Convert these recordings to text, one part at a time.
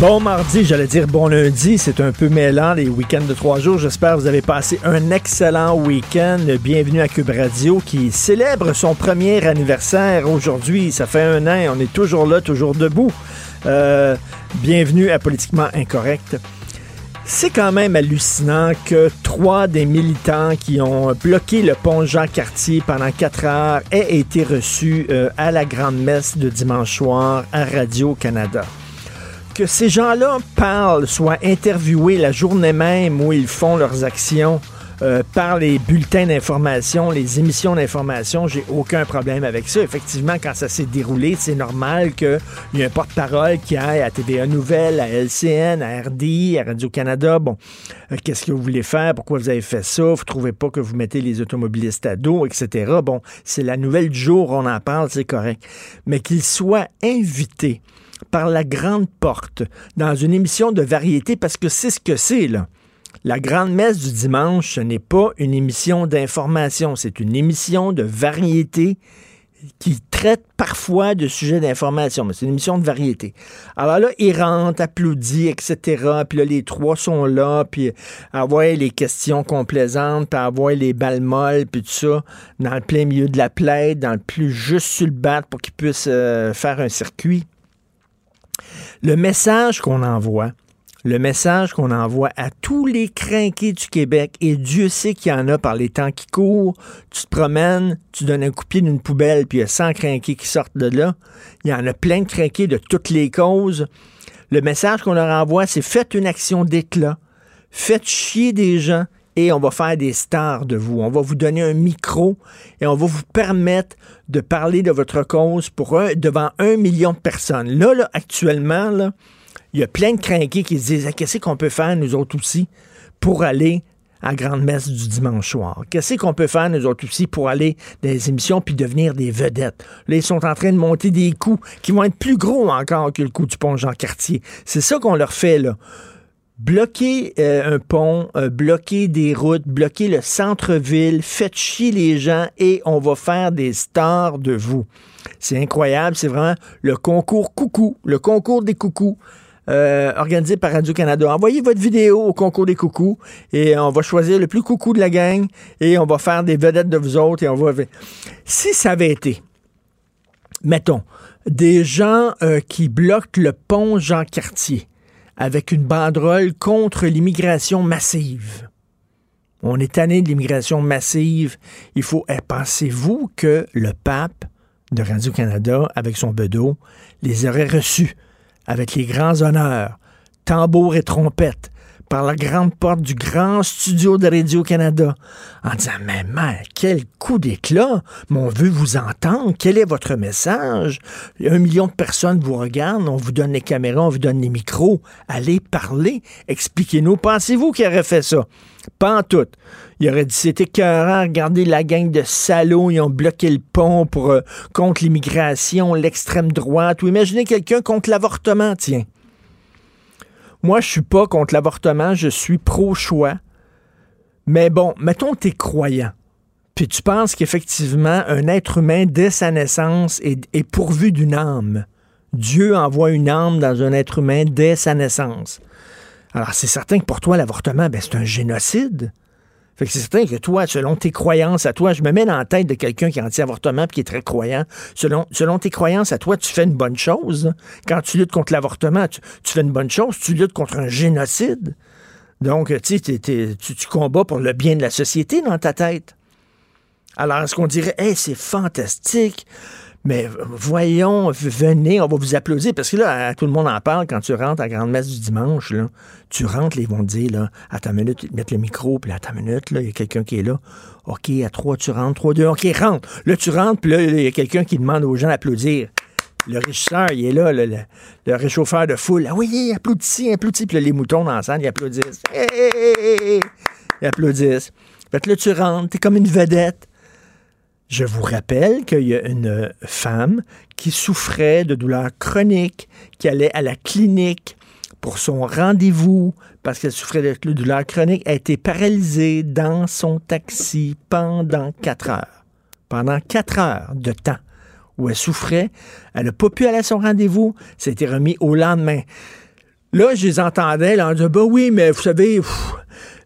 Bon mardi, j'allais dire bon lundi, c'est un peu mêlant les week-ends de trois jours. J'espère que vous avez passé un excellent week-end. Bienvenue à Cube Radio qui célèbre son premier anniversaire aujourd'hui. Ça fait un an, on est toujours là, toujours debout. Euh, bienvenue à Politiquement Incorrect. C'est quand même hallucinant que trois des militants qui ont bloqué le pont Jean-Cartier pendant quatre heures aient été reçus euh, à la grande messe de dimanche soir à Radio-Canada. Que ces gens-là parlent, soient interviewés la journée même où ils font leurs actions euh, par les bulletins d'information, les émissions d'information, j'ai aucun problème avec ça. Effectivement, quand ça s'est déroulé, c'est normal qu'il y ait un porte-parole qui aille à TVA Nouvelle, à LCN, à RDI, à Radio-Canada. Bon, euh, qu'est-ce que vous voulez faire? Pourquoi vous avez fait ça? Vous trouvez pas que vous mettez les automobilistes à dos, etc. Bon, c'est la nouvelle du jour, on en parle, c'est correct. Mais qu'ils soient invités par la grande porte dans une émission de variété, parce que c'est ce que c'est, là. La grande messe du dimanche, ce n'est pas une émission d'information, c'est une émission de variété qui traite parfois de sujets d'information, mais c'est une émission de variété. Alors là, ils rentrent, applaudissent, etc. Puis là, les trois sont là, puis avoir les questions complaisantes, puis avoir les balles molles, puis tout ça, dans le plein milieu de la plaide, dans le plus juste sur le bat pour qu'ils puissent euh, faire un circuit. Le message qu'on envoie, le message qu'on envoie à tous les crinqués du Québec, et Dieu sait qu'il y en a par les temps qui courent, tu te promènes, tu donnes un coup de pied d'une poubelle, puis il y a 100 crinqués qui sortent de là. Il y en a plein de crinqués de toutes les causes. Le message qu'on leur envoie, c'est faites une action d'éclat, faites chier des gens, et on va faire des stars de vous. On va vous donner un micro et on va vous permettre de parler de votre cause pour devant un million de personnes. Là, là actuellement, là, il y a plein de crinqués qui se disent ah, qu'est-ce qu'on peut faire, nous autres aussi, pour aller à grande messe du dimanche soir? Qu'est-ce qu'on peut faire, nous autres aussi, pour aller dans les émissions puis devenir des vedettes? Là, ils sont en train de monter des coups qui vont être plus gros encore que le coup du pont Jean-Cartier. C'est ça qu'on leur fait, là. Bloquer euh, un pont, euh, bloquer des routes, bloquer le centre-ville, faites chier les gens et on va faire des stars de vous. C'est incroyable, c'est vraiment le concours coucou, le concours des coucous. Euh, organisé par Radio-Canada. Envoyez votre vidéo au concours des coucous et on va choisir le plus coucou de la gang et on va faire des vedettes de vous autres et on va... Si ça avait été, mettons, des gens euh, qui bloquent le pont Jean-Cartier avec une banderole contre l'immigration massive. On est tanné de l'immigration massive. Il faut... Eh, pensez-vous que le pape de Radio-Canada, avec son bedeau, les aurait reçus? Avec les grands honneurs, tambour et trompette, par la grande porte du grand studio de Radio-Canada, en disant Mais mère, quel coup d'éclat! Mais on veut vous entendre. Quel est votre message? Un million de personnes vous regardent, on vous donne les caméras, on vous donne les micros. Allez parler, expliquez-nous. Pensez-vous qu'il aurait fait ça? Pas en tout. Il aurait dit c'était écœurant, regardez la gang de salauds, ils ont bloqué le pont pour euh, contre l'immigration, l'extrême droite. Ou imaginez quelqu'un contre l'avortement, tiens. Moi, je suis pas contre l'avortement, je suis pro-choix. Mais bon, mettons t'es croyant. Puis tu penses qu'effectivement, un être humain, dès sa naissance, est, pourvu d'une âme. Dieu envoie une âme dans un être humain dès sa naissance. Alors, c'est certain que pour toi, l'avortement, ben, c'est un génocide. Fait que c'est certain que toi, selon tes croyances à toi, je me mets dans la tête de quelqu'un qui est anti-avortement et qui est très croyant. Selon, selon tes croyances à toi, tu fais une bonne chose. Quand tu luttes contre l'avortement, tu, fais une bonne chose. Tu luttes contre un génocide. Donc, tu, tu combats pour le bien de la société dans ta tête. Alors, est-ce qu'on dirait, hey, c'est fantastique, mais voyons, venez, on va vous applaudir. Parce que là, tout le monde en parle quand tu rentres à la grande messe du dimanche. Là, tu rentres, ils vont te dire, là, à ta minute, ils te mettent le micro, puis à ta minute, là, il y a quelqu'un qui est là. OK, à trois, tu rentres, trois, deux, OK, rentre. Là, tu rentres, puis là, il y a quelqu'un qui demande aux gens d'applaudir. le régisseur, il est là, le, réchauffeur de foule. Ah oui, applaudit, applaudit. Puis là, les moutons dans la salle, ils applaudissent. Ils applaudissent. Fait que là, tu rentres, t'es comme une vedette. Je vous rappelle qu'il y a une femme qui souffrait de douleurs chroniques, qui allait à la clinique pour son rendez-vous parce qu'elle souffrait de douleurs chroniques, a été paralysée dans son taxi pendant quatre heures. Pendant quatre heures de temps où elle souffrait. Elle n'a pas pu aller à son rendez-vous. C'était remis au lendemain. Là, je les entendais, là, on disait, bah oui, mais vous savez,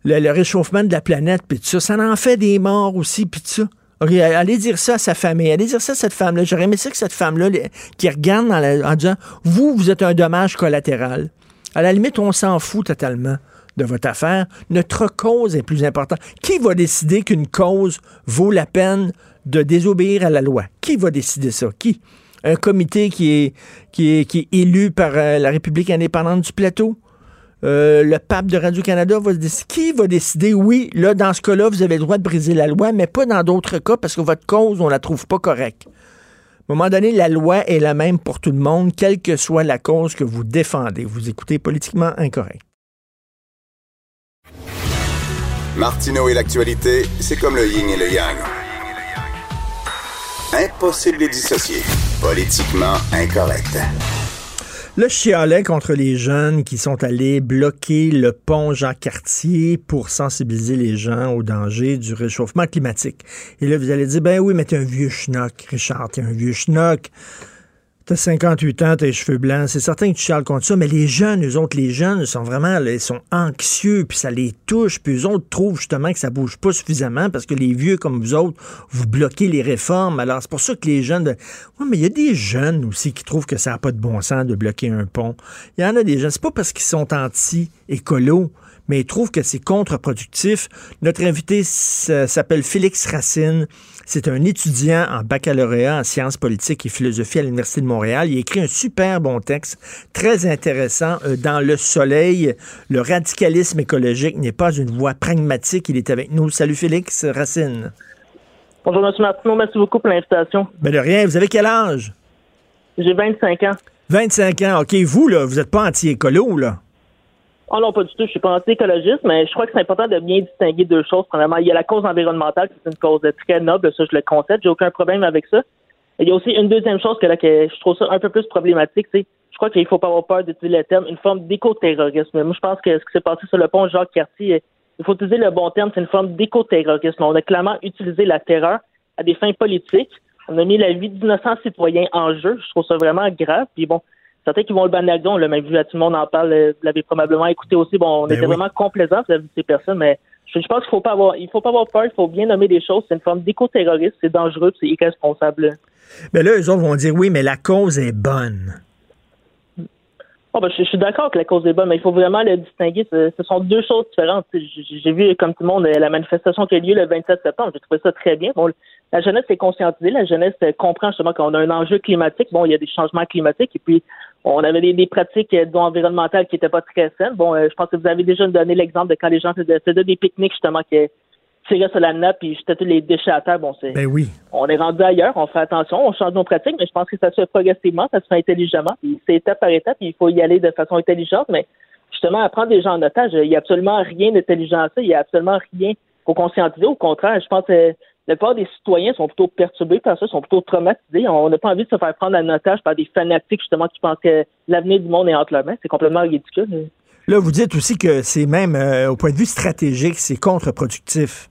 le, réchauffement de la planète, puis tout ça, ça en fait des morts aussi, puis tout ça. Allez dire ça à sa famille, allez dire ça à cette femme-là. J'aurais aimé ça que cette femme-là, qui regarde en disant, vous, vous êtes un dommage collatéral. À la limite, on s'en fout totalement de votre affaire. Notre cause est plus importante. Qui va décider qu'une cause vaut la peine de désobéir à la loi? Qui va décider ça? Qui? Un comité qui est élu par euh, la République indépendante du Plateau? Euh, le pape de Radio-Canada va décider. Qui va décider, oui, là, dans ce cas-là, vous avez le droit de briser la loi, mais pas dans d'autres cas parce que votre cause, on la trouve pas correcte. À un moment donné, la loi est la même pour tout le monde, quelle que soit la cause que vous défendez. Vous écoutez politiquement incorrect. Martineau et l'actualité, c'est comme le yin et le yang. Impossible de les dissocier. Politiquement incorrect. Le chialet contre les jeunes qui sont allés bloquer le pont Jean-Cartier pour sensibiliser les gens au danger du réchauffement climatique. Et là, vous allez dire, ben oui, mais t'es un vieux schnock, Richard, t'es un vieux schnock. T'as 58 ans, t'as les cheveux blancs. C'est certain que tu charles contre ça, mais les jeunes, eux autres, les jeunes, sont vraiment, ils sont anxieux, puis ça les touche, puis eux autres trouvent justement que ça bouge pas suffisamment parce que les vieux comme vous autres, vous bloquez les réformes. Alors, c'est pour ça que les jeunes. Oui, mais il y a des jeunes aussi qui trouvent que ça n'a pas de bon sens de bloquer un pont. Il y en a des jeunes. C'est pas parce qu'ils sont anti-écolo mais ils trouvent que c'est contre-productif. Notre invité s'appelle Félix Racine. C'est un étudiant en baccalauréat en sciences politiques et philosophie à l'Université de Montréal. Il écrit un super bon texte, très intéressant, euh, dans Le Soleil. Le radicalisme écologique n'est pas une voie pragmatique. Il est avec nous. Salut Félix Racine. Bonjour M. Martineau, merci beaucoup pour l'invitation. Ben de rien. Vous avez quel âge? J'ai 25 ans. 25 ans. OK, vous, là, vous n'êtes pas anti-écolo, là? Oh non, pas du tout. Je suis pas anti-écologiste, mais je crois que c'est important de bien distinguer deux choses. Premièrement, il y a la cause environnementale, qui est une cause très noble, ça je le concède, j'ai aucun problème avec ça. il y a aussi une deuxième chose que là que je trouve ça un peu plus problématique, c'est je crois qu'il faut pas avoir peur d'utiliser le terme une forme d'écoterrorisme. Moi, je pense que ce qui s'est passé sur le pont Jacques Cartier, il faut utiliser le bon terme, c'est une forme d'écoterrorisme. On a clairement utilisé la terreur à des fins politiques. On a mis la vie d'innocents citoyens en jeu. Je trouve ça vraiment grave. Puis bon, certains qui vont le banaliser, on l'a même vu, tout le monde en parle, euh, vous l'avez probablement écouté aussi. Bon, on ben était vraiment complaisant vis-à-vis de ces personnes, mais je, pense qu'il faut pas avoir, il faut pas avoir peur, il faut bien nommer des choses. C'est une forme d'éco-terrorisme, c'est dangereux, c'est irresponsable. Mais là, eux autres vont dire oui, mais la cause est bonne. Oh, ben, je, suis d'accord que la cause est bonne, mais il faut vraiment le distinguer. Ce, sont deux choses différentes. J'ai vu, comme tout le monde, la manifestation qui a lieu le 27 septembre. J'ai trouvé ça très bien. Bon, la jeunesse est conscientisée. La jeunesse comprend justement qu'on a un enjeu climatique. Bon, il y a des changements climatiques et puis on avait des, pratiques euh, environnementales qui n'étaient pas très saines. Bon, euh, je pense que vous avez déjà donné l'exemple de quand les gens faisaient, des pique-niques justement qui tiraient sur la nappe et jetaient tous les déchets à terre. Bon, c'est. Ben oui. On est rendu ailleurs, on fait attention, on change nos pratiques, mais je pense que ça se fait progressivement, ça se fait intelligemment. C'est étape par étape, il faut y aller de façon intelligente, mais justement, à prendre des gens en otage, il n'y a absolument rien d'intelligent à ça, il n'y a absolument rien pour conscientiser. Au contraire, je pense que la plupart des citoyens sont plutôt perturbés par ça, sont plutôt traumatisés. On n'a pas envie de se faire prendre en otage par des fanatiques, justement, qui pensent que l'avenir du monde est entre leurs mains. C'est complètement ridicule. Là, vous dites aussi que c'est même, euh, au point de vue stratégique, c'est contre-productif.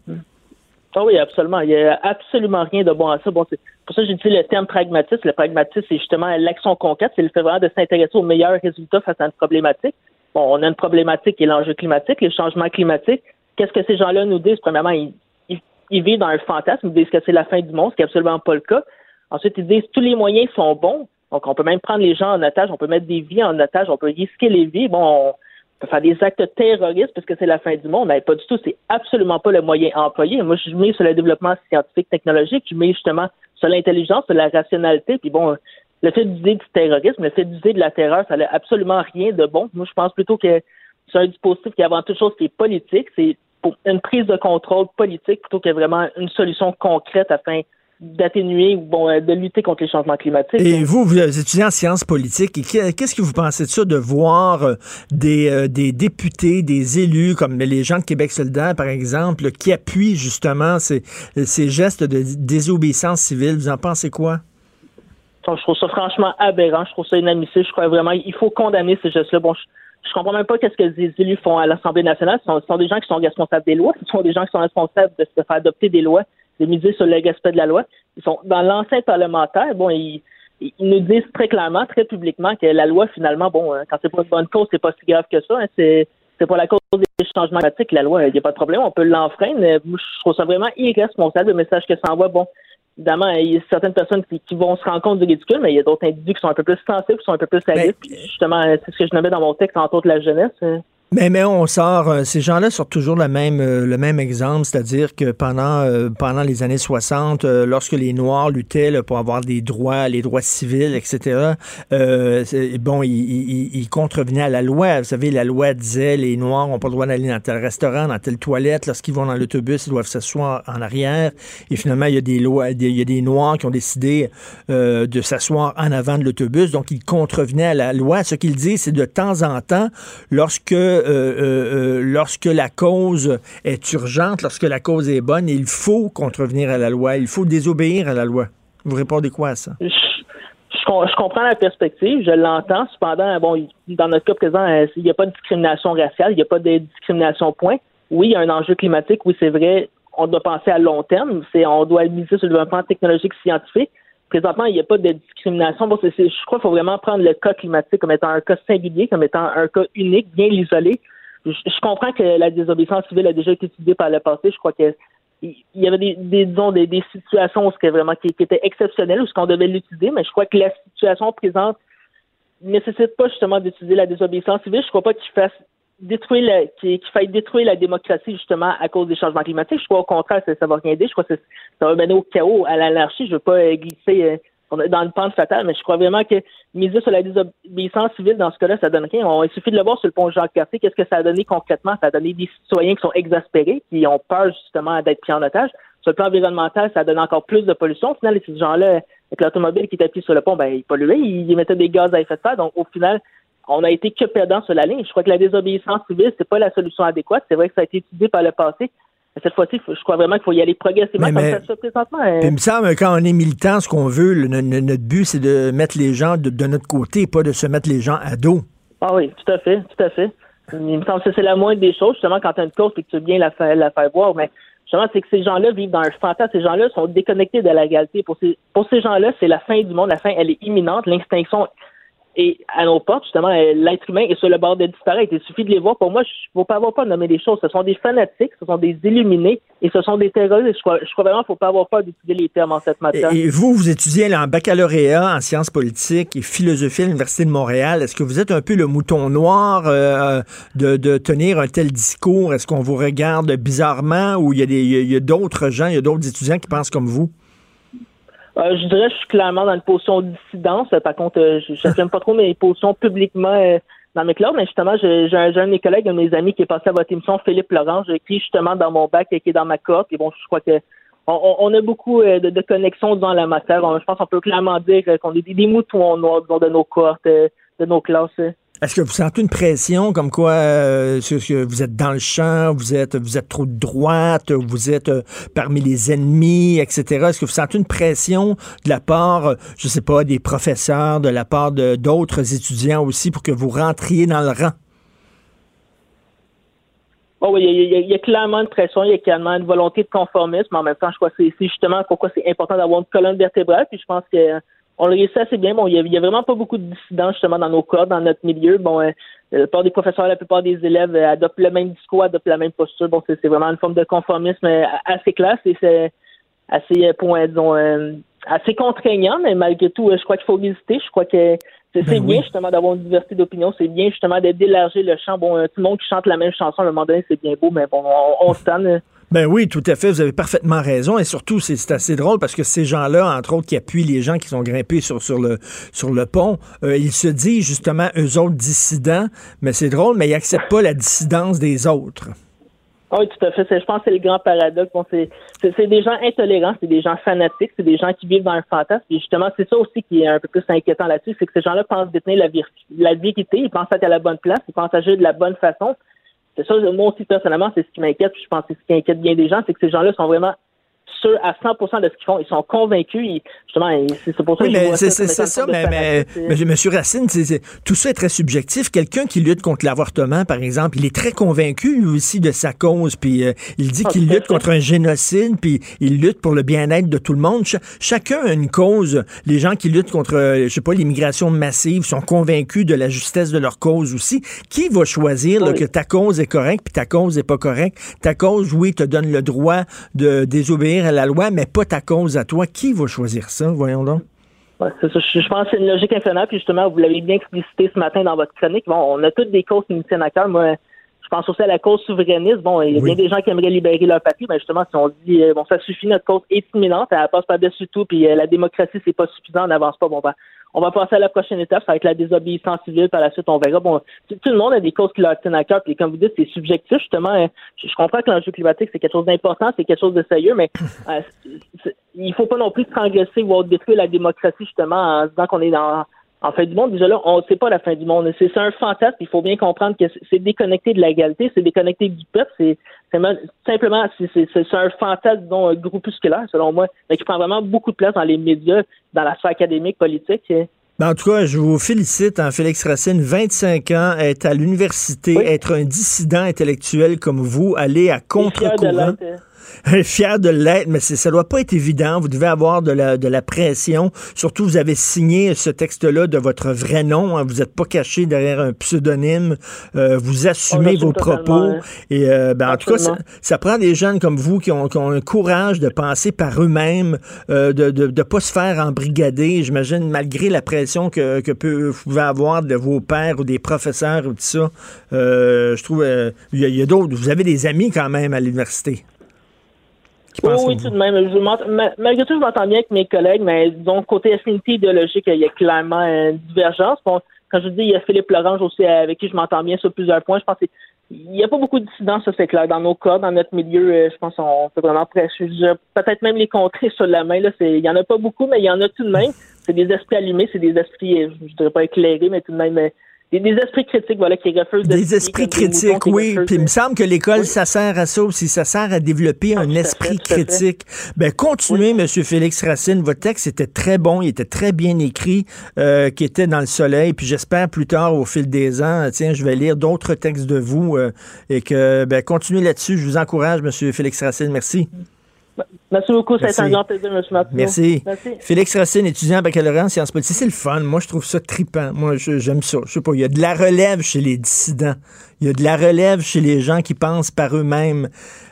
Ah oui, absolument. Il n'y a absolument rien de bon à ça. Bon, c'est pour ça que j'ai dit le terme pragmatisme. Le pragmatisme, c'est justement l'action concrète. C'est le fait vraiment de s'intéresser aux meilleurs résultats face à une problématique. Bon, on a une problématique qui est l'enjeu climatique, les changements climatiques. Qu'est-ce que ces gens-là nous disent? Premièrement, ils, ils vivent dans un fantasme, ils disent que c'est la fin du monde, ce qui n'est absolument pas le cas. Ensuite, ils disent que tous les moyens sont bons. Donc, on peut même prendre les gens en otage, on peut mettre des vies en otage, on peut risquer les vies. Bon, on peut faire des actes terroristes parce que c'est la fin du monde. Mais pas du tout, c'est absolument pas le moyen employé. Moi, je mets sur le développement scientifique, technologique, je mets justement sur l'intelligence, sur la rationalité. Puis bon, le fait d'user du terrorisme, le fait d'user de la terreur, ça n'a absolument rien de bon. Moi, je pense plutôt que c'est un dispositif qui, avant toute chose, qui est politique. C'est pour une prise de contrôle politique plutôt que vraiment une solution concrète afin d'atténuer ou bon, de lutter contre les changements climatiques. Et vous, vous étudiez en sciences politiques, et qu'est-ce que vous pensez de ça, de voir des, des députés, des élus, comme les gens de Québec solidaire, par exemple, qui appuient justement ces, ces gestes de désobéissance civile? Vous en pensez quoi? Je trouve ça franchement aberrant. Je trouve ça inadmissible. Je crois vraiment il faut condamner ces gestes-là. Bon, je, je comprends même pas qu'est-ce que les élus font à l'Assemblée nationale. Ce sont, des gens qui sont responsables des lois. Ce sont des gens qui sont responsables de se faire adopter des lois, de miser sur le respect de la loi. Ils sont dans l'enceinte parlementaire. Bon, ils, ils, nous disent très clairement, très publiquement que la loi, finalement, bon, euh, quand c'est pas une bonne cause, c'est pas si grave que ça. Hein. c'est c'est pas la cause des changements climatiques, la loi, il n'y a pas de problème, on peut l'enfreindre. Je trouve ça vraiment irresponsable, le message que ça envoie. Bon, évidemment, il y a certaines personnes qui, vont se rendre compte du ridicule, mais il y a d'autres individus qui sont un peu plus sensibles, qui sont un peu plus sérieux. Ben, justement, c'est ce que je nommais dans mon texte, entre autres la jeunesse. Mais, mais on sort, euh, ces gens-là sortent toujours le même, euh, le même exemple, c'est-à-dire que pendant, euh, pendant les années 60, lorsque les Noirs luttaient pour avoir des droits, les droits civils, etc., bon, ils, ils, contrevenaient à la loi. Vous savez, la loi disait les Noirs n'ont pas le droit d'aller dans tel restaurant, dans telle toilette. Lorsqu'ils vont dans l'autobus, ils doivent s'asseoir en arrière. Et finalement, il y a des lois, il y a des Noirs qui ont décidé de s'asseoir en avant de l'autobus. Donc, ils contrevenaient à la loi. Ce qu'ils disent, c'est de temps en temps, lorsque euh, euh, euh, lorsque la cause est urgente, lorsque la cause est bonne, il faut contrevenir à la loi, il faut désobéir à la loi. Vous répondez quoi à ça? Je, comprends la perspective, je l'entends. Cependant, bon, dans notre cas présent, il n'y a pas de discrimination raciale, il n'y a pas de discrimination point. Oui, il y a un enjeu climatique, oui, c'est vrai, on doit penser à long terme, on doit miser sur le développement technologique scientifique. Présentement, il n'y a pas de discrimination. Bon, je crois qu'il faut vraiment prendre le cas climatique comme étant un cas singulier, comme étant un cas unique, bien isolé. Je, comprends que la désobéissance civile a déjà été étudiée par le passé. Je crois que il y avait des, des situations où vraiment qui, étaient exceptionnelles où ce qu'on devait l'utiliser, mais je crois que la situation présente ne nécessite pas justement d'étudier la désobéissance civile. Je crois pas qu'il fasse détruire qu'il faille détruire la démocratie justement à cause des changements climatiques. Je crois au contraire ça, ça va rien aider. Je crois que ça va mener au chaos, à l'anarchie. Je veux pas euh, glisser euh, dans le pente fatale, mais je crois vraiment que miser sur la désobéissance civile dans ce cas-là, ça donne rien. il suffit de le voir sur le pont Jacques-Cartier. Qu'est-ce que ça a donné concrètement? Ça a donné des citoyens qui sont exaspérés, qui ont peur justement d'être pris en otage. Sur le plan environnemental, ça a donné encore plus de pollution. Au final, ces gens-là, avec l'automobile qui était sur le pont, ben, ils polluaient, ils émettaient des gaz à effet de serre. Donc, au final, on a été que perdant sur la ligne. Je crois que la désobéissance civile, c'est pas la solution adéquate. C'est vrai que ça a été étudié par le passé. Mais cette fois-ci, je crois vraiment qu'il faut y aller progressivement comme ça se présentement. Hein. Il me semble quand on est militant, ce qu'on veut, notre but, c'est de mettre les gens de, notre côté, pas de se mettre les gens à dos. Ah oui, tout à fait, tout à fait. Il me semble que c'est la moindre des choses, justement, quand tu as une cause et que tu veux bien la faire, la faire voir. Mais justement, c'est que ces gens-là vivent dans un fantasme. Ces gens-là sont déconnectés de la réalité. Pour ces, pour ces gens-là, c'est la fin du monde. La fin, elle est imminente. L'extinction et à nos portes, justement, euh, l'être humain est sur le bord de disparaître. Il suffit de les voir. Pour moi, je ne faut pas avoir peur de nommer des choses. Ce sont des fanatiques, ce sont des illuminés et ce sont des terroristes. Je crois, vraiment qu'il ne faut pas avoir peur d'utiliser les termes en cette matière. Et vous, vous étudiez en baccalauréat en sciences politiques et philosophie à l'Université de Montréal. Est-ce que vous êtes un peu le mouton noir euh, de, de, tenir un tel discours? Est-ce qu'on vous regarde bizarrement ou il y a d'autres gens, il y a d'autres étudiants qui pensent comme vous? Euh, je dirais que je suis clairement dans une position dissidence. Par contre, euh, je n'aime pas trop mes positions publiquement euh, dans mes clubs, mais justement, j'ai un, un de mes collègues, un de mes amis qui est passé à votre émission, Philippe Laurent. Écrit justement dans mon bac qui est dans ma cohorte. Et bon, je crois que on, a beaucoup de, connexions dans la matière. je pense qu'on peut clairement dire qu'on est des, moutons noirs de nos cohortes, de nos classes. Est-ce que vous sentez une pression comme quoi euh, vous êtes dans le champ, vous êtes vous êtes trop de droite, vous êtes euh, parmi les ennemis, etc. Est-ce que vous sentez une pression de la part, je sais pas, des professeurs, de la part d'autres étudiants aussi pour que vous rentriez dans le rang? Oh oui, il y, a, clairement une pression, il y a clairement une volonté de conformisme, en même temps, je crois que c'est justement pourquoi c'est important d'avoir une colonne vertébrale, puis je pense que on le réussit assez bien. Bon, il y, a, vraiment pas beaucoup de dissidents justement dans nos cas, dans notre milieu. Bon, euh, la plupart des professeurs, la plupart des élèves euh, adoptent le même discours, adoptent la même posture. Bon, c'est vraiment une forme de conformisme euh, assez classe et c'est assez, point, disons, assez contraignant, mais malgré tout, je crois qu'il faut visiter. Je crois que c'est ben bien justement d'avoir une diversité d'opinions. C'est bien justement d'élargir le champ. Bon, tout le monde qui chante la même chanson à un moment donné, c'est bien beau, mais bon, on, on se. Ben oui, tout à fait. Vous avez parfaitement raison. Et surtout, c'est assez drôle parce que ces gens-là, entre autres, qui appuient les gens qui sont grimpés sur, sur, le, sur le pont, euh, ils se disent justement eux autres dissidents. Mais c'est drôle, mais ils n'acceptent pas la dissidence des autres. Oui, tout à fait. Je pense que c'est le grand paradoxe. C'est, des gens intolérants, c'est des gens fanatiques, c'est des gens qui vivent dans un fantasme. Et justement, c'est ça aussi qui est un peu plus inquiétant là-dessus, c'est que ces gens-là pensent détenir la, la vérité, ils pensent être à la bonne place, ils pensent agir de la bonne façon. C'est ça, moi aussi, personnellement, c'est ce qui m'inquiète. Je pense que c'est ce qui inquiète bien des gens, c'est que ces gens-là sont vraiment sûrs à 100 de ce qu'ils font. Ils sont convaincus. justement, c'est pour ça oui, que c'est ça, mais, mais, mais, M. Racine, tout ça est très subjectif. Quelqu'un qui lutte contre l'avortement, par exemple, il est très convaincu aussi de sa cause, puis euh, il dit ah, qu'il lutte contre un génocide, puis il lutte pour le bien-être de tout le monde. chacun a une cause. Les gens qui luttent contre, euh, je sais pas, l'immigration massive sont convaincus de la justesse de leur cause aussi. Qui va choisir que ta cause est correcte, puis ta cause est pas correcte? Ta cause, oui, te donne le droit de désobéir la loi, mais pas ta cause à toi. Qui va choisir ça? Voyons donc. Je pense que c'est une logique infernale. Puis justement, vous l'avez bien explicité ce matin dans votre chronique. Bon, on a toutes des causes qui nous tiennent à cœur. Moi, je pense aussi à la cause souverainiste. Bon, il y a bien des gens qui aimeraient libérer leur patrie, mais justement, si on dit euh, bon, ça suffit, notre cause est imminente, elle passe par-dessus tout, puis euh, la démocratie, c'est pas suffisant, on n'avance pas. Bon, ben, on va passer à la prochaine étape, ça va être la désobéissance civile. Par la suite, on verra. Bon, tout, le monde a des causes qui leur tiennent à cœur. Puis comme vous dites, c'est subjectif. Justement, hein. je, comprends que l'enjeu climatique, c'est quelque chose d'important, c'est quelque chose de sérieux, mais euh, il faut pas non plus transgresser ou détruire la démocratie, justement, en disant qu'on est dans en fin du monde, déjà là, on ne sait pas la fin du monde. C'est un fantasme. Il faut bien comprendre que c'est déconnecté de l'égalité, c'est déconnecté du peuple. C'est simplement, c'est un fantasme disons, groupusculaire, selon moi, mais qui prend vraiment beaucoup de place dans les médias, dans la sphère académique, politique. Ben, en tout cas, je vous félicite, hein, Félix Racine, 25 ans, être à l'université, être un dissident intellectuel comme vous, aller à contre-courant. fier de l'être, mais ça doit pas être évident. Vous devez avoir de la, de la pression. Surtout, vous avez signé ce texte-là de votre vrai nom. Hein. Vous n'êtes pas caché derrière un pseudonyme. Euh, vous assumez vos propos. Hein. Et euh, ben, en tout cas, ça, prend des jeunes comme vous qui ont, qui ont un courage de penser par eux-mêmes, euh, de ne de, pas se faire embrigader. J'imagine, malgré la pression que, que peut, vous pouvez avoir de vos pères ou des professeurs ou tout ça. je trouve, il y a d'autres. Vous avez des amis quand même à l'université oui, tout de même. Je malgré tout, je m'entends bien avec mes collègues, mais donc, côté affinité idéologique, il y a clairement une divergence. Bon, quand je dis, il y a Philippe Lorange aussi avec qui je m'entends bien sur plusieurs points. Je pense qu'il n'y a pas beaucoup de dissidents, ça c'est clair. Dans nos cas, dans notre milieu, euh, je pense qu'on peut vraiment presque peut-être même les contrer sur la main. Là, il y en a pas beaucoup, mais il y en a tout de même. C'est des esprits allumés, c'est des esprits, je ne dirais pas éclairés, mais tout de même euh, des, des, esprits critiques, voilà, qui refusent Des esprits critiques, oui. Puis il me semble que l'école, ça sert à ça aussi. Ça sert à développer ah, un esprit critique. Ben, continuez, Monsieur Félix Racine. Votre texte était très bon. Il était très bien écrit, euh, qui était dans le soleil. Puis j'espère plus tard, au fil des ans, tiens, je vais lire d'autres textes de vous euh, et que, ben, continuez là-dessus. Je vous encourage, Monsieur Félix Racine. Merci. Merci beaucoup, c'est un grand plaisir, M. Merci. Merci. Félix Racine, étudiant en baccalauréat en sciences politiques, c'est le fun. Moi, je trouve ça tripant. Moi, j'aime ça. Je sais pas, il y a de la relève chez les dissidents. Il y a de la relève chez les gens qui pensent par eux-mêmes.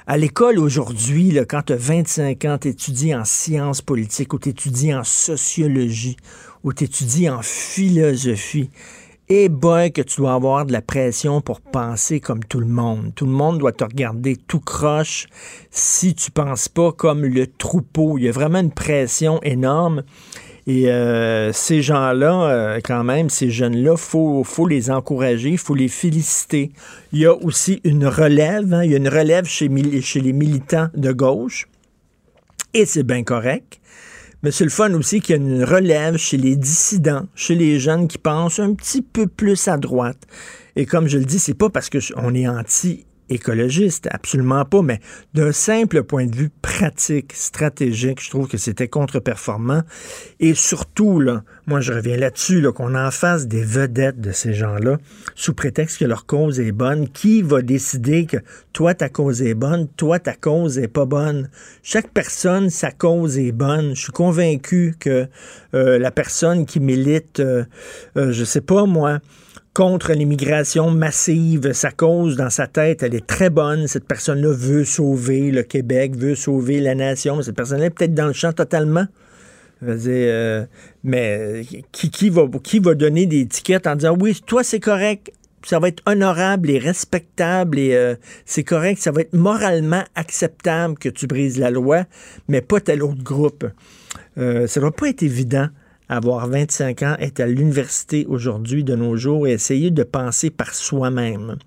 À l'école aujourd'hui, quand tu as 25 ans, tu étudies en sciences politiques ou tu étudies en sociologie ou tu étudies en philosophie et boy que tu dois avoir de la pression pour penser comme tout le monde. Tout le monde doit te regarder tout croche si tu penses pas comme le troupeau. Il y a vraiment une pression énorme. Et euh, ces gens-là, euh, quand même, ces jeunes-là, faut, faut les encourager, il faut les féliciter. Il y a aussi une relève, hein. il y a une relève chez, chez les militants de gauche, et c'est bien correct. Mais c'est le fun aussi qu'il y a une relève chez les dissidents, chez les jeunes qui pensent un petit peu plus à droite. Et comme je le dis, c'est pas parce qu'on est anti écologiste, absolument pas, mais d'un simple point de vue pratique, stratégique, je trouve que c'était contre-performant. Et surtout, là, moi je reviens là-dessus, là, qu'on en fasse des vedettes de ces gens-là, sous prétexte que leur cause est bonne. Qui va décider que toi, ta cause est bonne, toi, ta cause est pas bonne? Chaque personne, sa cause est bonne. Je suis convaincu que euh, la personne qui milite, euh, euh, je sais pas moi, contre l'immigration massive. Sa cause, dans sa tête, elle est très bonne. Cette personne-là veut sauver le Québec, veut sauver la nation. Cette personne-là est peut-être dans le champ totalement. Euh, mais qui, qui, va, qui va donner des étiquettes en disant oui, toi c'est correct, ça va être honorable et respectable et euh, c'est correct, ça va être moralement acceptable que tu brises la loi, mais pas tel autre groupe. Euh, ça ne va pas être évident avoir 25 ans, être à l'université aujourd'hui, de nos jours, et essayer de penser par soi-même.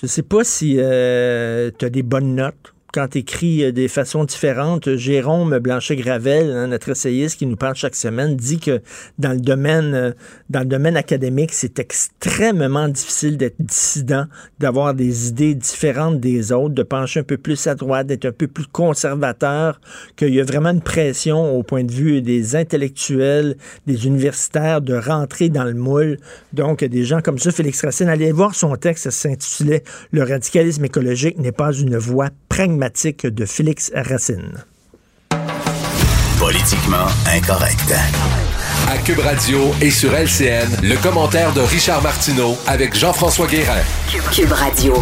Je sais pas si euh, tu as des bonnes notes quand tu écris euh, des façons différentes. Jérôme Blanchet-Gravel, hein, notre essayiste qui nous parle chaque semaine, dit que dans le domaine, euh, dans le domaine académique, c'est extrêmement difficile d'être dissident, d'avoir des idées différentes des autres, de pencher un peu plus à droite, d'être un peu plus conservateur, qu'il y a vraiment une pression au point de vue des intellectuels, des universitaires, de rentrer dans le moule. Donc, des gens comme ça, Félix Racine, allez voir son texte, ça s'intitulait Le radicalisme écologique n'est pas une voie pragmatique de Félix Racine. Politiquement incorrect. À Cube Radio et sur LCN, le commentaire de Richard Martineau avec Jean-François Guérin. Cube Radio.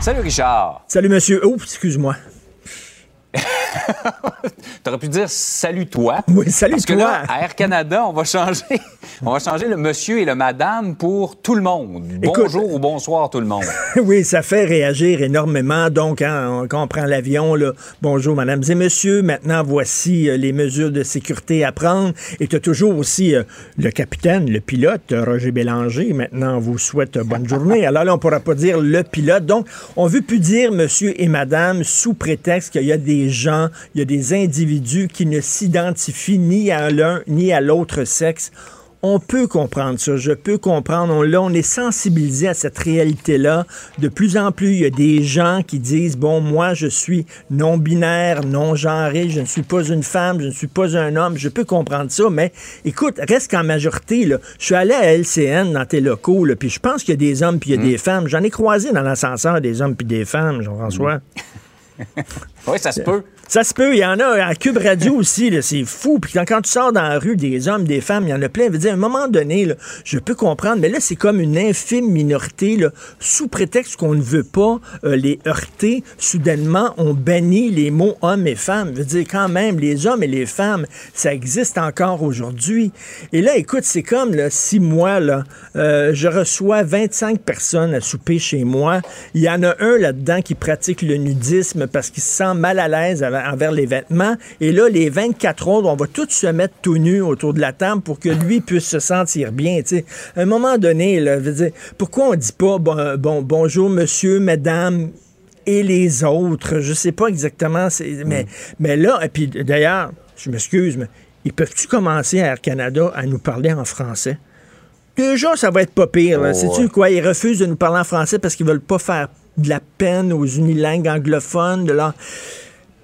Salut Richard. Salut monsieur. Oh, excuse-moi. T'aurais pu dire salut toi. Oui, salut Parce toi. que là, à Air Canada, on va changer, on va changer le monsieur et le madame pour tout le monde. Bonjour ou bonsoir tout le monde. oui, ça fait réagir énormément. Donc, hein, quand on prend l'avion, là, bonjour mesdames et messieurs, maintenant voici euh, les mesures de sécurité à prendre. Et tu as toujours aussi euh, le capitaine, le pilote, Roger Bélanger. Maintenant, on vous souhaite bonne journée. Alors là, on ne pourra pas dire le pilote. Donc, on ne veut plus dire monsieur et madame sous prétexte qu'il y a des gens, il y a des individus qui ne s'identifient ni à l'un ni à l'autre sexe. On peut comprendre ça, je peux comprendre. On, là, on est sensibilisé à cette réalité-là. De plus en plus, il y a des gens qui disent, bon, moi, je suis non-binaire, non-genré, je ne suis pas une femme, je ne suis pas un homme. Je peux comprendre ça, mais écoute, reste qu'en majorité, là, je suis allé à LCN dans tes locaux, là, puis je pense qu'il y a des hommes puis il y a des femmes. J'en ai croisé dans l'ascenseur des hommes puis des femmes, Jean-François. Oui, ça se peut. Ça se peut. Il y en a à Cube Radio aussi. C'est fou. Puis quand, tu sors dans la rue, des hommes, des femmes, il y en a plein. Je veux dire, à un moment donné, je peux comprendre, mais là, c'est comme une infime minorité. Sous prétexte qu'on ne veut pas euh, les heurter, soudainement, on bannit les mots hommes et femmes. Je veux dire, quand même, les hommes et les femmes, ça existe encore aujourd'hui. Et là, écoute, c'est comme si moi, euh, je reçois 25 personnes à souper chez moi, il y en a un là-dedans qui pratique le nudisme parce qu'il se sent mal à l'aise avec envers les vêtements. Et là, les 24 autres, on va tous se mettre tout nus autour de la table pour que lui puisse se sentir bien. À un moment donné, là, je veux dire, pourquoi on dit pas bon, bon, bonjour monsieur, madame et les autres? Je sais pas exactement. Mais, mais là, et puis d'ailleurs, je m'excuse, mais ils peuvent-tu commencer à Air Canada à nous parler en français? Déjà, ça va être pas pire. Oh, Sais-tu quoi? Ils refusent de nous parler en français parce qu'ils veulent pas faire de la peine aux unilingues anglophones, de leur...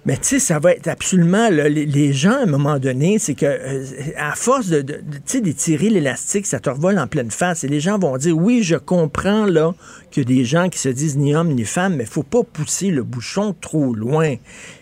Mais tu sais, ça va être absolument... les, gens, à un moment donné, c'est que euh, à force de, de, d'étirer l'élastique, ça te revole en pleine face. Et les gens vont dire, oui, je comprends là qu'il y a des gens qui se disent ni homme ni femme, mais faut pas pousser le bouchon trop loin.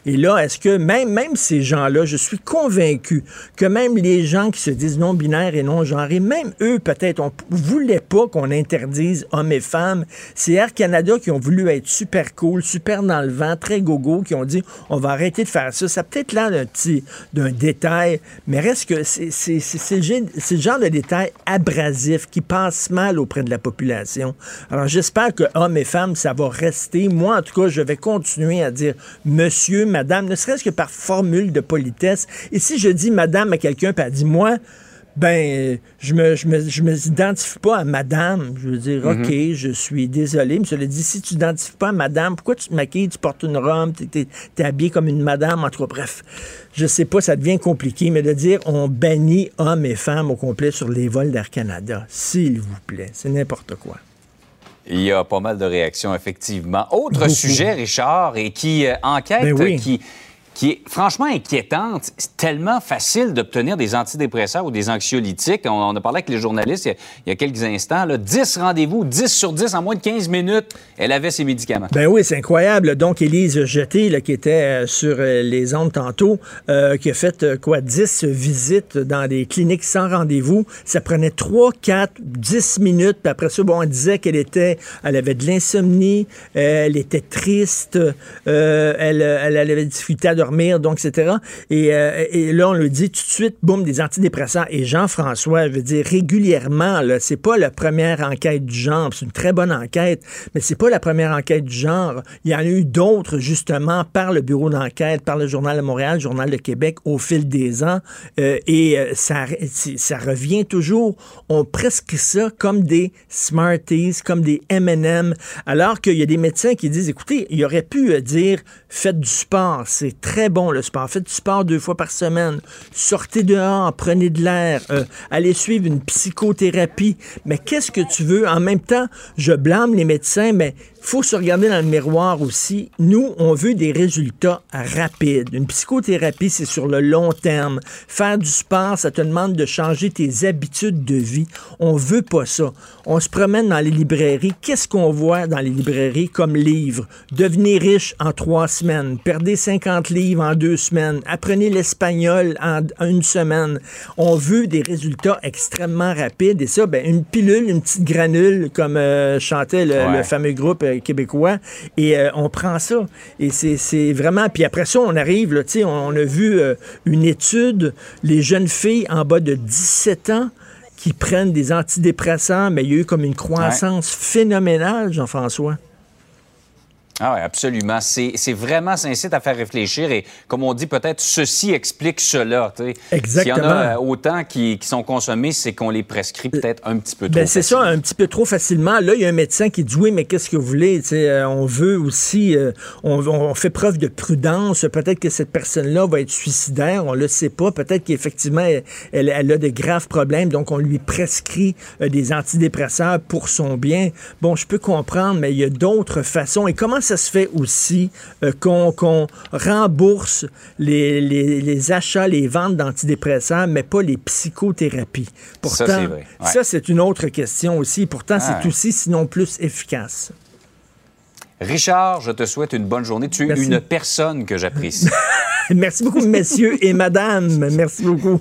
Et là, est-ce que même, même ces gens-là, je suis convaincu que même les gens qui se disent non-binaires et non-genrés, même eux, peut-être, on voulait pas qu'on interdise hommes et femmes. C'est Air Canada qui ont voulu être super cool, super dans le vent, très gogo, qui ont dit on va arrêter de faire ça. Ça peut-être l'air d'un petit d'un détail, mais reste que c'est le, genre de détail abrasif qui passe mal auprès de la population. Alors que hommes et femmes, ça va rester. Moi, en tout cas, je vais continuer à dire monsieur, madame, ne serait-ce que par formule de politesse. Et si je dis madame à quelqu'un, puis elle dit moi, ben, je me, je me, je me identifie pas à madame. Je veux dire, OK, je suis désolé. Mais cela dit, si tu t'identifies pas à madame, pourquoi tu te maquilles, tu portes une robe, tu es, habillé comme une madame, en tout cas, bref. Je sais pas, ça devient compliqué, mais de dire on bannit hommes et femmes au complet sur les vols d'Air Canada, s'il vous plaît, c'est n'importe quoi. Il y a pas mal de réactions, effectivement. Autre Beaucoup. sujet, Richard, et qui euh, enquête, Ben oui. qui, qui est franchement inquiétante. C'est tellement facile d'obtenir des antidépresseurs ou des anxiolytiques. On, a parlé avec les journalistes il y a, quelques instants. Là, 10 rendez-vous, 10 sur 10 en moins de 15 minutes, elle avait ses médicaments. Ben oui, c'est incroyable. Donc, Élise Jeté, qui était euh, sur euh, les ondes tantôt, euh, qui a fait quoi, 10 visites dans des cliniques sans rendez-vous. Ça prenait 3, 4, 10 minutes. Puis après ça, bon, on disait qu'elle était, elle avait de l'insomnie, elle était triste, elle, elle, elle avait difficulté à donc, etc. Et, euh, et là, on le dit tout de suite, boum, des antidépresseurs. Et Jean-François, je veux dire, régulièrement, là, c'est pas la première enquête du genre, c'est une très bonne enquête, mais c'est pas la première enquête du genre. Il y en a eu d'autres, justement, par le bureau d'enquête, par le Journal de Montréal, le Journal de Québec, au fil des ans, euh, et euh, ça, ça revient toujours. On presque ça comme des Smarties, comme des M&M, alors qu'il y a des médecins qui disent, écoutez, il aurait pu dire, faites du sport, c'est très bon le sport, faites du sport deux fois par semaine, sortez dehors, prenez de l'air, euh, allez suivre une psychothérapie. Mais qu'est-ce que tu veux? En même temps, je blâme les médecins, mais faut se regarder dans le miroir aussi. Nous, on veut des résultats rapides. Une psychothérapie, c'est sur le long terme. Faire du sport, ça te demande de changer tes habitudes de vie. On veut pas ça. On se promène dans les librairies. Qu'est-ce qu'on voit dans les librairies comme livres? Devenez riche en trois semaines. Perdez 50 livres en deux semaines. Apprenez l'espagnol en une semaine. On veut des résultats extrêmement rapides. Et ça, ben, une pilule, une petite granule, comme euh, chantait le, Ouais. le fameux groupe euh, québécois. Et euh, on prend ça. Et c'est- c'est vraiment... Puis après ça, on arrive, là, tu sais, on, on a vu euh, une étude, les jeunes filles en bas de 17 ans qui prennent des antidépresseurs, mais il y a eu comme une croissance phénoménale, Jean-François. Ah oui, absolument. C'est vraiment, ça incite à faire réfléchir et, comme on dit, peut-être ceci explique cela. tu sais. Exactement. S'il y en a euh, autant qui, qui sont consommés, c'est qu'on les prescrit peut-être un petit peu trop. Ben, c'est ça, un petit peu trop facilement. Là, il y a un médecin qui dit oui, mais qu'est-ce que vous voulez? Tu sais, euh, on veut aussi, euh, on, on fait preuve de prudence. Peut-être que cette personne-là va être suicidaire, on le sait pas. Peut-être qu'effectivement, elle, elle- elle a de graves problèmes, donc on lui prescrit euh, des antidépresseurs pour son bien. Bon, je peux comprendre, mais il y a d'autres façons. Et comment ça se fait aussi euh, qu'on rembourse les, les- les achats, les ventes d'antidépresseurs, mais pas les psychothérapies? Pourtant, Ça, c'est vrai. Ouais. ça, c'est une autre question aussi. Pourtant, Ah c'est ouais. aussi, sinon plus efficace. Richard, je te souhaite une bonne journée. Tu es Merci. une personne que j'apprécie. Merci beaucoup, messieurs et madame. Merci beaucoup.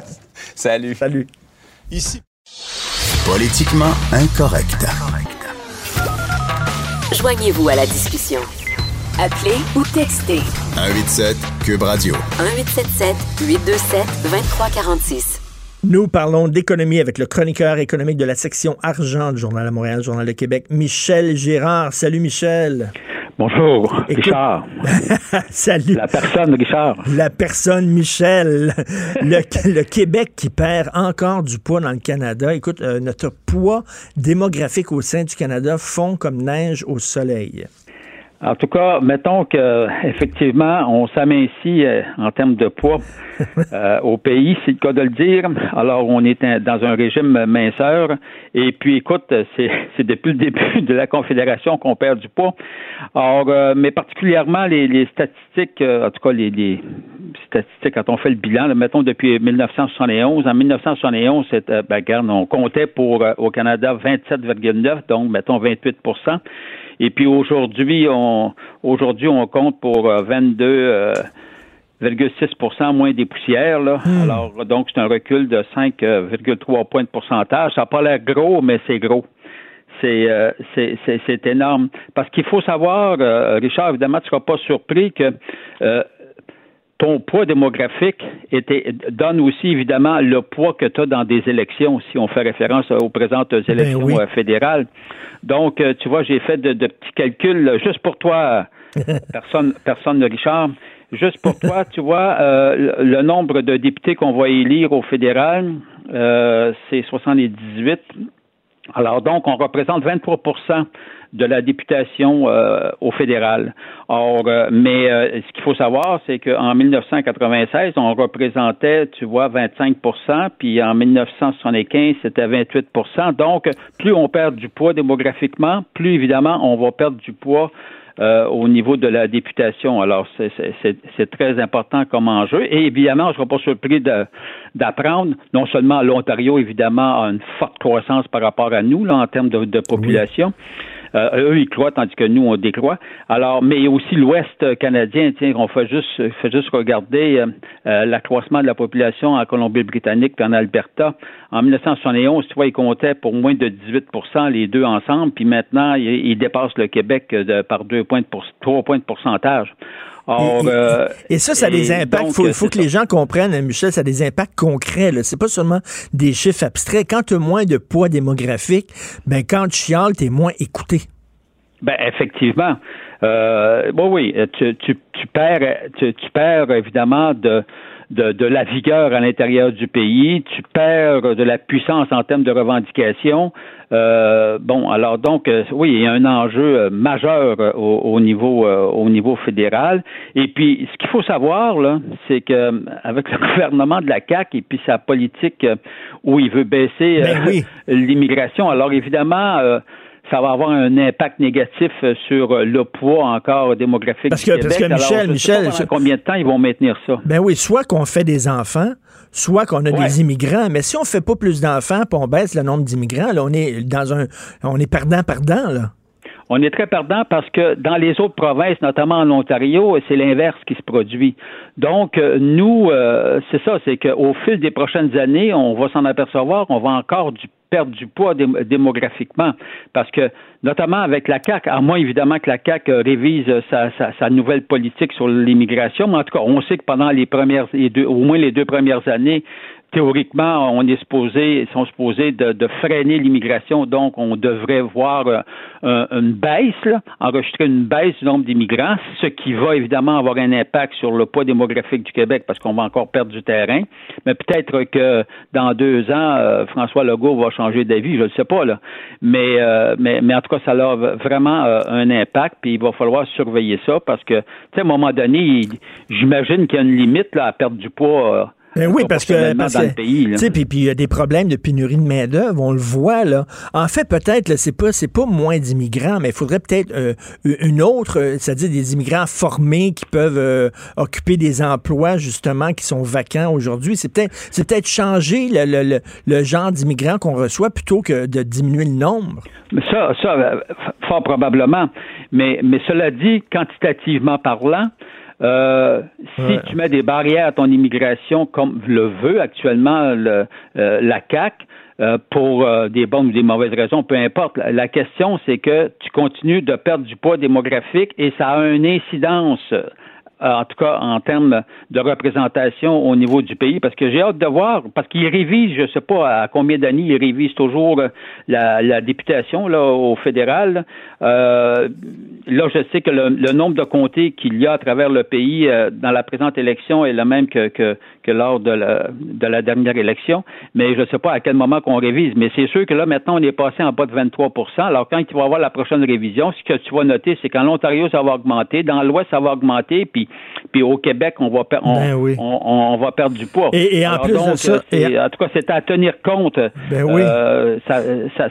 Salut. Salut. Ici. Politiquement incorrect. Joignez-vous à la discussion. Appelez ou textez 187 Cube Radio. 1877 827 2346. Nous parlons d'économie avec le chroniqueur économique de la section argent du Journal de Montréal, Journal de Québec, Michel Gérard. Salut, Michel. Bonjour, Écoute- Richard. Salut. La personne, Richard. La personne Michel. Le, le Québec qui perd encore du poids dans le Canada. Écoute, euh, notre poids démographique au sein du Canada fond comme neige au soleil. En tout cas, mettons que effectivement, on s'amincit euh, en termes de poids euh, au pays, c'est le cas de le dire. Alors, on est dans un régime minceur. Et puis, écoute, c'est c'est depuis le début de la Confédération qu'on perd du poids. Alors, euh, mais particulièrement les, les statistiques, euh, en tout cas les, les statistiques quand on fait le bilan, là, mettons depuis 1971. En 1971, c'est, euh, ben, regarde, on comptait pour au Canada 27,9, donc mettons 28 et puis aujourd'hui, on aujourd'hui on compte pour euh, 22,6% moins des poussières. Là. Alors donc c'est un recul de 5,3 points de pourcentage. Ça n'a pas l'air gros, mais c'est gros. C'est, euh, c'est, c'est, c'est énorme. Parce qu'il faut savoir, euh, Richard, évidemment, tu ne seras pas surpris que euh, ton poids démographique était, donne aussi évidemment le poids que tu as dans des élections, si on fait référence aux présentes élections oui. euh, fédérales. Donc, euh, tu vois, j'ai fait de, de petits calculs juste pour toi, personne, personne de Richard. Juste pour toi, tu vois, euh, le, le nombre de députés qu'on va élire au fédéral, euh, c'est 78. Alors donc, on représente 23 de la députation euh, au fédéral. Or, euh, mais euh, ce qu'il faut savoir, c'est qu'en 1996, on représentait, tu vois, 25% puis en 1975, c'était 28% Donc, plus on perd du poids démographiquement, plus évidemment, on va perdre du poids euh, au niveau de la députation. Alors, c'est- très important comme enjeu. Et évidemment, je ne serai pas surpris d'apprendre, non seulement l'Ontario, évidemment, a une forte croissance par rapport à nous, là, en termes de, de population. Euh, eux, ils croient, tandis que nous, on décroît. Alors, mais aussi l'Ouest canadien, tiens, on fait juste, fait juste regarder euh, euh, l'accroissement de la population en Colombie-Britannique puis en Alberta. En 1971, tu vois, ils comptaient pour moins de 18% les deux ensemble, puis maintenant, ils, dépassent le Québec par deux points de pour, trois points de pourcentage. Et, ça, ça a des impacts. Il faut, faut que les gens comprennent, Michel, ça a des impacts concrets. C'est pas seulement des chiffres abstraits. Quand tu as moins de poids démographique, ben quand tu chiales, tu es moins écouté. Ben effectivement. Euh, bon oui, tu, tu, tu perds tu, tu, perds évidemment de, de, de la vigueur à l'intérieur du pays, tu perds de la puissance en termes de revendication. Euh, bon, alors donc euh, oui, il y a un enjeu euh, majeur au, au niveau au niveau fédéral. Et puis ce qu'il faut savoir là, c'est que avec le gouvernement de la CAC et puis sa politique où il veut baisser ben l'immigration, alors évidemment ça va avoir un impact négatif sur le poids encore démographique parce que, du Parce que Michel, Michel, combien de temps ils vont maintenir ça. Ben oui, soit qu'on fait des enfants, soit qu'on a des immigrants, mais si on fait pas plus d'enfants, puis on baisse le nombre d'immigrants, là, on est dans un, on est perdant perdant là. On est très perdant parce que dans les autres provinces, notamment en Ontario, c'est l'inverse qui se produit. Donc, euh, nous, c'est ça, c'est qu'au fil des prochaines années, on va s'en apercevoir, on va encore du perdre du poids démographiquement. Parce que, notamment avec la CAQ, à moins évidemment que la CAQ euh, révise sa, sa, nouvelle politique sur l'immigration, mais en tout cas, on sait que pendant les premières, au moins les deux premières années, théoriquement, on est supposé, sont supposés de, de freiner l'immigration, donc on devrait voir euh, une baisse, là, enregistrer une baisse du nombre d'immigrants, ce qui va évidemment avoir un impact sur le poids démographique du Québec parce qu'on va encore perdre du terrain. Mais peut-être que dans deux ans, euh, François Legault va changer d'avis, je ne sais pas là. Mais, euh, mais, mais en tout cas, ça a vraiment un impact, puis il va falloir surveiller ça parce que, tu sais, à un moment donné, j'imagine qu'il y a une limite là, à perdre du poids ben oui, parce que, parce que puis puis il y a des problèmes de pénurie de main d'œuvre, on le voit là. En fait, peut-être c'est pas c'est pas moins d'immigrants, mais il faudrait peut-être euh, une autre, euh, c'est-à-dire des immigrants formés qui peuvent euh, occuper des emplois justement qui sont vacants aujourd'hui. C'est peut-être c'est peut-être changer le, le, le, genre d'immigrants qu'on reçoit plutôt que de diminuer le nombre. Ça, ça, fort probablement. Mais mais cela dit, quantitativement parlant. Euh, si tu mets des barrières à ton immigration, comme le veut actuellement le, euh, la CAC, euh, pour des bonnes ou des mauvaises raisons, peu importe. La question, c'est que tu continues de perdre du poids démographique et ça a une incidence euh, en tout cas en termes de représentation au niveau du pays, parce que j'ai hâte de voir, parce qu'il révise, je ne sais pas à combien d'années il révise toujours la, la députation là, au fédéral. Euh, là, je sais que le, nombre de comtés qu'il y a à travers le pays euh, dans la présente élection est le même que, que, que lors de la, de la dernière élection, mais je ne sais pas à quel moment qu'on révise. Mais c'est sûr que là, maintenant, on est passé en bas de 23% Alors, quand il va y avoir la prochaine révision, ce que tu vas noter, c'est qu'en Ontario, ça va augmenter, dans l'Ouest, ça va augmenter, puis puis, au Québec, on va, on, ben on, va perdre du poids. Et, en plus de ça, en tout cas, c'est à tenir compte. Ben oui. Euh, ça,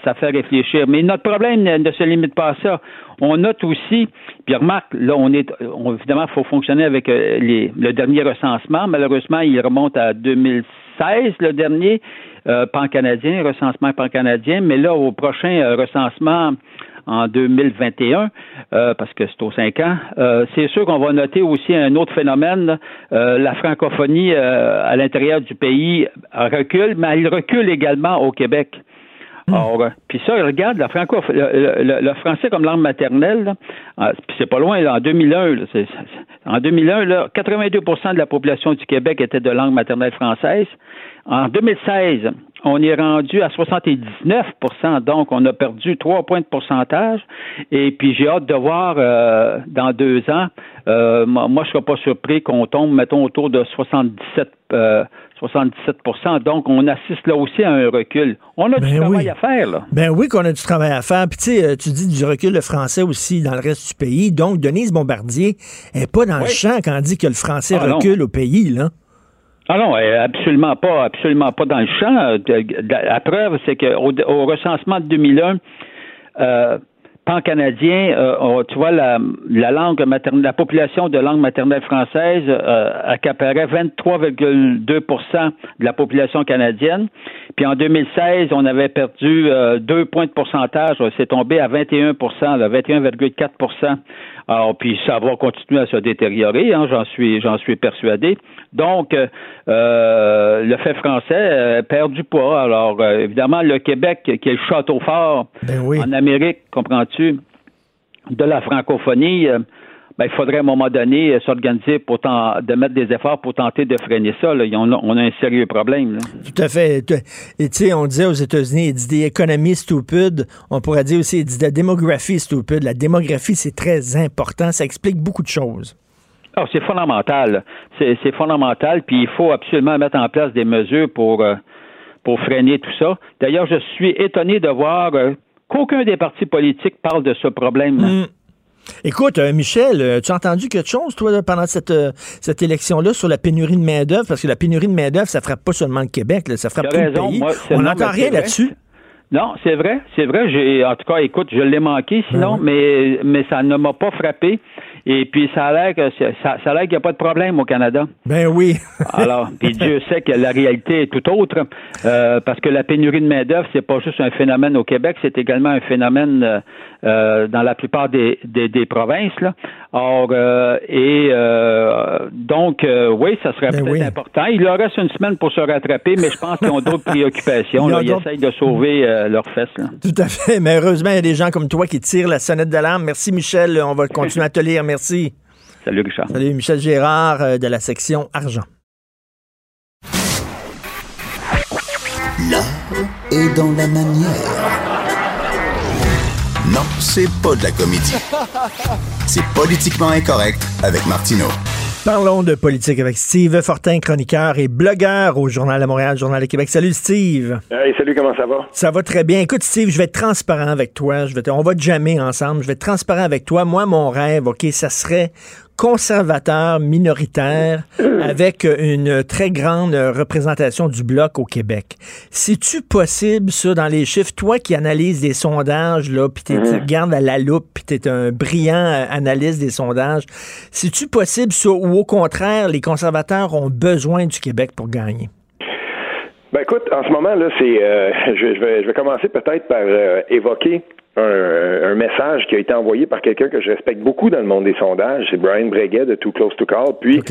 ça, fait réfléchir. Mais notre problème ne, se limite pas à ça. On note aussi, puis remarque, là, on est, évidemment, il faut fonctionner avec euh, les, le dernier recensement. Malheureusement, il remonte à 2016, le dernier, euh, pan-canadien, recensement pan-canadien. Mais là, au prochain recensement en 2021, euh, parce que c'est aux cinq ans. Euh, c'est sûr qu'on va noter aussi un autre phénomène. Euh, la francophonie à l'intérieur du pays recule, mais elle recule également au Québec. Hmm. puis ça, regarde, la franco le, français comme langue maternelle, puis c'est pas loin, en 2001, en 2001, là, 82% de la population du Québec était de langue maternelle française. En 2016, on est rendu à 79% donc on a perdu trois points de pourcentage. Et puis j'ai hâte de voir euh, dans deux ans, euh, moi je ne serais pas surpris qu'on tombe, mettons, autour de 77 77% Donc, on assiste là aussi à un recul. On a du ben travail à faire, là. Ben oui, qu'on a du travail à faire. Puis, tu sais, euh, tu dis du recul le français aussi dans le reste du pays. Donc, Denise Bombardier n'est pas dans le champ quand on dit que le français ah, recule au pays, là. Ah non, absolument pas, absolument pas dans le champ. La preuve, c'est qu'au au recensement de 2001, euh, pan-canadien, euh, tu vois, la, la langue maternelle, la population de langue maternelle française euh, accaparait 23,2% de la population canadienne. Puis en 2016, on avait perdu euh, deux points de pourcentage. C'est tombé à 21% 21,4% alors, puis ça va continuer à se détériorer, hein, j'en suis, j'en suis persuadé. Donc, euh, le fait français euh, perd du poids. Alors, euh, évidemment, le Québec, qui est le château fort ben en Amérique, comprends-tu, de la francophonie. ben, il faudrait à un moment donné euh, s'organiser pour de mettre des efforts pour tenter de freiner ça. Là. On, a, on, a, un sérieux problème. Là. Tout à fait. Et tu sais, on disait aux États-Unis, il dit des économies stupides. On pourrait dire aussi, il dit de la démographie stupide. La démographie, c'est très important. Ça explique beaucoup de choses. Oh, c'est fondamental. C'est fondamental. Puis il faut absolument mettre en place des mesures pour, euh, pour freiner tout ça. D'ailleurs, je suis étonné de voir euh, qu'aucun des partis politiques parle de ce problème. là mm. Écoute, euh, Michel, euh, tu as entendu quelque chose, toi, pendant cette, euh, cette élection-là, sur la pénurie de main-d'œuvre? Parce que la pénurie de main-d'œuvre, ça frappe pas seulement le Québec, ça frappe tout le pays. On n'entend rien là-dessus. Non, c'est vrai, c'est vrai. J'ai, en tout cas, écoute, je l'ai manqué sinon, ben mais, mais ça ne m'a pas frappé. Et puis, ça a l'air que ça, ça a l'air qu'il n'y a pas de problème au Canada. Ben oui. Alors, puis Dieu sait que la réalité est tout autre, euh, parce que la pénurie de main d'œuvre, c'est pas juste un phénomène au Québec, c'est également un phénomène euh, euh dans la plupart des, des, des provinces. Là. Or, euh, et euh, donc, oui, ça serait ben peut-être important. Il leur reste une semaine pour se rattraper, mais je pense qu'ils ont d'autres préoccupations. Ils, essayent de sauver leurs fesses. Là. Tout à fait. Mais heureusement, il y a des gens comme toi qui tirent la sonnette d'alarme. Merci, Michel. On va continuer à te lire. Merci. Salut, Richard. Salut, Michel Gérard euh, de la section Argent. L'art est dans la manière. Non, c'est pas de la comédie. C'est politiquement incorrect avec Martineau. Parlons de politique avec Steve Fortin, chroniqueur et blogueur au Journal de Montréal, Journal de Québec. Salut Steve. Hey, salut, comment ça va? Ça va très bien. Écoute Steve, je vais être transparent avec toi. Je vais on va jamais ensemble. Je vais être transparent avec toi. Moi, mon rêve, OK, ça serait conservateur minoritaire avec une très grande représentation du bloc au Québec. C'est-tu possible, ça, dans les chiffres? Toi qui analyses des sondages, là, puis tu regardes à la loupe, puis tu es un brillant analyste des sondages, c'est-tu possible, ça, ou au contraire, les conservateurs ont besoin du Québec pour gagner? Ben écoute, en ce moment euh, je, vais, je vais commencer peut-être par euh, évoquer un, message qui a été envoyé par quelqu'un que je respecte beaucoup dans le monde des sondages, c'est Brian Breguet de Too Close to Call. Puis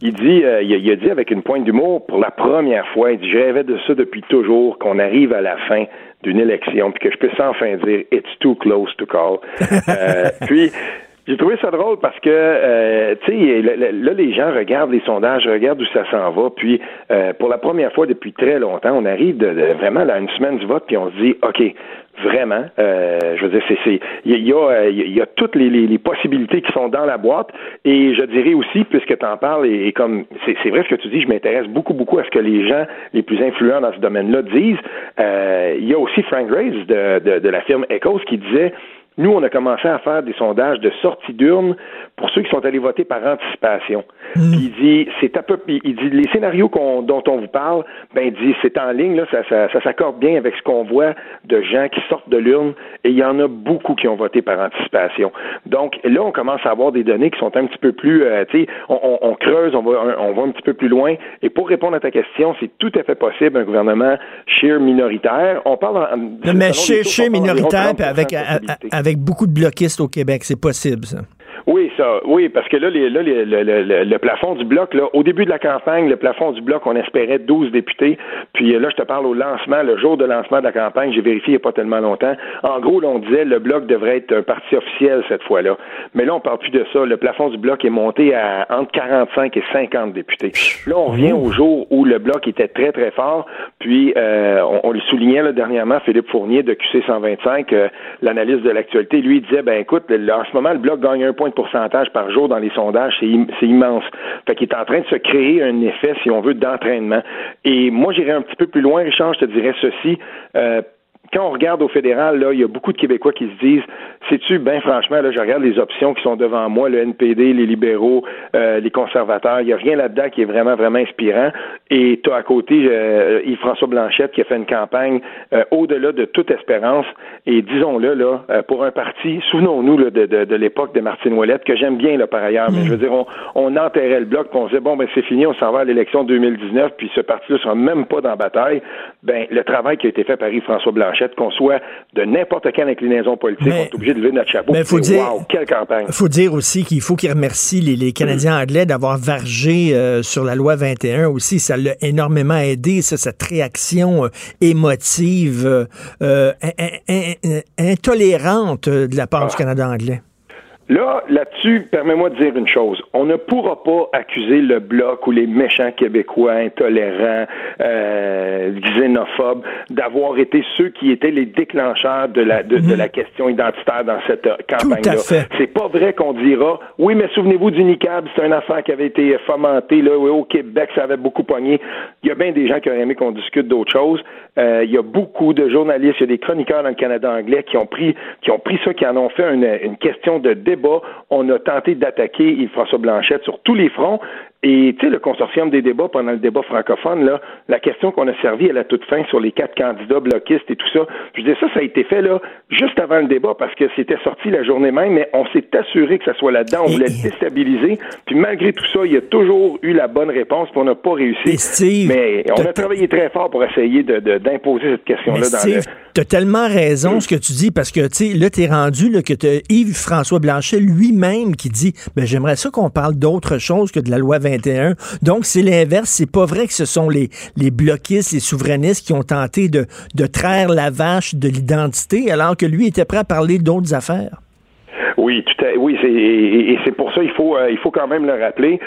il dit, euh, il, a, dit avec une pointe d'humour, pour la première fois, il dit, je rêvais de ça depuis toujours, qu'on arrive à la fin d'une élection, puis que je puisse enfin dire, it's too close to call. euh, puis j'ai trouvé ça drôle parce que, euh, tu sais, là, les gens regardent les sondages, regardent où ça s'en va, puis euh, pour la première fois depuis très longtemps, on arrive de, vraiment à une semaine du vote, puis on se dit, OK, vraiment, euh, je veux dire, c'est, il y a, il y a toutes les, les, possibilités qui sont dans la boîte, et je dirais aussi, puisque tu en parles, et, comme c'est, vrai ce que tu dis, je m'intéresse beaucoup, beaucoup à ce que les gens les plus influents dans ce domaine-là disent. il y a aussi Frank Graves de, de, de la firme Echoes qui disait nous, on a commencé à faire des sondages de sortie d'urne pour ceux qui sont allés voter par anticipation. Mmh. il dit, c'est à peu, il dit, les scénarios dont on vous parle, ben, il dit, c'est en ligne, là, ça, ça, ça s'accorde bien avec ce qu'on voit de gens qui sortent de l'urne, et il y en a beaucoup qui ont voté par anticipation. Donc, là, on commence à avoir des données qui sont un petit peu plus, euh, tu sais, on, on, creuse, on va, on va un petit peu plus loin, et pour répondre à ta question, c'est tout à fait possible un gouvernement sheer minoritaire. On parle en, mais sheer, minoritaire, avec, avec avec beaucoup de bloquistes au Québec. C'est possible, ça. Oui, ça, oui, parce que là, les, là le, le, le, plafond du bloc, là, au début de la campagne, le plafond du bloc, on espérait 12 députés. Puis là, je te parle au lancement, le jour de lancement de la campagne, j'ai vérifié il n'y a pas tellement longtemps. En gros, là, on disait le bloc devrait être un parti officiel cette fois-là. Mais là, on parle plus de ça. Le plafond du bloc est monté à entre 45 et 50 députés. Là, on revient au jour où le bloc était très, très fort. Puis, euh, on, le soulignait là, dernièrement, Philippe Fournier de QC 125, euh, l'analyse de l'actualité, lui, il disait, ben écoute, en ce moment, le bloc gagne un point de pourcentage par jour dans les sondages, c'est immense. Fait qu'il est en train de se créer un effet, si on veut, d'entraînement. Et moi, j'irais un petit peu plus loin, Richard, je te dirais ceci. Euh, quand on regarde au fédéral, là, il y a beaucoup de Québécois qui se disent, sais-tu, ben franchement, là, je regarde les options qui sont devant moi, le NPD, les libéraux, euh, les conservateurs, il n'y a rien là-dedans qui est vraiment, vraiment inspirant. Et tu as à côté euh, Yves-François Blanchette qui a fait une campagne euh, au-delà de toute espérance. Et disons-le, là, euh, pour un parti, souvenons-nous de, de, de l'époque de Martine Ouellette, que j'aime bien là, par ailleurs, mais je veux dire, on, on enterrait le bloc, puis on disait, bon, ben c'est fini, on s'en va à l'élection 2019, puis ce parti-là sera même pas dans la bataille. Ben, le travail qui a été fait par Yves-François Blanchette, qu'on soit de n'importe quelle inclinaison politique, on obligé de lever notre chapeau. Mais faut dire, quelle campagne. faut dire aussi qu'il faut qu'ils remercient les, Canadiens anglais d'avoir vargé euh, sur la loi 21 aussi. Ça l'a énormément aidé, cette réaction euh, émotive, euh, intolérante de la part du ah. Canada anglais. Là, là-dessus, permets-moi de dire une chose. On ne pourra pas accuser le bloc ou les méchants québécois intolérants, euh, xénophobes, d'avoir été ceux qui étaient les déclencheurs de la de, la question identitaire dans cette campagne-là. C'est pas vrai qu'on dira oui, mais souvenez-vous du NICAB, c'est un affaire qui avait été fomenté là au Québec, ça avait beaucoup pogné. Il y a bien des gens qui auraient aimé qu'on discute d'autres choses. Euh, il y a beaucoup de journalistes, il y a des chroniqueurs dans le Canada anglais qui ont pris qui ont pris ça, qui en ont fait une, une question de débat on a tenté d'attaquer Yves-François Blanchette sur tous les fronts. Et tu sais, le consortium des débats pendant le débat francophone, là, la question qu'on a servi à la toute fin sur les quatre candidats bloquistes et tout ça, je dis ça, ça a été fait là juste avant le débat parce que c'était sorti la journée même, mais on s'est assuré que ça soit là-dedans, on voulait déstabiliser. Puis malgré tout ça, il y a toujours eu la bonne réponse, puis on n'a pas réussi. mais on a travaillé très fort pour essayer d'imposer cette question-là dans le T'as tellement raison ce que tu dis parce que tu sais là t'es rendu là, que t'as Yves François Blanchet lui-même qui dit ben j'aimerais ça qu'on parle d'autre chose que de la loi 21. Donc c'est l'inverse, c'est pas vrai que ce sont les les bloquistes, les souverainistes qui ont tenté de de traire la vache de l'identité alors que lui était prêt à parler d'autres affaires. Oui, tout à, oui, c'est, et, c'est pour ça il faut euh, il faut quand même le rappeler.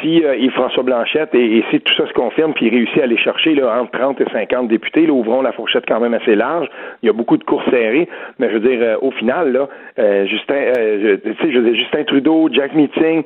Si euh, Yves-François Blanchette et, si tout ça se confirme, puis il réussit à aller chercher là, entre 30 et 50 députés, là, ouvrons la fourchette quand même assez large. Il y a beaucoup de courses serrées, mais je veux dire, euh, au final, là, Justin, je, je veux dire, Justin Trudeau, Jack Meeting,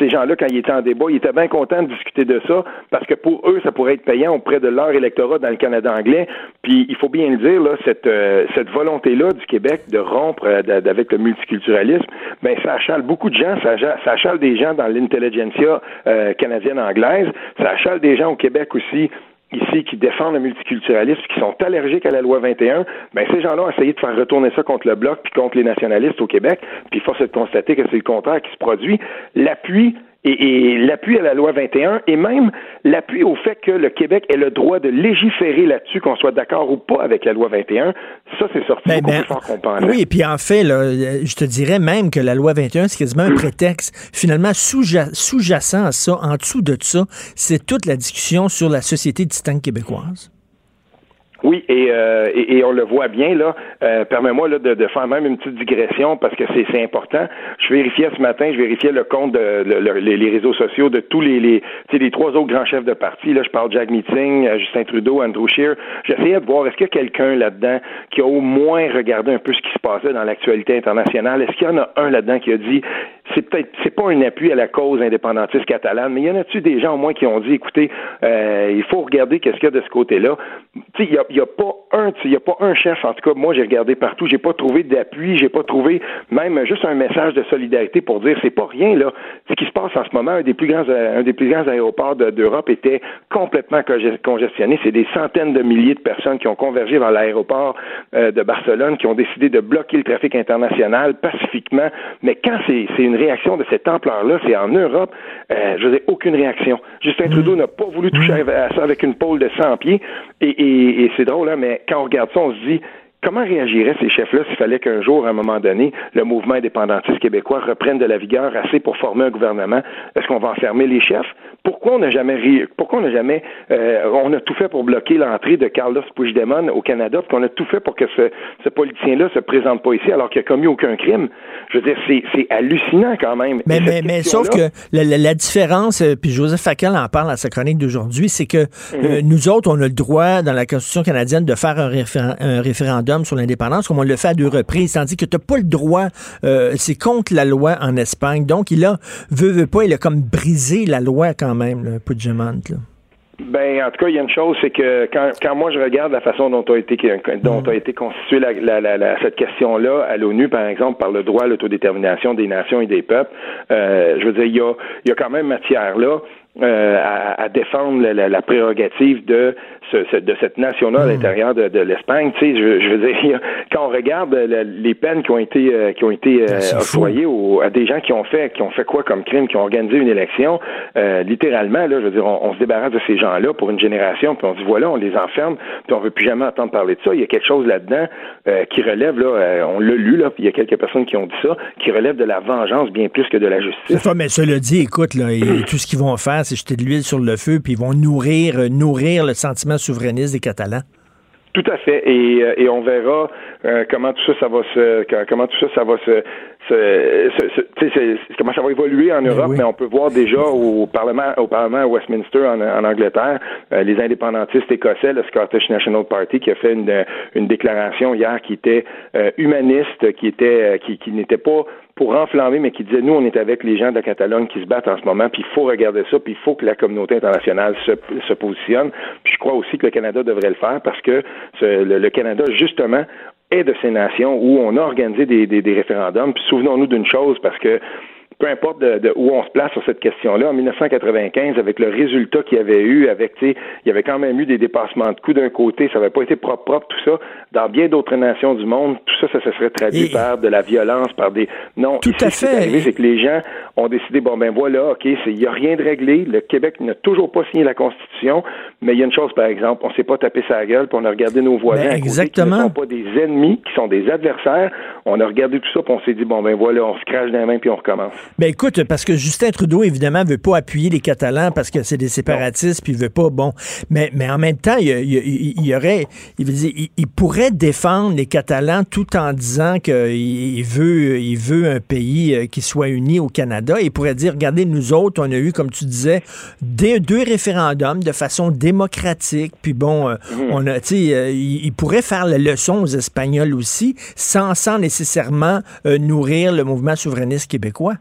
ces gens-là, quand ils étaient en débat, ils étaient bien contents de discuter de ça parce que pour eux, ça pourrait être payant auprès de leur électorat dans le Canada anglais. Puis il faut bien le dire, là, cette cette volonté-là du Québec de rompre avec le multiculturalisme ben ça achale beaucoup de gens, ça, achale des gens dans l'intelligentsia euh, canadienne-anglaise, ça achale des gens au Québec aussi ici qui défendent le multiculturalisme, qui sont allergiques à la loi 21, ben ces gens-là ont essayé de faire retourner ça contre le bloc puis contre les nationalistes au Québec, puis force est de constater que c'est le contraire qui se produit. L'appui et, l'appui à la loi 21 et même l'appui au fait que le Québec ait le droit de légiférer là-dessus, qu'on soit d'accord ou pas avec la loi 21, ça c'est sorti ben, ben, plus fort qu'on. Oui, et puis en fait, là, je te dirais même que la loi 21, c'est quasiment un prétexte. Finalement, sous-jacent à ça, en dessous de ça, c'est toute la discussion sur la société distincte québécoise. Oui, et, euh, et, on le voit bien là. Euh, Permets-moi de, de, faire même une petite digression parce que c'est important. Je vérifiais ce matin, je vérifiais le compte de les, réseaux sociaux de tous les les, les trois autres grands chefs de parti. Là, je parle Jack Meeting, euh, Justin Trudeau, Andrew Scheer. J'essayais de voir est-ce qu'il y a quelqu'un là-dedans qui a au moins regardé un peu ce qui se passait dans l'actualité internationale? Est-ce qu'il y en a un là-dedans qui a dit c'est peut-être c'est pas un appui à la cause indépendantiste catalane, mais il y en a-tu des gens au moins qui ont dit écoutez, euh, il faut regarder qu'est-ce qu'il y a de ce côté-là. Tu sais, il y a, y a, pas un, il y a pas un chef. En tout cas, moi j'ai regardé partout, j'ai pas trouvé d'appui, j'ai pas trouvé même juste un message de solidarité pour dire c'est pas rien là. Ce qui se passe en ce moment, un des plus grands, un des plus grands aéroports d'Europe était complètement congestionné. C'est des centaines de milliers de personnes qui ont convergé vers l'aéroport euh, de Barcelone, qui ont décidé de bloquer le trafic international pacifiquement. Mais quand c'est une réaction de cette ampleur-là, c'est en Europe, euh, je veux aucune réaction. Justin mm. Trudeau n'a pas voulu toucher à ça avec une pôle de 100 pieds. Et, et c'est drôle, hein, mais quand on regarde ça, on se dit, Comment réagiraient ces chefs-là s'il fallait qu'un jour, à un moment donné, le mouvement indépendantiste québécois reprenne de la vigueur assez pour former un gouvernement? Est-ce qu'on va enfermer les chefs? Pourquoi on n'a jamais ri... pourquoi on n'a jamais euh, on a tout fait pour bloquer l'entrée de Carlos Puigdemont au Canada, puis qu'on a tout fait pour que ce, ce politicien-là se présente pas ici alors qu'il a commis aucun crime? Je veux dire, c'est hallucinant quand même. Mais, mais, mais sauf que la, différence, euh, puis Joseph Facal en parle à sa chronique d'aujourd'hui, c'est que euh, mhm. nous autres, on a le droit dans la Constitution canadienne de faire un, un référendum sur l'indépendance, comme on le fait à deux reprises, tandis que tu n'as pas le droit, euh, c'est contre la loi en Espagne. Donc, il a, veut, veut pas, il a comme brisé la loi quand même, le Puigdemont. Là. Ben, en tout cas, il y a une chose, c'est que quand, quand moi je regarde la façon dont a été dont a été constituée la, cette question-là à l'ONU, par exemple, par le droit à l'autodétermination des nations et des peuples, euh, je veux dire, il y a, il y a quand même matière là euh, à, à, défendre la, la, prérogative de de cette nation-là à hmm. l'intérieur de, de l'Espagne. Tu sais, je, je, veux dire, quand on regarde les peines qui ont été euh, qui ont été euh, octroyées à des gens qui ont fait qui ont fait quoi comme crime, qui ont organisé une élection, euh, littéralement, là, je veux dire, on, se débarrasse de ces gens-là pour une génération, puis on dit voilà, on les enferme, puis on veut plus jamais entendre parler de ça. Il y a quelque chose là-dedans qui relève, là, on l'a lu, là, puis il y a quelques personnes qui ont dit ça, qui relève de la vengeance bien plus que de la justice. Ça, mais cela dit, écoute, là, tout ce qu'ils vont faire, c'est jeter de l'huile sur le feu, puis ils vont nourrir, nourrir le sentiment souverainiste des Catalans. Tout à fait. Et, euh, et on verra euh, comment tout ça, ça va se, comment tout ça, ça va se, se, se, comment ça va évoluer en Europe. Mais, on peut voir déjà au Parlement, au Parlement à Westminster en, en Angleterre, euh, les indépendantistes écossais, le Scottish National Party, qui a fait une, une déclaration hier qui était humaniste, qui était, qui, qui n'était pas pour enflammer, mais qui disait nous, on est avec les gens de la Catalogne qui se battent en ce moment, puis il faut regarder ça, puis il faut que la communauté internationale se, se positionne. Puis je crois aussi que le Canada devrait le faire parce que le, Canada, justement, est de ces nations où on a organisé des, des, des référendums. Puis souvenons-nous d'une chose, parce que peu importe de, où on se place sur cette question-là, en 1995, avec le résultat qu'il y avait eu, avec, tu sais, il y avait quand même eu des dépassements de coûts d'un côté, ça n'avait pas été propre, propre, tout ça. Dans bien d'autres nations du monde, tout ça, ça se serait traduit par de la violence, par des... Non, tout à fait. Ce qui est arrivé, c'est que les gens ont décidé, bon, ben voilà, OK, il n'y a rien de réglé, le Québec n'a toujours pas signé la Constitution, mais il y a une chose, par exemple, on s'est pas tapé sa gueule, puis on a regardé nos voisins ben, exactement. qui ne sont pas des ennemis, qui sont des adversaires. On a regardé tout ça, puis on s'est dit, bon, ben voilà, on se crache dans les mains, puis on recommence. Ben écoute, parce que Justin Trudeau, évidemment, veut pas appuyer les Catalans parce que c'est des séparatistes, puis il veut pas, bon. Mais, mais en même temps, il, y aurait, il, veut dire, il, pourrait défendre les Catalans tout en disant qu'il veut, il veut un pays euh, qui soit uni au Canada. Il pourrait dire, regardez, nous autres, on a eu, comme tu disais, des, deux référendums de façon démocratique, puis bon, euh, mmh. on a, tu sais, euh, il, pourrait faire la leçon aux Espagnols aussi, sans, sans nécessairement nourrir le mouvement souverainiste québécois.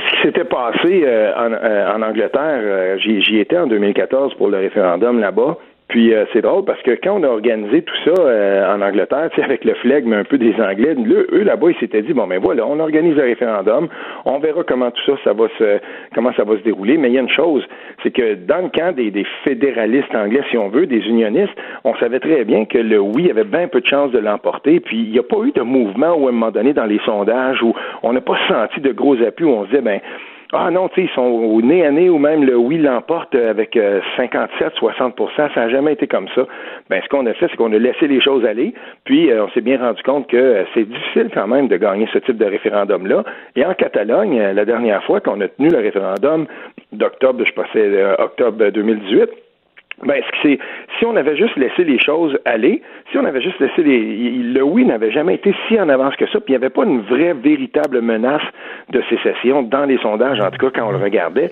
Ce qui s'était passé euh, en, euh, en, Angleterre. Euh, j'y étais en 2014 pour le référendum là-bas. Puis euh, c'est drôle parce que quand on a organisé tout ça euh, en Angleterre, avec le flegme un peu des Anglais, eux là-bas ils s'étaient dit bon ben voilà, on organise un référendum, on verra comment tout ça ça va se comment ça va se dérouler. Mais il y a une chose, c'est que dans le camp des, des, fédéralistes anglais, si on veut, des unionistes, on savait très bien que le oui avait bien peu de chances de l'emporter. Puis il n'y a pas eu de mouvement où à un moment donné dans les sondages où on n'a pas senti de gros appuis où on se disait ben ah non, tu sais, ils sont au nez à nez ou même le oui l'emporte avec 57-60% euh, Ça n'a jamais été comme ça. Ben, ce qu'on a fait, c'est qu'on a laissé les choses aller, puis euh, on s'est bien rendu compte que euh, c'est difficile quand même de gagner ce type de référendum-là. Et en Catalogne, la dernière fois qu'on a tenu le référendum d'octobre, je passais octobre 2018, ben, c'est si on avait juste laissé les choses aller, si on avait juste laissé les, le oui n'avait jamais été si en avance que ça, puis il n'y avait pas une vraie véritable menace de sécession dans les sondages, en tout cas quand on le regardait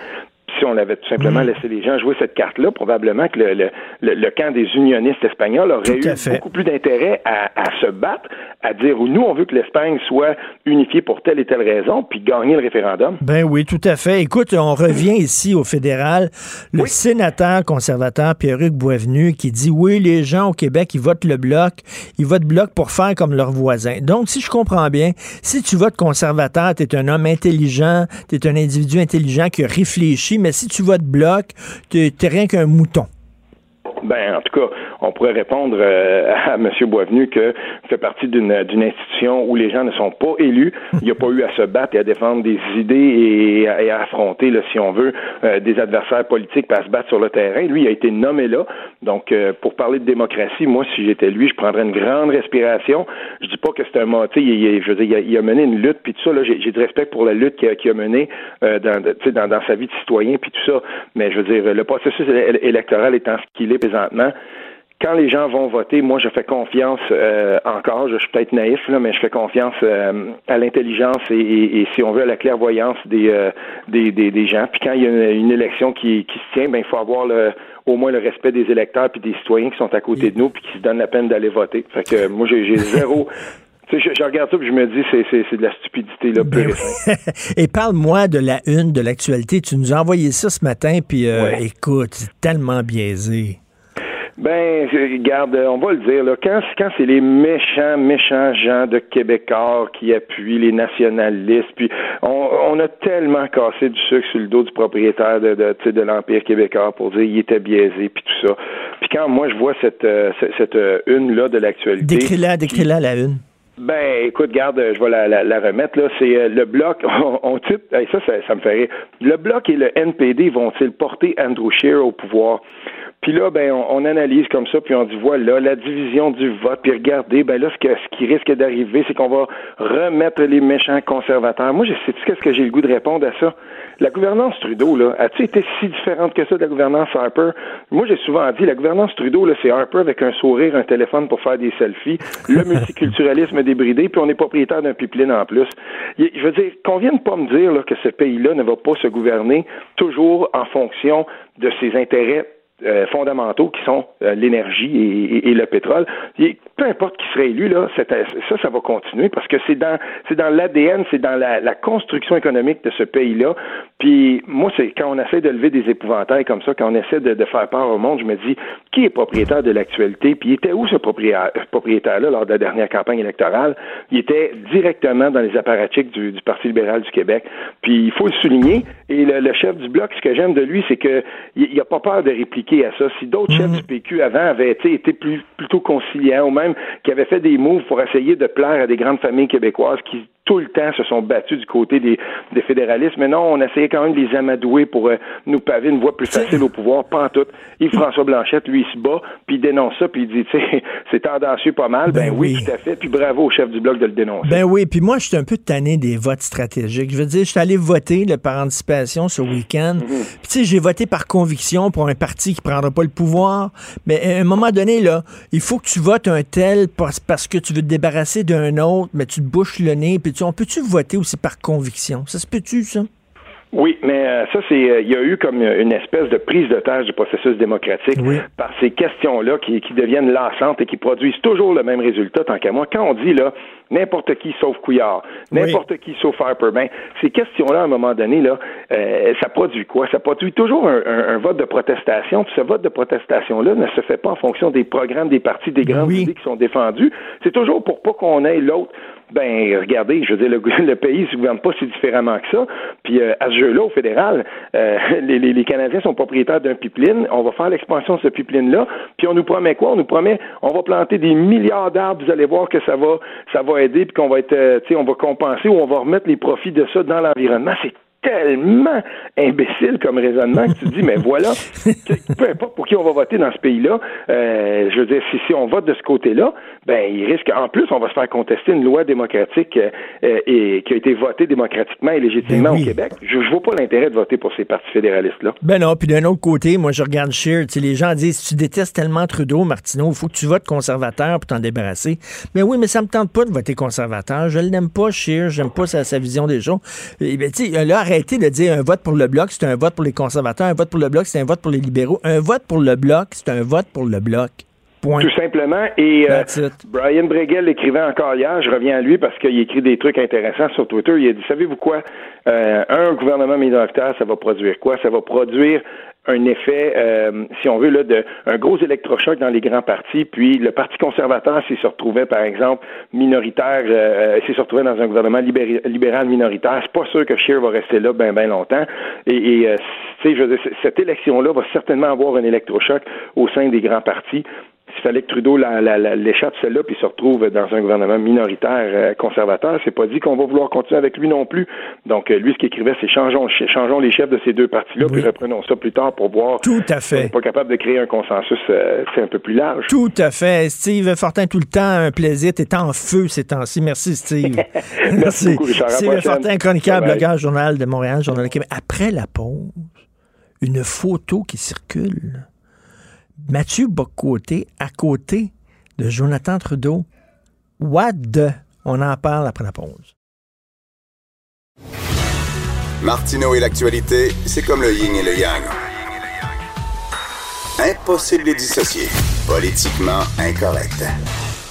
si on avait tout simplement mm. laissé les gens jouer cette carte-là, probablement que le, le, camp des unionistes espagnols aurait eu beaucoup plus d'intérêt à, se battre, à dire nous, on veut que l'Espagne soit unifiée pour telle et telle raison, puis gagner le référendum. Ben oui, tout à fait. Écoute, on revient ici au fédéral. Le sénateur conservateur Pierre-Hugues Boisvenu qui dit oui, les gens au Québec, ils votent le bloc, ils votent bloc pour faire comme leurs voisins. Donc, si je comprends bien, si tu votes conservateur, tu es un homme intelligent, tu es un individu intelligent qui a réfléchi, mais si tu votes bloc, tu n'es rien qu'un mouton. Ben, en tout cas, on pourrait répondre euh, à M. Boisvenu que fait partie d'une institution où les gens ne sont pas élus. Il n'y a pas eu à se battre et à défendre des idées et à, affronter, là, si on veut, euh, des adversaires politiques à se battre sur le terrain. Lui, il a été nommé là. Donc, euh, pour parler de démocratie, moi, si j'étais lui, je prendrais une grande respiration. Je dis pas que c'est un tu je veux dire, il a, mené une lutte, puis tout ça, là, j'ai, du respect pour la lutte qu'il a, a menée dans, dans, dans sa vie de citoyen, puis tout ça. Mais je veux dire, le processus électoral étant ce qu'il est présentement, quand les gens vont voter, moi, je fais confiance euh, encore, je suis peut-être naïf, là, mais je fais confiance euh, à l'intelligence et, si on veut, à la clairvoyance des, euh, des, des, gens. Puis quand il y a une, élection qui, qui, se tient, ben il faut avoir le, au moins le respect des électeurs puis des citoyens qui sont à côté de nous puis qui se donnent la peine d'aller voter. Fait que moi, j'ai zéro... Je, je, regarde ça et je me dis c'est, c'est, de la stupidité là, ben Et parle-moi de la une de l'actualité. Tu nous as envoyé ça ce matin, puis écoute, c'est tellement biaisé. Ben, regarde, on va le dire, là, quand, quand c'est les méchants, méchants gens de Québécois qui appuient les nationalistes, puis on, a tellement cassé du sucre sur le dos du propriétaire de, de, l'Empire québécois pour dire qu'il était biaisé, puis tout ça. Puis quand moi je vois cette, euh, cette, euh, une-là de l'actualité... Décris-la, décris-la, la une. Ben, écoute, garde, je vais la, la, remettre là. C'est euh, le bloc. On, type, ça, ça, ça, me fait rire. Le bloc et le NPD vont-ils porter Andrew Scheer au pouvoir? Puis là, ben, on, analyse comme ça, puis on dit voilà, la division du vote, puis regardez, ben là, ce, que, ce qui risque d'arriver, c'est qu'on va remettre les méchants conservateurs. Moi, je sais qu'est-ce que j'ai le goût de répondre à ça? La gouvernance Trudeau, là, a-t-il été si différente que ça de la gouvernance Harper? Moi, j'ai souvent dit, la gouvernance Trudeau, là, c'est Harper avec un sourire, un téléphone pour faire des selfies, le multiculturalisme débridé, puis on est propriétaire d'un pipeline en plus. Je veux dire, qu'on vienne pas me dire là, que ce pays-là ne va pas se gouverner toujours en fonction de ses intérêts euh, fondamentaux qui sont euh, l'énergie et, le pétrole. peu importe qui serait élu, là, ça, ça va continuer parce que c'est dans c'est dans l'ADN, c'est dans la, construction économique de ce pays-là. Puis moi, c'est quand on essaie de lever des épouvantails comme ça, quand on essaie de, faire part au monde, je me dis qui est propriétaire de l'actualité, puis il était où ce propriétaire-là lors de la dernière campagne électorale? Il était directement dans les apparatchiks du, Parti libéral du Québec. Puis il faut le souligner, et le, chef du bloc, ce que j'aime de lui, c'est qu'il n'a pas peur de répliquer à ça. Si d'autres chefs mhm. du PQ avant avaient été, été plus, plutôt conciliants ou même qui avaient fait des moves pour essayer de plaire à des grandes familles québécoises qui tout le temps se sont battus du côté des, fédéralistes. Mais non, on essayait quand même de les amadouer pour euh, nous paver une voie plus facile au pouvoir. Pas en tout. Yves-François Blanchette, lui, il se bat, puis il dénonce ça, puis il dit, tu sais, c'est tendancieux pas mal. Ben, oui, tout à fait. Puis bravo au chef du bloc de le dénoncer. Ben oui, puis moi, je suis un peu tanné des votes stratégiques. Je veux dire, je suis allé voter par anticipation ce week-end. Mhm. Puis tu sais, j'ai voté par conviction pour un parti qui prendra pas le pouvoir. Mais à un moment donné, là, il faut que tu votes un tel parce que tu veux te débarrasser d'un autre, mais tu te bouches le nez, puis on peut-tu voter aussi par conviction? Ça se peut-tu, ça? Oui, mais euh, ça, c'est euh, il y a eu comme une espèce de prise de tâche du processus démocratique par ces questions-là qui, qui deviennent lassantes et qui produisent toujours le même résultat, tant qu'à moi. Quand on dit là n'importe qui sauf Couillard, n'importe qui sauf Harper, ben, ces questions-là, à un moment donné, là, euh, ça produit quoi? Ça produit toujours un, vote de protestation, puis ce vote de protestation-là ne se fait pas en fonction des programmes des partis, des grandes idées qui sont défendues. C'est toujours pour pas qu'on ait l'autre ben regardez, je veux dire, le, le pays se gouverne pas si différemment que ça. Puis euh, à ce jeu-là, au fédéral, euh, les, les, les, Canadiens sont propriétaires d'un pipeline. On va faire l'expansion de ce pipeline-là. Puis on nous promet quoi? On nous promet, on va planter des milliards d'arbres. Vous allez voir que ça va, ça va aider, puis qu'on va être, euh, on va compenser ou on va remettre les profits de ça dans l'environnement. Tellement imbécile comme raisonnement que tu te dis, mais voilà, peu importe pour qui on va voter dans ce pays-là, euh, je veux dire, si, si on vote de ce côté-là, ben il risque, en plus, on va se faire contester une loi démocratique euh, et qui a été votée démocratiquement et légitimement ben au Québec. Je, ne vois pas l'intérêt de voter pour ces partis fédéralistes-là. Ben non, puis d'un autre côté, moi je regarde Scheer, les gens disent, tu détestes tellement Trudeau, Martineau, il faut que tu votes conservateur pour t'en débarrasser. Mais oui, mais ça me tente pas de voter conservateur. Je l'aime pas, Scheer, j'aime pas sa, sa, vision des choses. Et ben, tu sais, là, arrêtez de dire un vote pour le bloc, c'est un vote pour les conservateurs, un vote pour le bloc, c'est un vote pour les libéraux. Un vote pour le bloc, c'est un vote pour le bloc. Point. Tout simplement. Et euh, Brian Breguel écrivait encore hier, je reviens à lui parce qu'il écrit des trucs intéressants sur Twitter. Il a dit, savez-vous quoi? Euh, un gouvernement minoritaire, ça va produire quoi? Ça va produire un effet, euh, si on veut, là, de un gros électrochoc dans les grands partis. Puis le Parti conservateur, s'il se retrouvait, par exemple, minoritaire, euh, s'il se retrouvait dans un gouvernement libéral minoritaire, c'est pas sûr que Scheer va rester là bien ben longtemps. Et, et euh, je veux dire, cette élection-là va certainement avoir un électrochoc au sein des grands partis s'il fallait que Trudeau l'échappe celle-là puis se retrouve dans un gouvernement minoritaire euh, conservateur, c'est pas dit qu'on va vouloir continuer avec lui non plus. Donc euh, lui, ce qu'il écrivait, c'est changeons, changeons les chefs de ces deux partis-là, puis reprenons ça plus tard pour voir. Tout à fait. pas capable de créer un consensus euh, un peu plus large. Tout à fait. Steve Fortin, tout le temps, un plaisir. T'es en feu ces temps-ci. Merci, Steve. Merci, beaucoup, Richard. Steve Fortin, chroniqueur, blogueur, journal de Montréal, journal de Québec. Après la pause, une photo qui circule Mathieu Bocoté à côté de Jonathan Trudeau. What the? On en parle après la pause. Martineau et l'actualité, c'est comme le yin et le yang. Impossible de dissocier. Politiquement incorrect.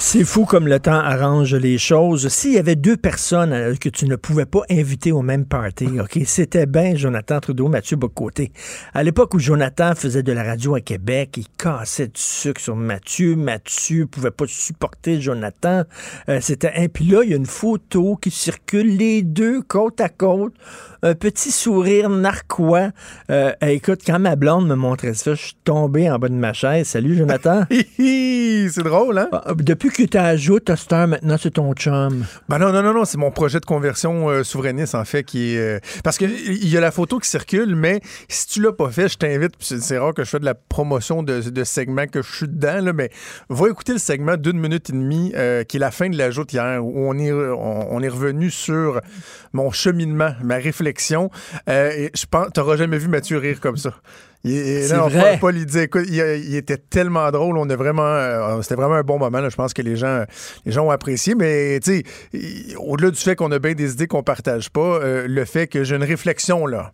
C'est fou comme le temps arrange les choses. S'il y avait deux personnes euh, que tu ne pouvais pas inviter au même party, OK, c'était bien Jonathan Trudeau, Mathieu Bocoté. À l'époque où Jonathan faisait de la radio à Québec, il cassait du sucre sur Mathieu. Mathieu pouvait pas supporter Jonathan. Euh, c'était un puis là, il y a une photo qui circule les deux côte à côte un petit sourire narquois. Euh, écoute, quand ma blonde me montrait ça, je suis tombé en bas de ma chaise. Salut, Jonathan. c'est drôle, hein? Ah, Depuis que tu ajoutes Toaster, maintenant, c'est ton chum. Ben non, non, non, non, c'est mon projet de conversion euh, souverainiste, en fait, qui est... euh, parce que il y a la photo qui circule, mais si tu l'as pas fait, je t'invite, puis c'est c'est rare que je fais de la promotion de, de segments que je suis dedans, là, mais va écouter le segment d'une minute et demie, euh, qui est la fin de la joute hier, où on est, on, on est revenu sur mon cheminement, ma réflexion. Euh, et je pense, t'auras jamais vu Mathieu rire comme ça. Il, il- non, vrai. Écoute, était tellement drôle. On a vraiment, euh, c'était vraiment un bon moment. là. Je pense que les gens, les gens ont apprécié. Mais au-delà du fait qu'on a bien des idées qu'on partage pas, euh, le fait que j'ai une réflexion là,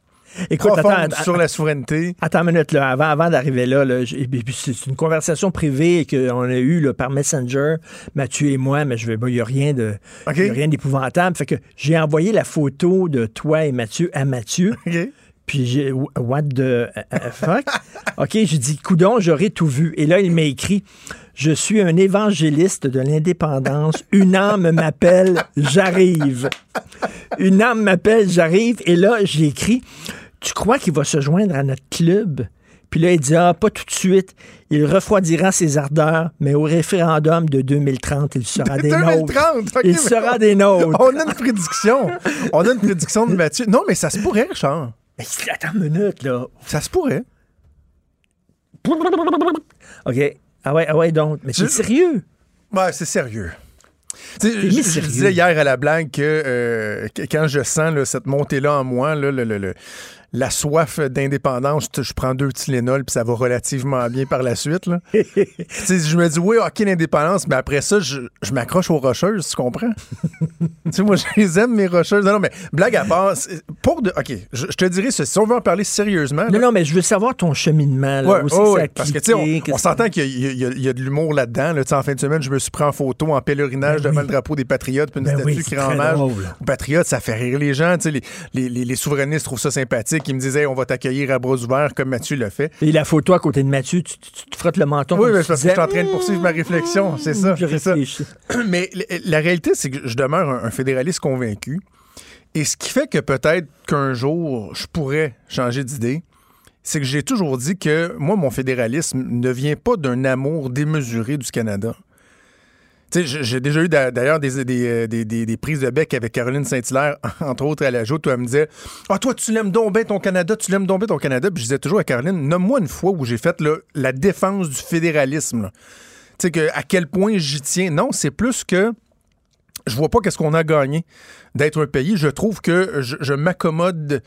Écoute, profonde attends, attends, sur la souveraineté. Attends une minute, là, avant, avant d'arriver là, c'est une conversation privée qu'on a eue là, par Messenger, Mathieu et moi, mais je vais, il n'y a rien de, y a rien d'épouvantable. Fait que j'ai envoyé la photo de toi et Mathieu à Mathieu. Puis j'ai what the euh, euh, fuck? OK, j'ai dit coudon, j'aurais tout vu. Et là il m'a écrit je suis un évangéliste de l'indépendance. Une âme m'appelle, j'arrive. Une âme m'appelle, j'arrive. Et là, j'ai écrit Tu crois qu'il va se joindre à notre club? Puis là, il dit Ah, pas tout de suite. Il refroidira ses ardeurs, mais au référendum de 2030, il sera des nôtres. 2030. OK, Il sera des nôtres. On a une prédiction. On a une prédiction de Mathieu. Non, mais ça se pourrait, Richard. Mais attends une minute, là. Ça se pourrait. OK. Ah ouais, ah ouais, donc. Mais c'est sérieux. Ouais, c'est sérieux. Je, disais hier à la blague que, euh, quand je sens là, cette montée-là en moi, là, le- le- le- la soif d'indépendance, je, prends deux Tylenol puis ça va relativement bien par la suite. Là. Je me dis, oui, OK, l'indépendance, mais après ça, je, je m'accroche aux rocheuses, tu comprends? tu sais, moi, je les aime, mes rocheuses. Non, non, mais blague à part, pour de. OK, je, je te dirais, si on veut en parler sérieusement. Non, là, non, mais je veux savoir ton cheminement. Là, Ouais, où c'est ouais, que ça ouais, a parce que, tu sais, cliqué, on, s'entend qu'il y, a- y y de l'humour là-dedans. Là, en fin de semaine, je me suis pris en photo en pèlerinage Ben devant oui. le drapeau des Patriotes, puis une Ben statue oui, qui rend hommage aux Patriotes. Ça fait rire les gens. Tu sais, Les, les, les- les souverainistes trouvent ça sympathique. Ils me disaient, Hey, on va t'accueillir à bras ouverts comme Mathieu l'a fait. Et la photo à côté de Mathieu, tu, tu- tu te frottes le menton. Oui, mais parce que je suis en train de poursuivre ma réflexion. C'est ça. Je c'est ça. réfléchis. Mais la réalité, c'est que je demeure un, un fédéraliste convaincu. Et ce qui fait que peut-être qu'un jour, je pourrais changer d'idée, c'est que j'ai toujours dit que moi, mon fédéralisme ne vient pas d'un amour démesuré du Canada. J'ai- déjà eu d'a- d'ailleurs des, euh, des- des- des prises de bec avec Caroline Saint-Hilaire, entre autres à la joute, où elle me disait Ah, toi, tu l'aimes donc ton Canada, tu l'aimes donc ton Canada. Puis je disais toujours à Caroline Nomme-moi une fois où j'ai fait la défense du fédéralisme. Tu sais, que, à quel point j'y tiens. Non, c'est plus que je vois pas qu'est-ce qu'on a gagné d'être un pays. Je trouve que je, je m'accommode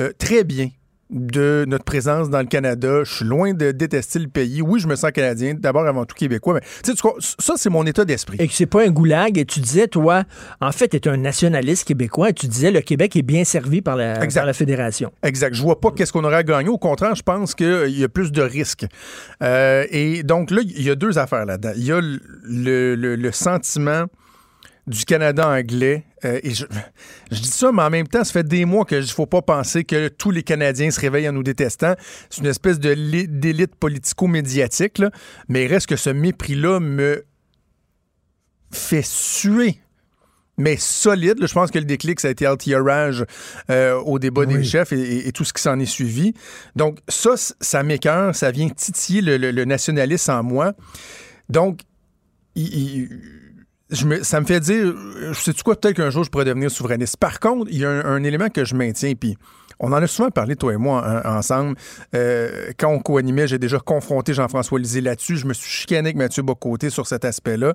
euh, très bien de notre présence dans le Canada. Je suis loin de détester le pays. Oui, je me sens canadien, d'abord avant tout québécois, mais tu sais, ça, c'est mon état d'esprit. Et que c'est pas un goulag. Et tu disais, toi, en fait, tu es un nationaliste québécois. Et tu disais, le Québec est bien servi par la, Exact. par la Fédération. Exact. Je vois pas qu'est-ce qu'on aurait à gagner. Au contraire, je pense qu'il y a plus de risques. Euh, et donc là, il y a deux affaires là-dedans. Il y a le, le- le- le sentiment du Canada anglais. euh, et je, je dis ça, mais en même temps, ça fait des mois que ne faut pas penser que tous les Canadiens se réveillent en nous détestant. C'est une espèce de li- d'élite politico-médiatique. Mais il reste que ce mépris-là me fait suer mais solide. là. Je pense que le déclic, ça a été Altirage euh, au débat des chefs et, et- et tout ce qui s'en est suivi. Donc, ça, ça m'écœure, ça vient titiller le, le- le nationalisme en moi. Donc, il- il- ça me fait dire, euh, sais-tu quoi, peut-être qu'un jour, je pourrais devenir souverainiste. Par contre, il y a un, élément que je maintiens, puis on en a souvent parlé, toi et moi, en- ensemble. Euh, quand on co-animait, j'ai déjà confronté Jean-François Lisée là-dessus. Je me suis chicané avec Mathieu Bocoté sur cet aspect-là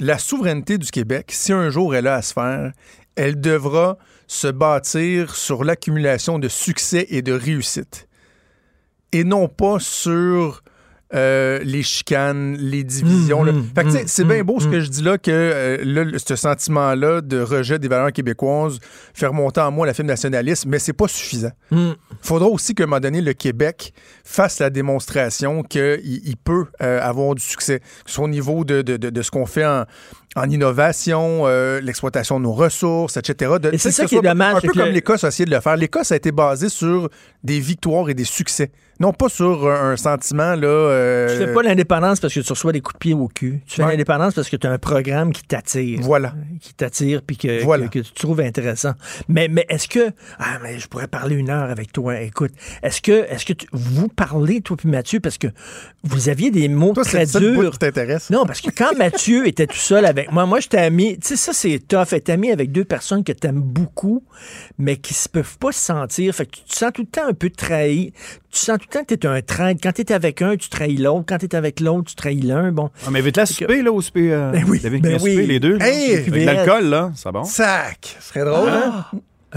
la souveraineté du Québec, si un jour elle a à se faire, elle devra se bâtir sur l'accumulation de succès et de réussite. Et non pas sur euh, les chicanes, les divisions. là. Mhm, Fait que, mhm, c'est bien beau ce que je dis là, que euh, là, ce sentiment-là de rejet des valeurs québécoises fait remonter en moi la film nationaliste, mais c'est pas suffisant. Hmm. faudra aussi qu'à un moment donné, le Québec fasse la démonstration qu'il il peut euh, avoir du succès, que ce soit au niveau de, de- de- de ce qu'on fait en, en innovation, euh, l'exploitation de nos ressources, etc. C'est ça que qui est dommage, Un c'est peu comme l'Écosse a essayé de le faire. L'Écosse a été basée sur des victoires et des succès. Non pas sur un, un sentiment, là. euh, Tu fais pas l'indépendance parce que tu reçois des coups de pied au cul. Tu fais Ouais. l'indépendance parce que tu as un programme qui t'attire. Voilà. Qui t'attire puis que, Voilà. que, que tu trouves intéressant. Mais, mais est-ce que. Ah, mais je pourrais parler une heure avec toi. Écoute, est-ce que, est-ce que tu- vous parlez, toi puis Mathieu, parce que vous aviez des mots Toi, c'est très le seul bout durs. qui t'intéresse. Non, parce que quand Mathieu était tout seul avec moi, moi, j'étais ami. Tu sais, ça, c'est tough. Être ami avec deux personnes que tu aimes beaucoup, mais qui ne peuvent pas se sentir. Fait que tu te sens tout le temps un peu trahi. Tu sens tout le temps que tu es un traître. Quand tu es avec un, tu trahis l'autre. Quand tu es avec l'autre, tu trahis l'un. Bon. On m'invite la souper, là, au souper. euh, Ben oui, une ben souper, oui. les deux. Hey! Avec l'alcool, là, c'est bon. Sac! Ce serait drôle, hein?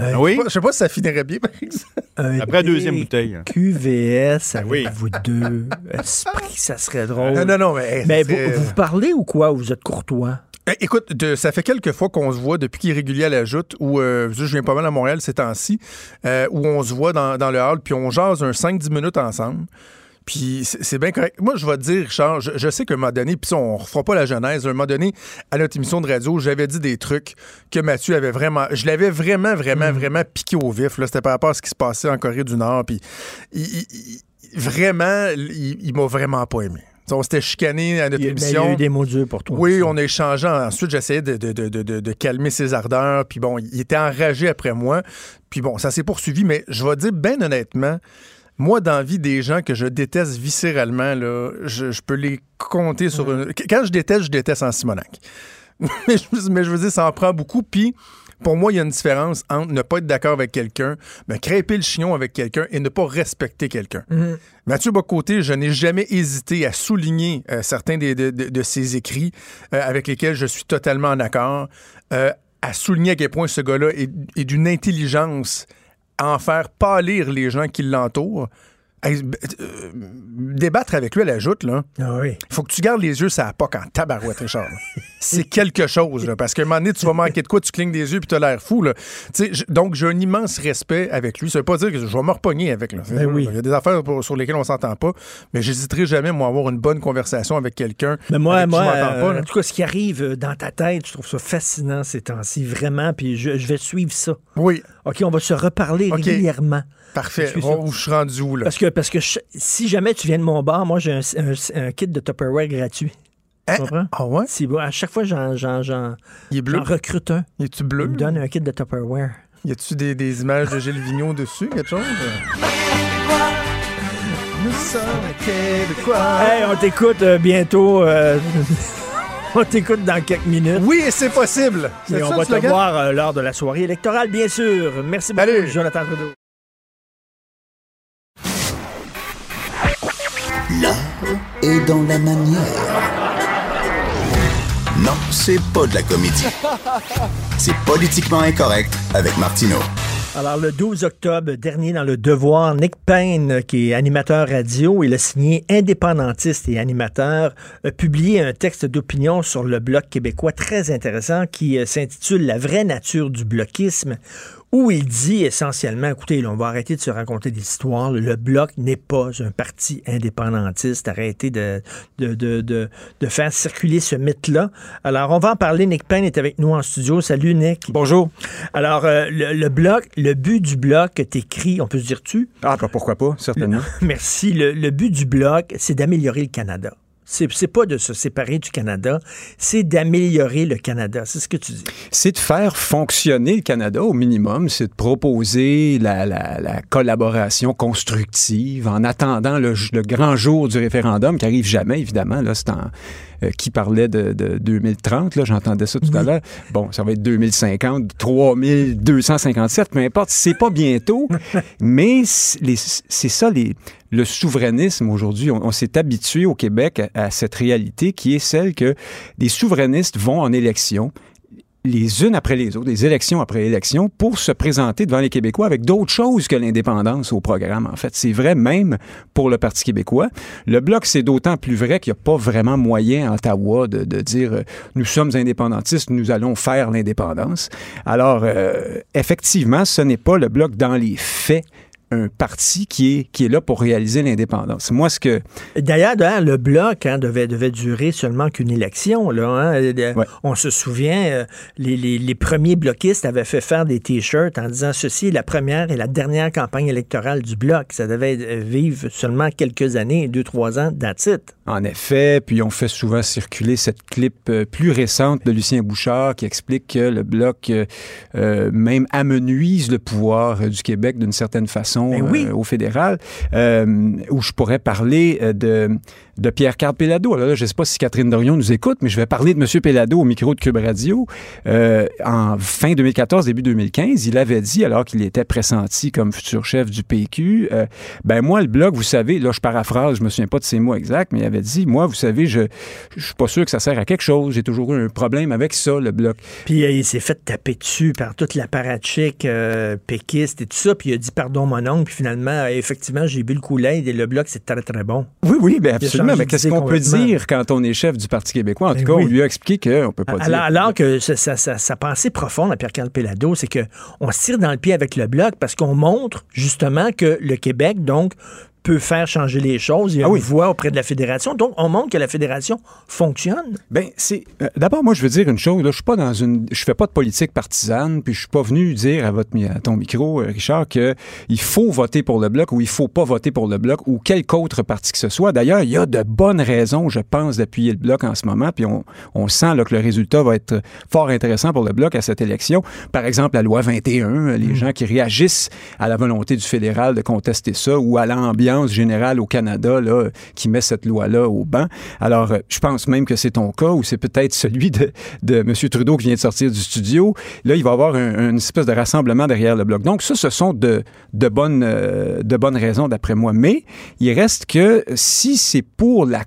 Euh, Ah oui? Je sais pas si ça finirait bien, par exemple. un Après la deuxième bouteille. QVS avec oui. vous deux. Esprit, ça serait drôle? Non, non, non, mais. Mais vous, vous parlez ou quoi? Ou vous êtes courtois? Eh, Écoute, de- ça fait quelques fois qu'on se voit depuis qu'il est régulier à la joute, où euh, je viens pas mal à Montréal ces temps-ci, euh, où on se voit dans, dans le hall, puis on jase un 5-10 minutes ensemble. Puis c'est bien correct. Moi, je vais te dire, Richard, je, je sais qu'à un moment donné, puis on ne refera pas la genèse, à un moment donné, à notre émission de radio, j'avais dit des trucs que Mathieu avait vraiment. Je l'avais vraiment, vraiment, vraiment piqué au vif. là. C'était par rapport à ce qui se passait en Corée du Nord. Puis il- il- il- vraiment, il, il m'a vraiment pas aimé. On s'était chicané à notre Il a- mais il y émission. a eu des mots durs pour toi. Oui, aussi. on a échangé. Ensuite, j'essayais de, de- de- de- de calmer ses ardeurs. Puis bon, il était enragé après moi. Puis bon, ça s'est poursuivi. Mais je vais dire, bien honnêtement, moi, dans la vie des gens que je déteste viscéralement, là, je, je peux les compter sur une... Quand je déteste, je déteste en Simonac. mais, je, mais je veux dire, ça en prend beaucoup. Puis pour moi, il y a une différence entre ne pas être d'accord avec quelqu'un, me crêper le chignon avec quelqu'un et ne pas respecter quelqu'un. Mathieu Bocoté, je n'ai jamais hésité à souligner euh, certains des- de, de- de ses écrits euh, avec lesquels je suis totalement en accord, euh, à souligner à quel point ce gars-là est, est d'une intelligence à en faire pâlir les gens qui l'entourent. Hey, euh, débattre avec lui à la joute, là. Ah oui. Il faut que tu gardes les yeux sur la POC en tabarouette, Richard. C'est quelque chose, là, parce qu'à un moment donné, tu vas manquer de quoi, tu clignes des yeux puis tu as l'air fou. Là. Donc, j'ai un immense respect avec lui. Ça veut pas dire que je vais me repogner avec. Là. Ben oui. Il y a des affaires pour- sur lesquelles on s'entend pas, mais j'hésiterai jamais, moi, à avoir une bonne conversation avec quelqu'un. Mais moi, moi euh, pas, en tout cas, ce qui arrive euh, dans ta tête, je trouve ça fascinant ces temps-ci, vraiment. Puis je, je vais suivre ça. Oui, OK, on va se reparler régulièrement. parfait. Je suis je rendu où, là? Parce que, parce que je- si jamais tu viens de mon bar, moi, j'ai un, un- un kit de Tupperware gratuit. Hein? Tu comprends? Ah ouais? Si, bon, à chaque fois, j'en, j'en, j'en, Il est bleu? j'en recrute un. Il me donne un kit de Tupperware. Y a-tu des, des images de Gilles Vigneault dessus, quelque chose? Nous sommes québécois. Hey, on t'écoute euh, bientôt. euh, on t'écoute dans quelques minutes. Oui, c'est possible. Et C'est on ça, va le te slogan? voir euh, lors de la soirée électorale, bien sûr. Merci beaucoup, Salut. Jonathan Trudeau. Est dans la manière. C'est pas de la comédie. C'est politiquement incorrect avec Martineau. Alors, le 12 octobre dernier, dans Le Devoir, Nick Payne, qui est animateur radio, il a signé indépendantiste et animateur, a publié un texte d'opinion sur le Bloc québécois très intéressant qui euh, s'intitule La vraie nature du bloquisme, où il dit essentiellement, écoutez, là, on va arrêter de se raconter des histoires. Le Bloc n'est pas un parti indépendantiste. Arrêtez de, de, de, de, de faire circuler ce mythe-là. Alors, on va en parler. Nick Payne est avec nous en studio. Salut, Nick. Bonjour. Alors, euh, le, le bloc, le but du bloc, t'écris, on peut se dire tu? Ah, bah, pourquoi pas, certainement. Merci. Le, le but du bloc, c'est d'améliorer le Canada. C'est pas de se séparer du Canada, c'est d'améliorer le Canada. C'est ce que tu dis. c'est de faire fonctionner le Canada au minimum, c'est de proposer la collaboration constructive en attendant le, le grand jour du référendum qui arrive jamais, évidemment. Là, c'est en- euh, qui parlait de, de 2030, là, j'entendais ça tout à l'heure. Bon, ça va être 2050, 3257, peu importe, c'est pas bientôt, mais c'est ça les, le souverainisme aujourd'hui. On, on s'est habitué au Québec à, à cette réalité qui est celle que des souverainistes vont en élection les unes après les autres, les élections après élections, pour se présenter devant les Québécois avec d'autres choses que l'indépendance au programme. En fait, c'est vrai même pour le Parti québécois. Le Bloc, c'est d'autant plus vrai qu'il n'y a pas vraiment moyen à Ottawa de, dire euh, nous sommes indépendantistes, nous allons faire l'indépendance. Alors, euh, effectivement, ce n'est pas le Bloc dans les faits un parti qui est, qui est là pour réaliser l'indépendance. Moi, ce que... D'ailleurs, le bloc hein, devait, devait durer seulement qu'une élection. Là, hein. Euh, On se souvient, euh, les, les, les, premiers bloquistes avaient fait faire des T-shirts en disant ceci est la première et la dernière campagne électorale du bloc. Ça devait euh, vivre seulement quelques années, deux, trois ans, d'attitude. En effet, puis on fait souvent circuler cette clip plus récente de Lucien Bouchard qui explique que le bloc euh, même amenuise le pouvoir du Québec d'une certaine façon Ben oui. euh, au fédéral, euh, où je pourrais parler euh, de, de Pierre-Carl Pellado. Alors là, je ne sais pas si Catherine Dorion nous écoute, mais je vais parler de M. Pellado au micro de Cube Radio. Euh, en fin 2014, début 2015, il avait dit, alors qu'il était pressenti comme futur chef du PQ, euh, ben moi, le Bloc, vous savez, là, je paraphrase, je me souviens pas de ses mots exacts, mais il avait dit, moi, vous savez, je je suis pas sûr que ça sert à quelque chose. J'ai toujours eu un problème avec ça, le Bloc. Puis euh, il s'est fait taper dessus par toute l'apparatchik euh, péquiste et tout ça, puis il a dit pardon mon oncle, puis finalement, effectivement, j'ai bu le Kool-Aid et le bloc, c'est très très bon. Oui, oui, bien Il a absolument. Mais qu'est-ce qu'on peut dire quand on est chef du Parti québécois? En Ben tout cas, oui. on lui a expliqué qu'on peut pas Alors, dire. alors que sa, sa- sa- sa pensée profonde à Pierre-Carl Pellado, c'est que on se tire dans le pied avec le bloc parce qu'on montre justement que le Québec, donc, peut faire changer les choses. Il y a Ah une voix auprès de la fédération. Donc, on montre que la fédération fonctionne. Ben, c'est. euh, D'abord, moi, je veux dire une chose. Là, je suis pas dans une. Je fais pas de politique partisane, puis je suis pas venu dire à votre à ton micro, euh, Richard, que il faut voter pour le bloc ou il faut pas voter pour le bloc ou quelque autre parti que ce soit. D'ailleurs, il y a de bonnes raisons, je pense, d'appuyer le bloc en ce moment, puis on, on sent là, que le résultat va être fort intéressant pour le bloc à cette élection. Par exemple, la loi 21, euh, les gens qui réagissent à la volonté du fédéral de contester ça ou à l'ambiance générale au Canada là, qui met cette loi-là au banc. Alors, euh, je pense même que c'est ton cas ou c'est peut-être celui de, de M. Trudeau qui vient de sortir du studio. Là, il va y avoir un- une espèce de rassemblement derrière le bloc. Donc, ça, ce sont de, de, bonnes, euh, de bonnes raisons, d'après moi. Mais il reste que si c'est pour la...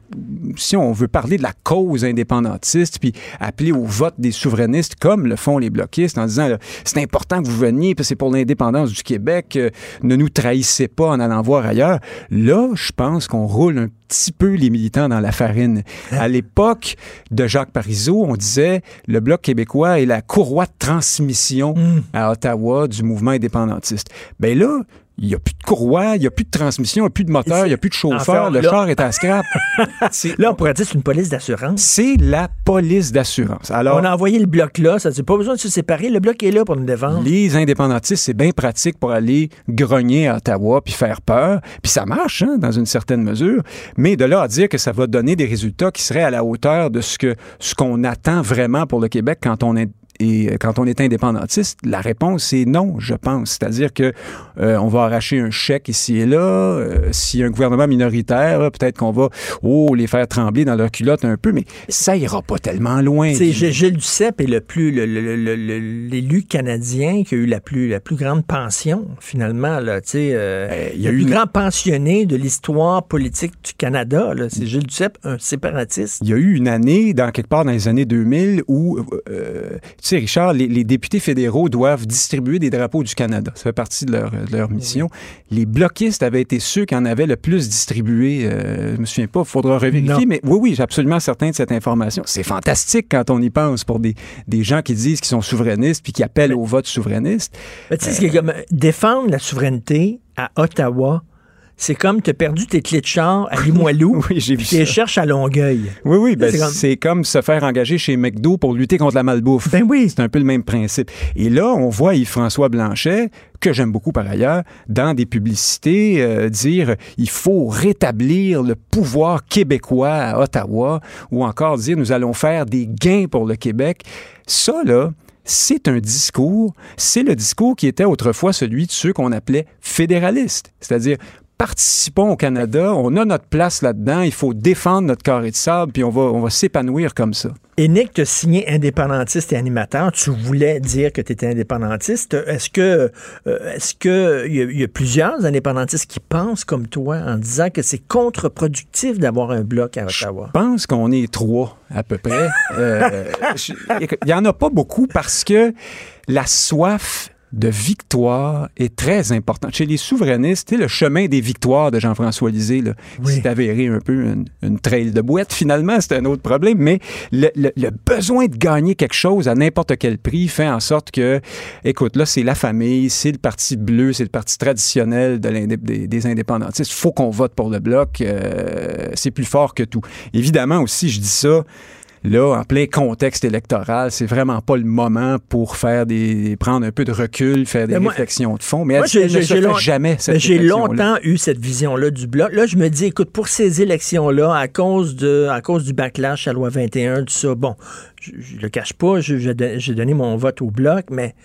Si on veut parler de la cause indépendantiste, puis appeler au vote des souverainistes, comme le font les bloquistes, en disant, c'est important que vous veniez, puis c'est pour l'indépendance du Québec, euh, ne nous trahissez pas en allant voir ailleurs. Là, je pense qu'on roule un petit peu les militants dans la farine. À l'époque de Jacques Parizeau, on disait le Bloc québécois est la courroie de transmission à Ottawa du mouvement indépendantiste. Ben là, il n'y a plus de courroie, il n'y a plus de transmission, il n'y a plus de moteur, il n'y a plus de chauffeur, le là- char est à scrap. Là, on pourrait dire que c'est une police d'assurance. C'est la police d'assurance. Alors, On a envoyé le bloc là, ça n'a pas besoin de se séparer. Le bloc est là pour nous défendre. Les indépendantistes, c'est bien pratique pour aller grogner à Ottawa puis faire peur. Puis ça marche, hein, dans une certaine mesure. Mais de là à dire que ça va donner des résultats qui seraient à la hauteur de ce que ce qu'on attend vraiment pour le Québec quand on est et quand on est indépendantiste, la réponse est non, je pense. C'est-à-dire que euh, on va arracher un chèque ici et là. Euh, S'il y a un gouvernement minoritaire, peut-être qu'on va oh les faire trembler dans leur culotte un peu, mais ça ira pas tellement loin. C'est Gilles Duceppe est le plus l'élu canadien qui a eu la plus la plus grande pension finalement là, tu sais euh, il y a le eu plus une- grand pensionné de l'histoire politique du Canada c'est Gilles Duceppe, un séparatiste. Il y a eu une année, dans quelque part dans les années 2000, où, euh, sais, Richard, les, les députés fédéraux doivent distribuer des drapeaux du Canada. Ça fait partie de leur, de leur mission. Les bloquistes avaient été ceux qui en avaient le plus distribué. Euh, je me souviens pas, il faudra Non. revérifier. Mais oui, oui, j'ai absolument certain de cette information. C'est fantastique quand on y pense pour des, des gens qui disent qu'ils sont souverainistes puis qui appellent au vote souverainiste. Tu sais, ce qui est comme euh, défendre la souveraineté à Ottawa, c'est comme tu as perdu tes clés de char à Limoilou, Oui, j'ai vu puis tu les ça. cherches à Longueuil. Oui, oui, ben, C'est comme- c'est comme... se faire engager chez McDo pour lutter contre la malbouffe. Ben oui. C'est un peu le même principe. Et là, on voit Yves-François Blanchet, que j'aime beaucoup par ailleurs, dans des publicités, euh, dire il faut rétablir le pouvoir québécois à Ottawa, ou encore dire nous allons faire des gains pour le Québec. Ça, là, c'est un discours, c'est le discours qui était autrefois celui de ceux qu'on appelait fédéralistes, c'est-à-dire participons au Canada, on a notre place là-dedans, il faut défendre notre carré de sable, puis on va, on va s'épanouir comme ça. Et Nick, tu as signé indépendantiste et animateur. Tu voulais dire que tu étais indépendantiste. Est-ce que euh, est-ce que il y, a- il y a plusieurs indépendantistes qui pensent comme toi en disant que c'est contre-productif d'avoir un bloc à Ottawa? Je pense qu'on est trois, à peu près. Euh, Il n'y en a pas beaucoup parce que la soif de victoire est très importante. Chez les souverainistes, le chemin des victoires de Jean-François Lisée, là, c'est avéré un peu une, une, trail de boîte. Finalement, c'est un autre problème, mais le, le, le, besoin de gagner quelque chose à n'importe quel prix fait en sorte que, écoute, là, c'est la famille, c'est le parti bleu, c'est le parti traditionnel de des, des, indépendantistes. Il faut qu'on vote pour le bloc. Euh, c'est plus fort que tout. Évidemment aussi, je dis ça là, en plein contexte électoral, c'est vraiment pas le moment pour faire des prendre un peu de recul, faire des moi, réflexions de fond. Mais moi, elle, ne se fait jamais cette J'ai longtemps eu cette vision-là du bloc. Là, je me dis, écoute, pour ces élections-là, à cause de, à cause du backlash à loi 21, tout ça, bon, je, je le cache pas, j'ai donné mon vote au bloc, mais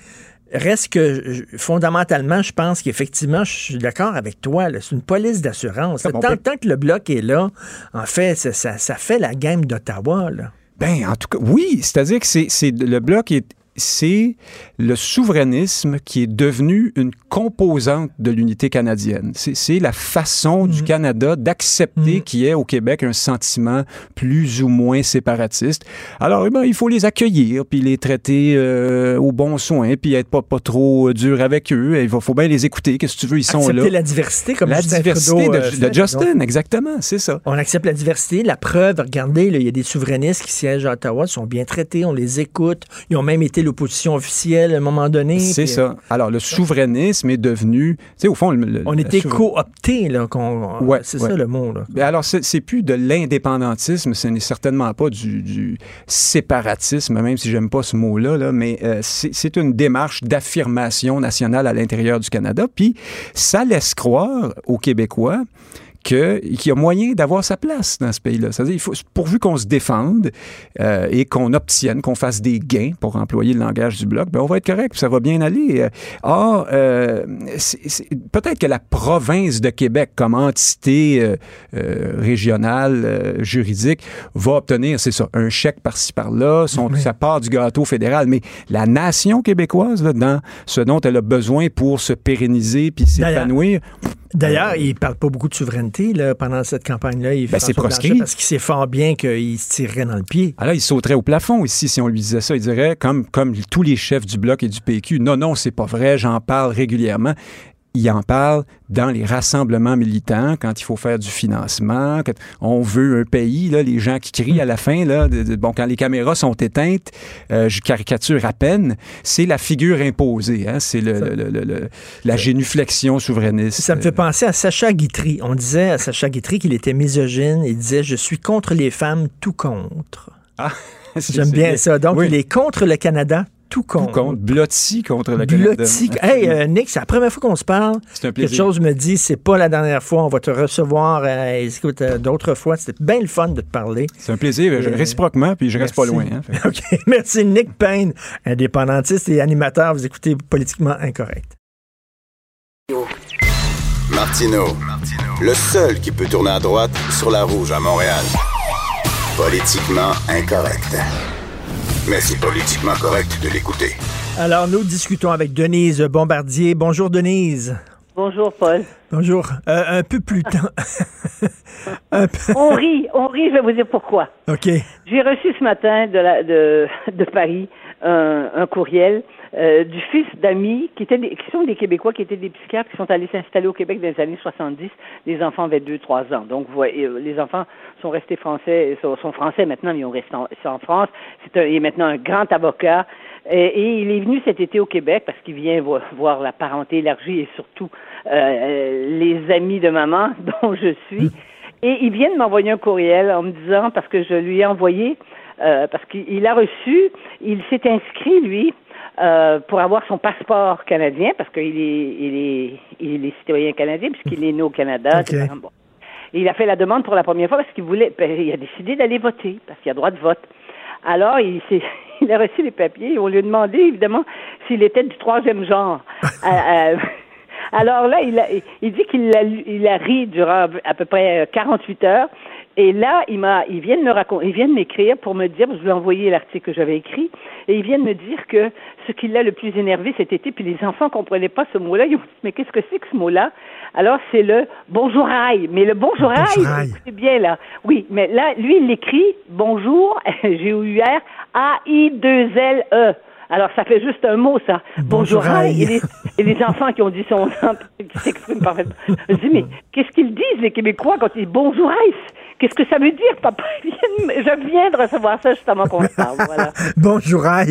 Reste que, fondamentalement, je pense qu'effectivement, je suis d'accord avec toi. C'est une police d'assurance. Tant, tant, que le bloc est là, en fait, ça, ça, ça fait la game d'Ottawa. Ben, en tout cas, oui. C'est-à-dire que c'est, le bloc est, c'est le souverainisme qui est devenu une composante de l'unité canadienne. C'est la façon du mhm. Canada d'accepter mhm. qu'il y ait au Québec un sentiment plus ou moins séparatiste. Alors, eh ben, il faut les accueillir, puis les traiter euh, au bon soin, puis être pas, pas trop dur avec eux. Il faut, bien les écouter. Qu'est-ce que tu veux, ils sont Accepter là. la diversité, comme La Justin diversité Trudeau, de, euh, de Justin, exactement, c'est ça. On accepte la diversité. La preuve, regardez, il y a des souverainistes qui siègent à Ottawa, ils sont bien traités, on les écoute. Ils ont même été l'opposition officielle à un moment donné. C'est puis, ça. Alors, le souverainisme est devenu, tu sais, au fond, le, On était cooptés, là. qu'on- Ouais, c'est ouais. ça le mot, là. Ben alors, c'est c'est plus de l'indépendantisme, ce n'est certainement pas du, du séparatisme, même si j'aime pas ce mot-là, là, mais euh, c'est c'est une démarche d'affirmation nationale à l'intérieur du Canada. Puis, ça laisse croire aux Québécois qu'il y a moyen d'avoir sa place dans ce pays-là. C'est-à-dire, il faut, pourvu qu'on se défende euh, et qu'on obtienne, qu'on fasse des gains, pour employer le langage du bloc, ben on va être correct, ça va bien aller. Euh, Or, euh, peut-être que la province de Québec, comme entité euh, régionale, juridique, va obtenir, c'est ça, un chèque par-ci par-là, son, ça part du gâteau fédéral, mais la nation québécoise, là, dans ce dont elle a besoin pour se pérenniser puis s'épanouir, D'ailleurs, il parle pas beaucoup de souveraineté là, pendant cette campagne-là. Il Ben, c'est proscrit. Parce qu'il sait fort bien qu'il se tirerait dans le pied. Ah là, il sauterait au plafond ici si on lui disait ça. Il dirait, comme, comme tous les chefs du Bloc et du PQ, non, non, c'est pas vrai, j'en parle régulièrement. Il en parle dans les rassemblements militants, quand il faut faire du financement, quand on veut un pays, là, les gens qui crient à la fin, là, de- de- bon, quand les caméras sont éteintes, euh, je caricature à peine, c'est la figure imposée, hein, c'est le, le- le- le- la génuflexion souverainiste. Ça me fait penser à Sacha Guitry. On disait à Sacha Guitry qu'il était misogyne. Il disait Je suis contre les femmes, tout contre. Ah, J'aime bien ça. Donc, Oui. il est contre le Canada, tout contre. Tout contre, blotti contre Canada. Blotti. Hey, euh, Nick, c'est la première fois qu'on se parle. C'est un Quelque plaisir. chose me dit, c'est pas la dernière fois, on va te recevoir. euh, écoute, euh, d'autres fois, c'était bien le fun de te parler. C'est un plaisir, je- Euh, réciproquement, puis je reste pas loin. hein. Fait- OK. Merci, Nick Payne, indépendantiste et animateur. Vous écoutez Politiquement Incorrect. Martino, le seul qui peut tourner à droite sur la rouge à Montréal. Politiquement incorrect. Mais c'est politiquement correct de l'écouter. Alors, nous discutons avec Denise Bombardier. Bonjour, Denise. Bonjour, Paul. Bonjour. Euh, un peu plus tard. Un peu- On rit, on rit, je vais vous dire pourquoi. OK. J'ai reçu ce matin de, la, de, de Paris un, un courriel euh, du fils d'amis qui, étaient des- qui sont des Québécois, qui étaient des psychiatres, qui sont allés s'installer au Québec dans les années 70. Les enfants avaient 2-3 ans. Donc, vous voyez, euh, les enfants sont restés français, sont, sont français maintenant, mais ils ont resté en, France. C'est il est maintenant un grand avocat. Et, il est venu cet été au Québec parce qu'il vient vo- voir la parenté élargie et surtout euh, les amis de maman, dont je suis. Et il vient de m'envoyer un courriel en me disant, parce que je lui ai envoyé, parce qu'il a reçu, il s'est inscrit, lui, euh, pour avoir son passeport canadien, parce qu'il est, il est, il est citoyen canadien, puisqu'il est né au Canada. Bon. Il a fait la demande pour la première fois parce qu'il voulait, ben, il a décidé d'aller voter, parce qu'il a droit de vote. Alors, il, s'est- il a reçu les papiers et on lui a demandé, évidemment, s'il était du troisième genre. Euh, euh, alors là, il, a, il dit qu'il a, il a ri durant à peu près euh, 48 heures. Et là, il m'a, il vient de me raconter, il vient de m'écrire pour me dire, je lui ai envoyé l'article que j'avais écrit, et il vient de me dire que ce qui l'a le plus énervé cet été, puis les enfants comprenaient pas ce mot-là, ils ont dit, mais qu'est-ce que c'est que ce mot-là? Alors, c'est le bonjour aïe. Mais le bonjour aïe, Bonjouraille. c'est bien là. Oui, mais là, lui, il l'écrit bonjour, G-O-U-R, A-I-2-L-E. Alors, ça fait juste un mot, ça. Bonjour, Bonjouraille. Et les, et les enfants qui ont dit son nom, qui s'expriment parfaitement. Je dis, mais qu'est-ce qu'ils disent, les Québécois, quand ils disent bonjouraille? Qu'est-ce que ça veut dire, papa? Je viens de recevoir ça justement qu'on parle. Voilà. Bonjour, euh,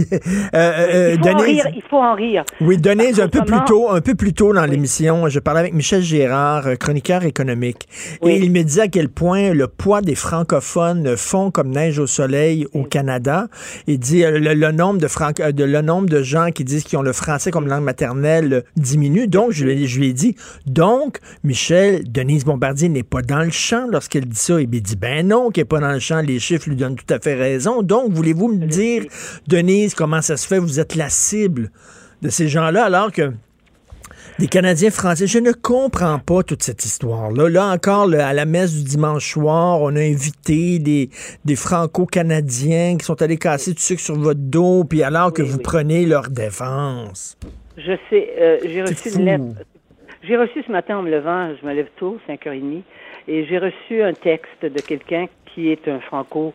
euh, il, faut en rire, il faut en rire. Oui, Denise, un peu plus tôt, un peu plus tôt dans l'émission, je parlais avec Michel Gérard, euh, chroniqueur économique, et il me disait à quel point le poids des francophones fond comme neige au soleil au Canada. Il dit le, nombre de, le nombre de gens qui disent qu'ils ont le français comme langue maternelle diminue. Donc, je, je lui ai dit, donc, Michel, Denise Bombardier n'est pas dans le champ lorsqu'elle dit ça. Et il dit, ben non, qu'il n'est pas dans le champ, les chiffres lui donnent tout à fait raison. Donc, voulez-vous me dire, Denise, comment ça se fait, vous êtes la cible de ces gens-là, alors que des Canadiens français. Je ne comprends pas toute cette histoire-là. Là encore, à la messe du dimanche soir, on a invité des, des Franco-Canadiens qui sont allés casser du sucre sur votre dos, puis alors que vous prenez leur défense. Je sais, euh, j'ai reçu une lettre. J'ai reçu ce matin en me levant, je me lève tôt, 5h30, et j'ai reçu un texte de quelqu'un qui est un franco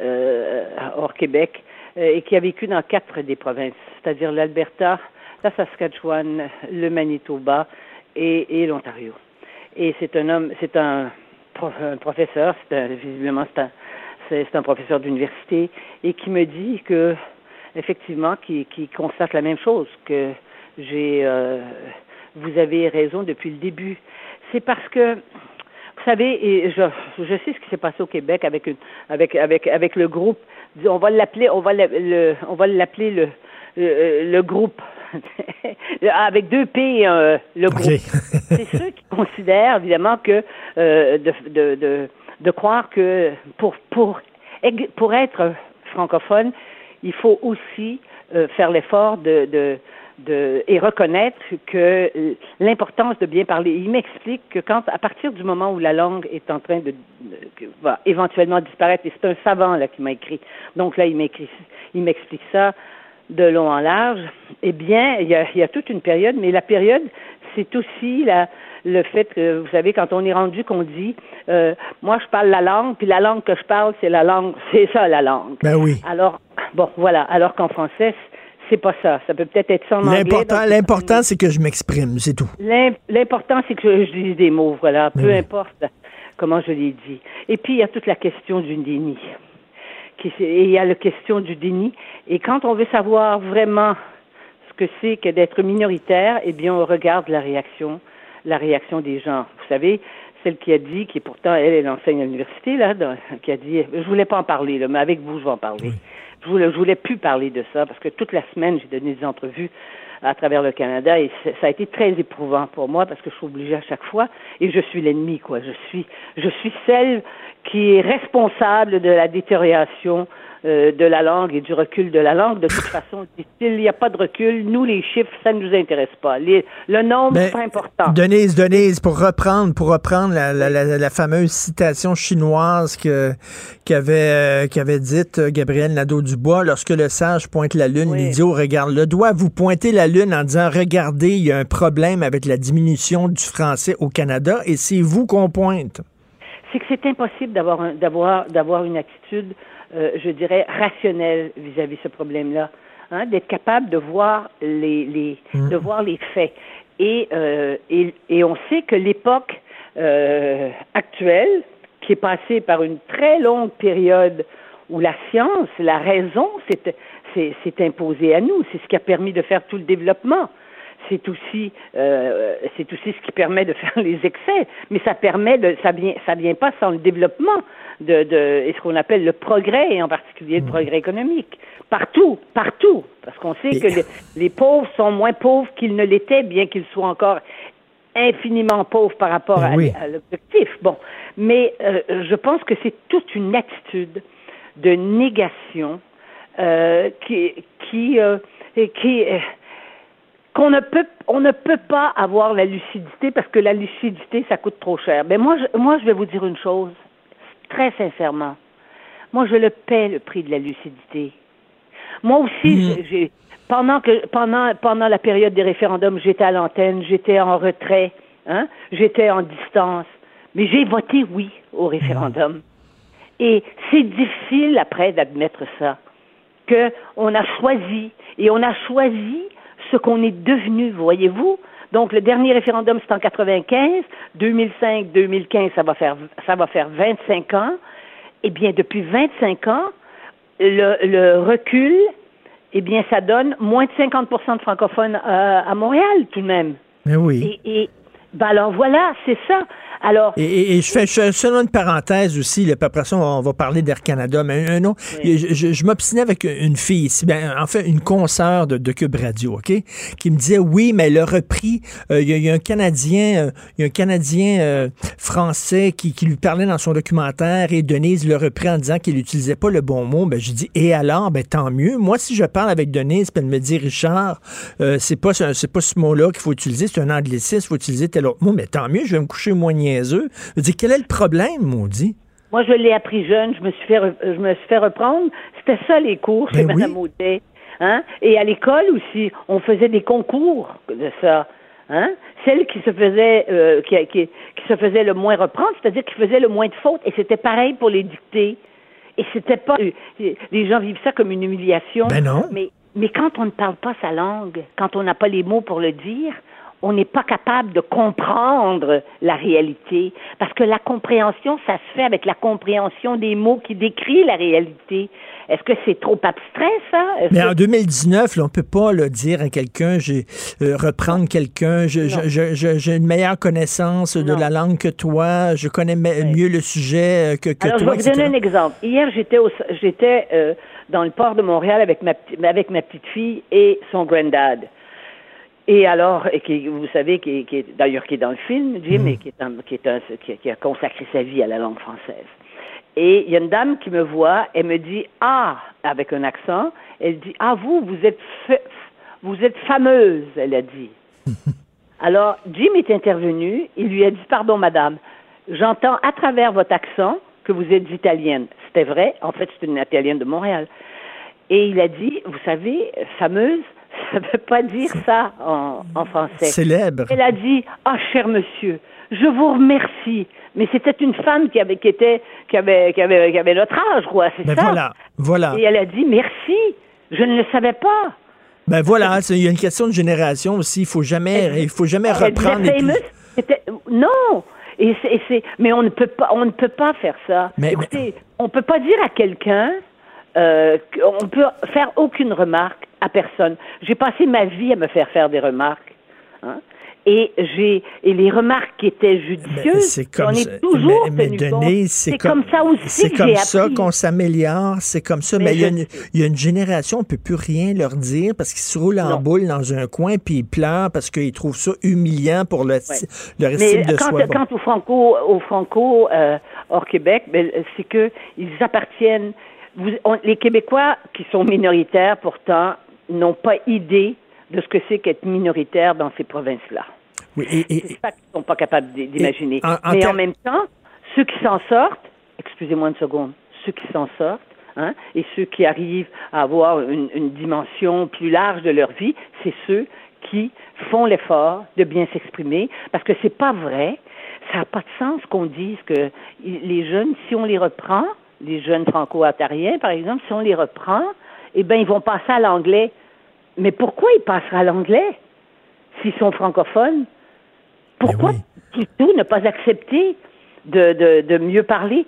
euh, hors Québec euh, et qui a vécu dans quatre des provinces, c'est-à-dire l'Alberta, la Saskatchewan, le Manitoba et, et l'Ontario. Et c'est un homme, c'est un, un, professeur, c'est visiblement c'est un, c'est un professeur d'université et qui me dit que effectivement, qui, qui constate la même chose que j'ai. Euh, vous avez raison depuis le début. C'est parce que savez, et je, je sais ce qui s'est passé au Québec avec une, avec, avec, avec le groupe. On va l'appeler, on va le, on va l'appeler le, le, le groupe avec deux P, euh, le groupe. C'est ceux qui considèrent évidemment que euh, de, de, de, de croire que pour pour pour être francophone, il faut aussi euh, faire l'effort de, de de, et reconnaître que l'importance de bien parler. Il m'explique que quand, à partir du moment où la langue est en train de, va éventuellement disparaître, et c'est un savant là qui m'a écrit, donc là il m'écrit, il m'explique ça de long en large. Eh bien, il y a, il y a toute une période, mais la période, c'est aussi la, le fait que, vous savez, quand on est rendu qu'on dit, euh, moi je parle la langue, puis la langue que je parle, c'est la langue, c'est ça la langue. Ben oui. Alors, bon, voilà. Alors qu'en français, c'est pas ça. Ça peut peut-être être ça en L'important, l'important, c'est que je m'exprime, c'est tout. L'important, c'est que je dise des mots, voilà. Peu importe comment je les dis. Et puis, il y a toute la question du déni. Et il y a la question du déni. Et quand on veut savoir vraiment ce que c'est que d'être minoritaire, eh bien, on regarde la réaction, la réaction des gens. Vous savez, celle qui a dit, qui pourtant, elle, elle enseigne à l'université, là, qui a dit, je voulais pas en parler, là, mais avec vous, je vais en parler. Je voulais, je voulais plus parler de ça parce que toute la semaine, j'ai donné des entrevues à travers le Canada et ça a été très éprouvant pour moi parce que je suis obligée à chaque fois et je suis l'ennemi quoi. Je suis je suis celle qui est responsable de la détérioration euh, de la langue et du recul de la langue. De toute façon, il n'y a pas de recul. Nous, les chiffres, ça ne nous intéresse pas. le nombre, c'est important. Denise, Denise, pour reprendre, pour reprendre la, la, la, fameuse citation chinoise que qu'avait euh, avait dite euh, Gabriel Nadeau-Dubois, lorsque le sage pointe la lune, l'idiot regarde le doigt. Vous pointez la lune en disant, regardez, il y a un problème avec la diminution du français au Canada, et c'est vous qu'on pointe. C'est que c'est impossible d'avoir d'avoir d'avoir une attitude euh, je dirais, rationnel vis-à-vis de ce problème-là. Hein, d'être capable de voir les, les mm. de voir les faits. Et, euh, et, et, on sait que l'époque euh, actuelle, qui est passée par une très longue période où la science, la raison s'est imposée à nous, c'est ce qui a permis de faire tout le développement c'est aussi euh, c'est aussi ce qui permet de faire les excès, mais ça permet de ça vient ça vient pas sans le développement de, de et ce qu'on appelle le progrès et en particulier le mmh. progrès économique. Partout partout. Parce qu'on sait que les, pauvres sont moins pauvres qu'ils ne l'étaient bien qu'ils soient encore infiniment pauvres par rapport à, l'objectif. Bon. Mais euh, je pense que c'est toute une attitude de négation euh, qui qui qui qu'on ne peut on ne peut pas avoir la lucidité parce que la lucidité ça coûte trop cher. Mais moi je, moi je vais vous dire une chose très sincèrement. Moi je le paie le prix de la lucidité. Moi aussi mm. j'ai pendant que pendant pendant la période des référendums, j'étais à l'antenne, j'étais en retrait, hein, j'étais en distance, mais j'ai voté oui au référendum. Et c'est difficile après d'admettre ça. qu'on a choisi, et on a choisi ce qu'on est devenu, voyez-vous. Donc, le dernier référendum, c'est en 95. 2005, 2015, ça va faire, ça va faire 25 ans. Eh bien, depuis 25 ans, le, le recul, eh bien, ça donne moins de 50% de francophones euh, à Montréal, tout de même. Mais oui. Et, et ben alors voilà, c'est ça. Alors, et, et, je fais seulement une parenthèse aussi, là, puis après ça, on va parler d'Air Canada, mais un autre. Je, je, je m'obstinais avec une fille ici, ben, en fait, une consoeur de, de Cube Radio, OK, qui me disait, oui, mais elle a repris, euh, il y, y, a un Canadien, euh, il y a un Canadien euh, français qui, qui, lui parlait dans son documentaire, et Denise le repris en disant qu'il n'utilisait pas le bon mot. Ben, je dis, et alors, ben, tant mieux. Moi, si je parle avec Denise, puis elle me dit, Richard, c'est pas, c'est pas ce mot-là qu'il faut utiliser, c'est un anglicisme, il faut utiliser tel autre mot, mais tant mieux, je vais me coucher moins niaiseux. Je dis, quel est le problème, maudit? Moi, je l'ai appris jeune, je me suis fait, je me suis fait reprendre. C'était ça, les cours chez Ben Mme Audet. Hein? Et à l'école aussi, on faisait des concours de ça. Hein? Celle qui se faisait euh, qui, qui, qui, se faisait le moins reprendre, c'est-à-dire qui faisait le moins de fautes, et c'était pareil pour les dictées. Et c'était pas les gens vivent ça comme une humiliation. Ben non. Mais mais quand on ne parle pas sa langue, quand on n'a pas les mots pour le dire, on n'est pas capable de comprendre la réalité. Parce que la compréhension, ça se fait avec la compréhension des mots qui décrivent la réalité. Est-ce que c'est trop abstrait, ça? Mais en 2019, là, on peut pas le dire à quelqu'un, euh, reprendre quelqu'un, j'ai une meilleure connaissance de la langue que toi, je connais mieux le sujet que, que Alors, toi. je vais vous donner un exemple. Hier, j'étais j'étais euh, dans le port de Montréal avec ma, avec ma petite fille et son granddad. Et alors, et qui, vous savez, qui, qui est d'ailleurs qui est dans le film, Jim, Mm. et qui est, un, qui, est un, qui, qui, a consacré sa vie à la langue française. Et il y a une dame qui me voit, elle me dit ah avec un accent, elle dit ah vous vous êtes vous êtes fameuse, elle a dit. alors Jim est intervenu, il lui a dit pardon madame, j'entends à travers votre accent que vous êtes italienne. C'était vrai, en fait c'est une italienne de Montréal. Et il a dit, vous savez, fameuse, ça ne veut pas dire ça en, en, français. Célèbre. Elle a dit, ah, oh, cher monsieur, je vous remercie. Mais c'était une femme qui avait, qui était, qui avait, qui avait, qui avait notre âge, quoi, c'est ben ça. Voilà, voilà. Et elle a dit, merci, je ne le savais pas. Ben voilà, il y a une question de génération aussi. Il faut jamais, il faut jamais elle reprendre. Famous, non. Et c'est, mais on ne peut pas, on ne peut pas faire ça. Mais, Écoutez, mais... on peut pas dire à quelqu'un, euh, on peut faire aucune remarque à personne. J'ai passé ma vie à me faire faire des remarques. Hein? Et j'ai et les remarques qui étaient judicieuses, c'est comme on ça, est toujours mais. Denise, c'est comme, comme, ça aussi C'est comme ça qu'on s'améliore, c'est comme ça. Mais, mais il, y a une, il y a une génération, on peut plus rien leur dire parce qu'ils se roulent en non. boule dans un coin puis ils pleurent parce qu'ils trouvent ça humiliant pour le, ouais. leur estime mais de quand, soi. Quand au Franco, au Franco euh, hors Québec, ben, c'est que ils appartiennent vous, on, les Québécois qui sont minoritaires, pourtant, n'ont pas idée de ce que c'est qu'être minoritaire dans ces provinces-là. Oui, et, et, qu'ils ne sont pas capables d'imaginer. Mais en même temps, ceux qui s'en sortent, excusez-moi une seconde, ceux qui s'en sortent, hein, et ceux qui arrivent à avoir une, une dimension plus large de leur vie, c'est ceux qui font l'effort de bien s'exprimer, parce que c'est pas vrai, ça n'a pas de sens qu'on dise que les jeunes, si on les reprend, les jeunes franco-ontariens, par exemple, si on les reprend, eh bien, ils vont passer à l'anglais. Mais pourquoi ils passeraient à l'anglais s'ils sont francophones? Pourquoi oui. plutôt ne pas accepter de, de, de mieux parler?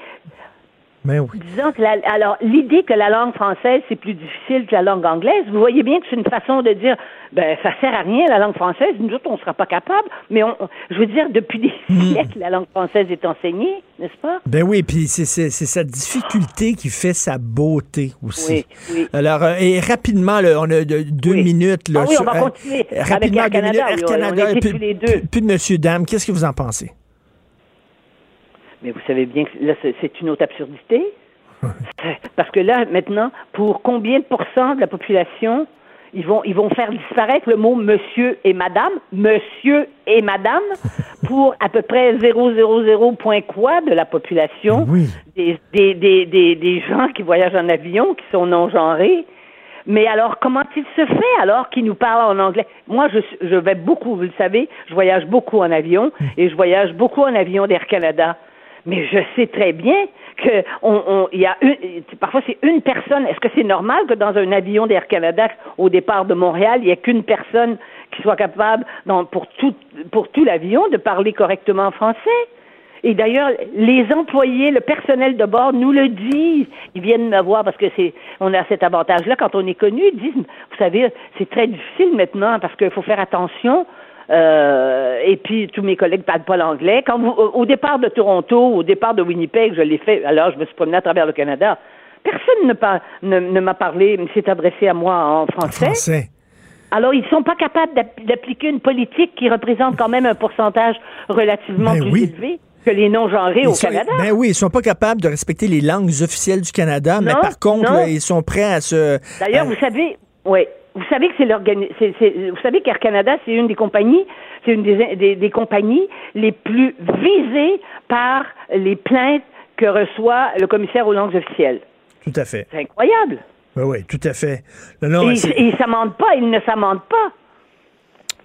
Mais oui. Disons que la, alors l'idée que la langue française c'est plus difficile que la langue anglaise, vous voyez bien que c'est une façon de dire ben ça sert à rien la langue française, nous autres on sera pas capable, mais on, je veux dire depuis des Hmm. siècles la langue française est enseignée, n'est-ce pas? Ben oui, puis c'est sa difficulté qui fait sa beauté aussi. Oui, oui. Alors euh, et rapidement là, on a de, deux oui. minutes là. Ah oui, sur, on va continuer euh, rapidement avec Air Canada, Air Canada on, on puis, les deux. puis de Monsieur Dame, qu'est-ce que vous en pensez? Mais vous savez bien que là c'est une autre absurdité. Parce que là, maintenant, pour combien de pourcents de la population ils vont, ils vont faire disparaître le mot monsieur et madame, monsieur et madame, pour à peu près 000 point quoi de la population, oui. des, des, des, des, des gens qui voyagent en avion, qui sont non-genrés. Mais alors, comment il se fait alors qu'ils nous parlent en anglais? Moi, je, je vais beaucoup, vous le savez, je voyage beaucoup en avion et je voyage beaucoup en avion d'Air Canada. Mais je sais très bien que y a une, parfois c'est une personne. Est-ce que c'est normal que dans un avion d'Air Canada au départ de Montréal, il n'y ait qu'une personne qui soit capable, pour tout, pour tout l'avion, de parler correctement français? Et d'ailleurs, les employés, le personnel de bord nous le disent. Ils viennent me voir parce que c'est, on a cet avantage-là quand on est connu. Ils disent, vous savez, c'est très difficile maintenant parce qu'il faut faire attention. Euh, et puis tous mes collègues parlent pas l'anglais. Quand vous, au départ de Toronto, au départ de Winnipeg, je l'ai fait. Alors je me suis promené à travers le Canada. Personne ne, pas, ne, ne m'a parlé, ne s'est adressé à moi en français. Français. Alors, ils sont pas capables d'app- d'appliquer une politique qui représente quand même un pourcentage relativement Ben plus oui. élevé que les non-genrés au sont- Canada. Ben oui, ils sont pas capables de respecter les langues officielles du Canada, mais Non, par contre, là, ils sont prêts à se. D'ailleurs, à- vous savez, oui, vous savez que c'est vous savez qu'Air Canada, c'est une des compagnies, c'est une des, des, des compagnies les plus visées par les plaintes que reçoit le commissaire aux langues officielles. Tout à fait. C'est incroyable. Oui, oui, tout à fait. Non, non, et et s'amendent pas, ils ne s'amendent pas.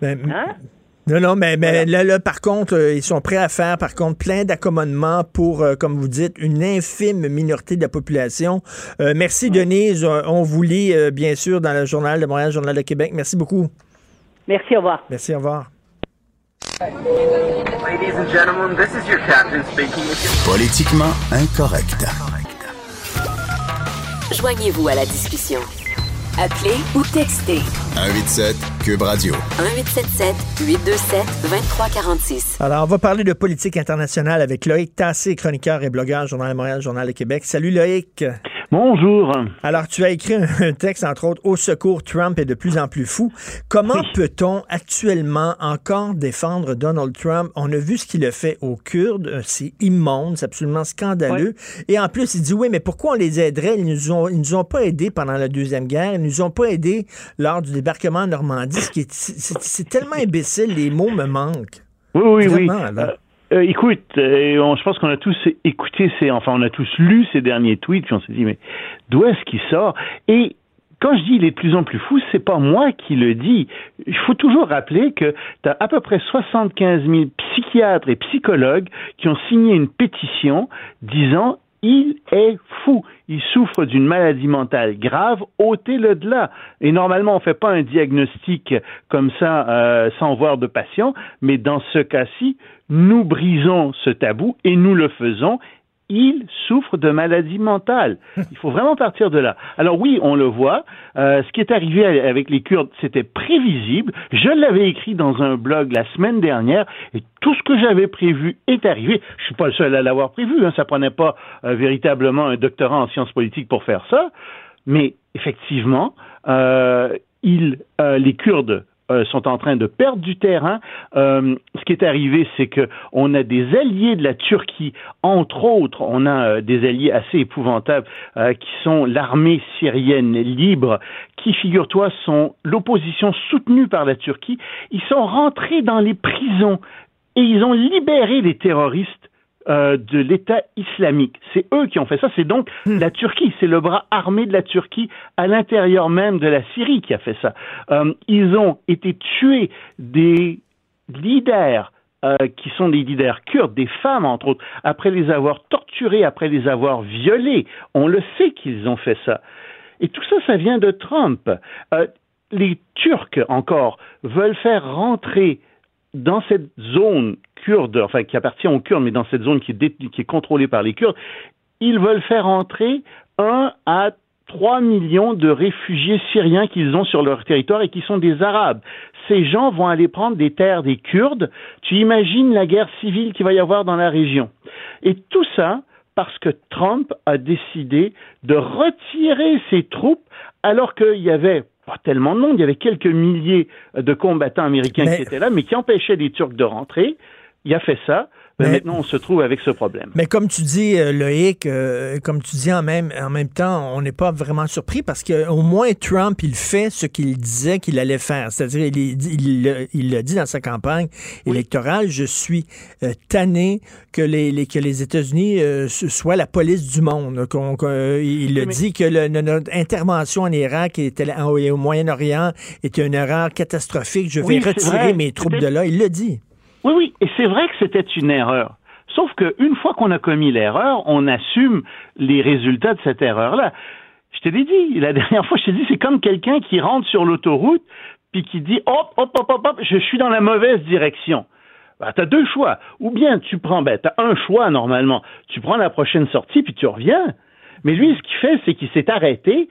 ben, Hein? Non, non, mais, mais là, là, par contre, euh, ils sont prêts à faire, par contre, plein d'accommodements pour, euh, comme vous dites, une infime minorité de la population. Euh, merci, Denise. On vous lit, euh, bien sûr, dans le Journal de Montréal, Journal de Québec. Merci beaucoup. Merci, au revoir. Merci, au revoir. Ladies and gentlemen, this is your captain speaking. Politiquement incorrect. Joignez-vous à la discussion. Appelez ou textez 187 Cube Radio. 1877 827 2346. Alors, on va parler de politique internationale avec Loïc Tassé, chroniqueur et blogueur, Journal de Montréal, Journal de Québec. Salut, Loïc. Bonjour. Alors, tu as écrit un texte, entre autres, Au secours, Trump est de plus en plus fou. Comment peut-on actuellement encore défendre Donald Trump? On a vu ce qu'il a fait aux Kurdes. Euh, C'est immonde, c'est absolument scandaleux. Et en plus, il dit, oui, mais pourquoi on les aiderait? Ils nous ont, ils nous ont pas aidés pendant la Deuxième Guerre. Ils nous ont pas aidés lors du débarquement en Normandie. Ce qui est, c'est, c'est tellement imbécile, les mots me manquent. Oui, oui, Vraiment, oui. là. Euh, écoute, euh, je pense qu'on a tous écouté ces, enfin, on a tous lu ces derniers tweets, puis on s'est dit, mais d'où est-ce qu'il sort? Et quand je dis il est de plus en plus fou, c'est pas moi qui le dis. Il faut toujours rappeler que tu as à peu près 75 000 psychiatres et psychologues qui ont signé une pétition disant il est fou. Il souffre d'une maladie mentale grave. ôtez-le de là. Et normalement, on fait pas un diagnostic comme ça euh, sans voir de patient, mais dans ce cas-ci, nous brisons ce tabou et nous le faisons. Il souffre de maladie mentale. Il faut vraiment partir de là. Alors oui, on le voit. Euh, ce qui est arrivé avec les Kurdes, c'était prévisible. Je l'avais écrit dans un blog la semaine dernière et tout ce que j'avais prévu est arrivé. Je suis pas le seul à l'avoir prévu. Hein. Ça prenait pas euh, véritablement un doctorat en sciences politiques pour faire ça. Mais effectivement, euh, euh, les Kurdes euh, sont en train de perdre du terrain. Euh, ce qui est arrivé, c'est que on a des alliés de la Turquie, entre autres, on a euh, des alliés assez épouvantables euh, qui sont l'armée syrienne libre, qui, figure-toi, sont l'opposition soutenue par la Turquie. Ils sont rentrés dans les prisons et ils ont libéré les terroristes euh, de l'État islamique. C'est eux qui ont fait ça. C'est donc la Turquie, c'est le bras armé de la Turquie à l'intérieur même de la Syrie qui a fait ça. Euh, ils ont été tués des leaders euh, qui sont des leaders kurdes, des femmes entre autres, après les avoir torturés, après les avoir violés. On le sait qu'ils ont fait ça. Et tout ça, ça vient de Trump. Les Turcs, encore, veulent faire rentrer dans cette zone kurde, enfin qui appartient aux Kurdes, mais dans cette zone qui est, contrôlée par les Kurdes, ils veulent faire entrer 1 à 3 millions de réfugiés syriens qu'ils ont sur leur territoire et qui sont des Arabes. Ces gens vont aller prendre des terres des Kurdes. Tu imagines la guerre civile qu'il va y avoir dans la région. Et tout ça parce que Trump a décidé de retirer ses troupes alors qu'il y avait pas tellement de monde, il y avait quelques milliers de combattants américains Mais- qui étaient là, mais qui empêchaient les Turcs de rentrer. Il a fait ça. Mais- maintenant, on se trouve avec ce problème. Mais comme tu dis, euh, Loïc, euh, comme tu dis en même, en même temps, on n'est pas vraiment surpris parce qu'au moins Trump, il fait ce qu'il disait qu'il allait faire. C'est-à-dire, il, il, il l'a- dit dans sa campagne électorale, je suis euh, tanné que les, les- que les États-Unis euh, soient la police du monde. Il a dit que le- notre intervention en Irak et au Moyen-Orient était une erreur catastrophique. Je vais Oui, retirer mes troupes de là. Il l'a dit. Oui, oui, et c'est vrai que c'était une erreur. Sauf qu'une fois qu'on a commis l'erreur, on assume les résultats de cette erreur-là. Je te l'ai dit, la dernière fois, je t'ai dit, c'est comme quelqu'un qui rentre sur l'autoroute puis qui dit hop, hop, hop, hop, hop, je suis dans la mauvaise direction. Ben, tu as deux choix. Ou bien tu prends, ben, tu as un choix normalement. Tu prends la prochaine sortie puis tu reviens. Mais lui, ce qu'il fait, c'est qu'il s'est arrêté,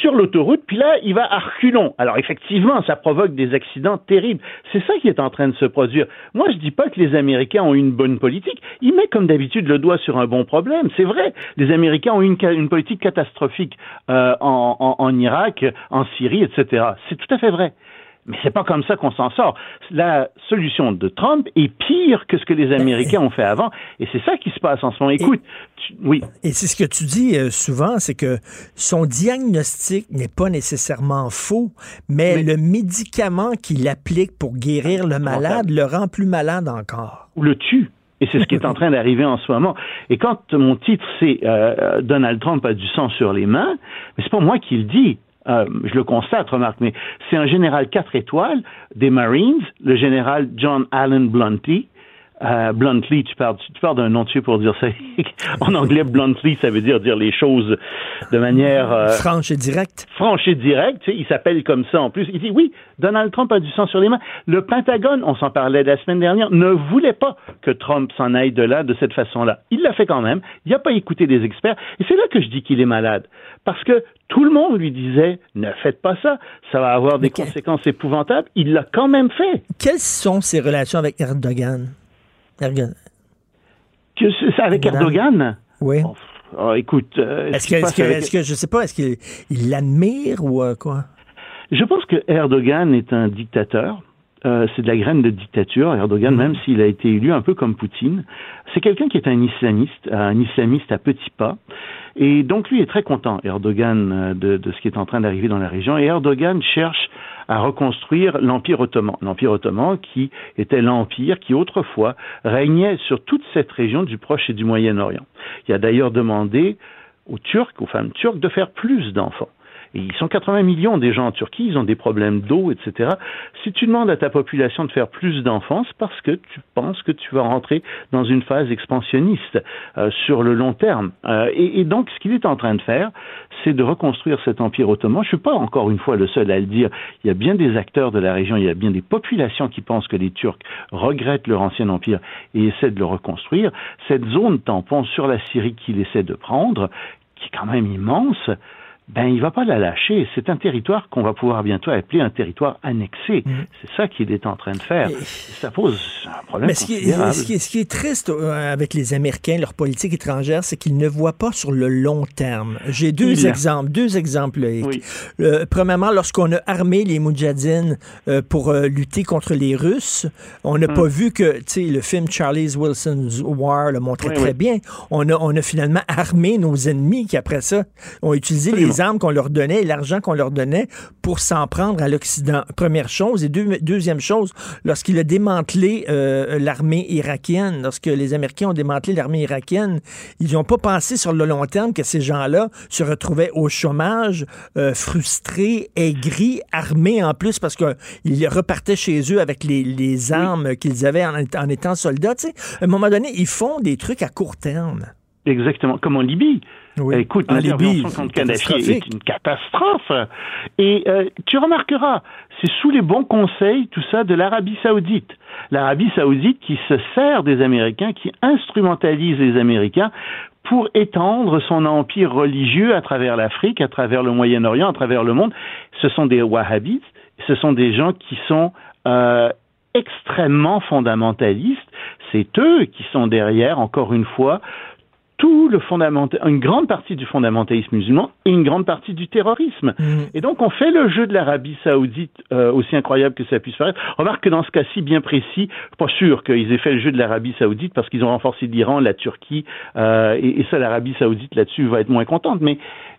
sur l'autoroute, puis là, il va à reculons. Alors effectivement, ça provoque des accidents terribles. C'est ça qui est en train de se produire. Moi, je dis pas que les Américains ont une bonne politique. Ils mettent comme d'habitude le doigt sur un bon problème. C'est vrai, les Américains ont une, politique catastrophique euh, en, en, en Irak, en Syrie, etc. C'est tout à fait vrai. Mais c'est pas comme ça qu'on s'en sort. La solution de Trump est pire que ce que les Américains ont fait avant, et c'est ça qui se passe en ce moment. Écoute, tu- oui. Et c'est ce que tu dis euh, souvent, c'est que son diagnostic n'est pas nécessairement faux, mais, le médicament qu'il applique pour guérir le malade le rend plus malade encore. ou le tue. Et c'est ce qui est en train d'arriver en ce moment. Et quand mon titre c'est euh, Donald Trump a du sang sur les mains, mais c'est pas moi qui le dis. Euh, je le constate, remarque, mais c'est un général quatre étoiles des Marines, le général John Allen Bluntly. Euh, Bluntly, tu parles, tu parles d'un nom de Dieu pour dire ça. en anglais, Bluntly, ça veut dire dire les choses de manière euh, Franche et directe. franche et directe. Tu sais, il s'appelle comme ça en plus. Il dit oui, Donald Trump a du sang sur les mains. Le Pentagone, on s'en parlait la semaine dernière, ne voulait pas que Trump s'en aille de là de cette façon-là. Il l'a fait quand même. Il n'a pas écouté des experts. Et c'est là que je dis qu'il est malade. Parce que tout le monde lui disait ne faites pas ça, ça va avoir des conséquences épouvantables. Il l'a quand même fait. Quelles sont ses relations avec Erdogan? Erdogan. Que c'est avec Erdogan? Oui. Oh, écoute, euh, Est-ce ce que, avec- je sais pas, est-ce qu'il il l'admire ou euh, quoi? Je pense que Erdogan est un dictateur. Euh, c'est de la graine de dictature. Erdogan, même s'il a été élu un peu comme Poutine, c'est quelqu'un qui est un islamiste, un islamiste à petits pas. Et donc lui est très content, Erdogan, euh, de, de ce qui est en train d'arriver dans la région. Et Erdogan cherche à reconstruire l'Empire ottoman. L'Empire ottoman qui était l'empire qui autrefois régnait sur toute cette région du Proche et du Moyen-Orient. Il a d'ailleurs demandé aux Turcs, aux femmes turques, de faire plus d'enfants. Et ils sont 80 millions des gens en Turquie, ils ont des problèmes d'eau, etc. Si tu demandes à ta population de faire plus d'enfants, parce que tu penses que tu vas rentrer dans une phase expansionniste euh, sur le long terme. Euh, et, et donc, ce qu'il est en train de faire, c'est de reconstruire cet empire ottoman. Je suis pas encore une fois le seul à le dire. Il y a bien des acteurs de la région, il y a bien des populations qui pensent que les Turcs regrettent leur ancien empire et essaient de le reconstruire. Cette zone tampon sur la Syrie qu'il essaie de prendre, qui est quand même immense, ben il va pas la lâcher. C'est un territoire qu'on va pouvoir bientôt appeler un territoire annexé. C'est ça qu'il est en train de faire. Et ça pose un problème Mais ce qui, est, considérable. ce qui est- ce qui est triste euh, avec les Américains, leur politique étrangère, c'est qu'ils ne voient pas sur le long terme. J'ai deux exemples, deux exemples. Euh, premièrement, lorsqu'on a armé les Moudjahidines euh, pour euh, lutter contre les Russes, on n'a Hum. pas vu que, tu sais, le film Charlie's Wilson's War le montrait Oui, très oui. bien. On a, on a finalement armé nos ennemis qui, après ça, ont utilisé les armes qu'on leur donnait et l'argent qu'on leur donnait pour s'en prendre à l'Occident. Première chose. Et deux- deuxième chose, lorsqu'il a démantelé euh, l'armée irakienne, lorsque les Américains ont démantelé l'armée irakienne, ils n'ont pas pensé sur le long terme que ces gens-là se retrouvaient au chômage, euh, frustrés, aigris, armés en plus parce qu'ils repartaient chez eux avec les, les armes qu'ils avaient en, en étant soldats. Tu sais, à un moment donné, ils font des trucs à court terme. Exactement, comme en Libye. Écoute, En l'intervention contre Kadhafi est une catastrophe. Et euh, tu remarqueras, c'est sous les bons conseils, tout ça, de l'Arabie saoudite. L'Arabie saoudite qui se sert des Américains, qui instrumentalise les Américains pour étendre son empire religieux à travers l'Afrique, à travers le Moyen-Orient, à travers le monde. Ce sont des wahhabites, ce sont des gens qui sont euh, extrêmement fondamentalistes. C'est eux qui sont derrière, encore une fois, tout le fondamental, une grande partie du fondamentalisme musulman et une grande partie du terrorisme. Et donc on fait le jeu de l'Arabie saoudite euh, aussi incroyable que ça puisse paraître. Remarque que dans ce cas-ci bien précis, je suis pas sûr qu'ils aient fait le jeu de l'Arabie saoudite parce qu'ils ont renforcé l'Iran, la Turquie, euh, et, et ça l'Arabie saoudite là-dessus va être moins contente. Mais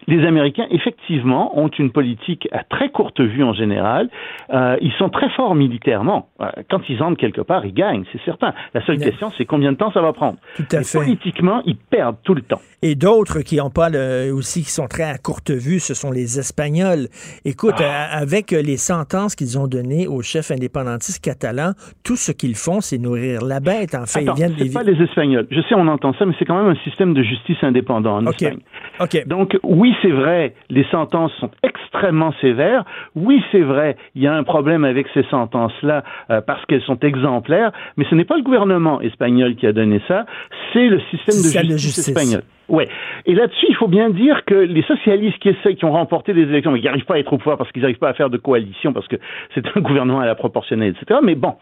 les Américains, effectivement, ont une politique à très courte vue en général. Euh, ils sont très forts militairement. Euh, quand ils entrent quelque part, ils gagnent, c'est certain. La seule question, c'est combien de temps ça va prendre. Tout à Et fait. Politiquement, ils perdent tout le temps. Et d'autres qui ont pas le, aussi qui sont très à courte vue, ce sont les Espagnols. Écoute, Ah. avec les sentences qu'ils ont données aux chefs indépendantistes catalans, tout ce qu'ils font, c'est nourrir la bête. En fait, Attends, ils viennent. c'est ils- pas les Espagnols. Je sais, on entend ça, mais c'est quand même un système de justice indépendant en Espagne. Donc, oui, c'est vrai, les sentences sont extrêmement sévères. Oui, c'est vrai, il y a un problème avec ces sentences-là euh, parce qu'elles sont exemplaires, mais ce n'est pas le gouvernement espagnol qui a donné ça, c'est le système de justice. espagnol. Ouais. Et là-dessus, il faut bien dire que les socialistes qui essaient, qui ont remporté des élections, mais qui n'arrivent pas à être au pouvoir parce qu'ils n'arrivent pas à faire de coalition, parce que c'est un gouvernement à la proportionnelle, etc. Mais bon,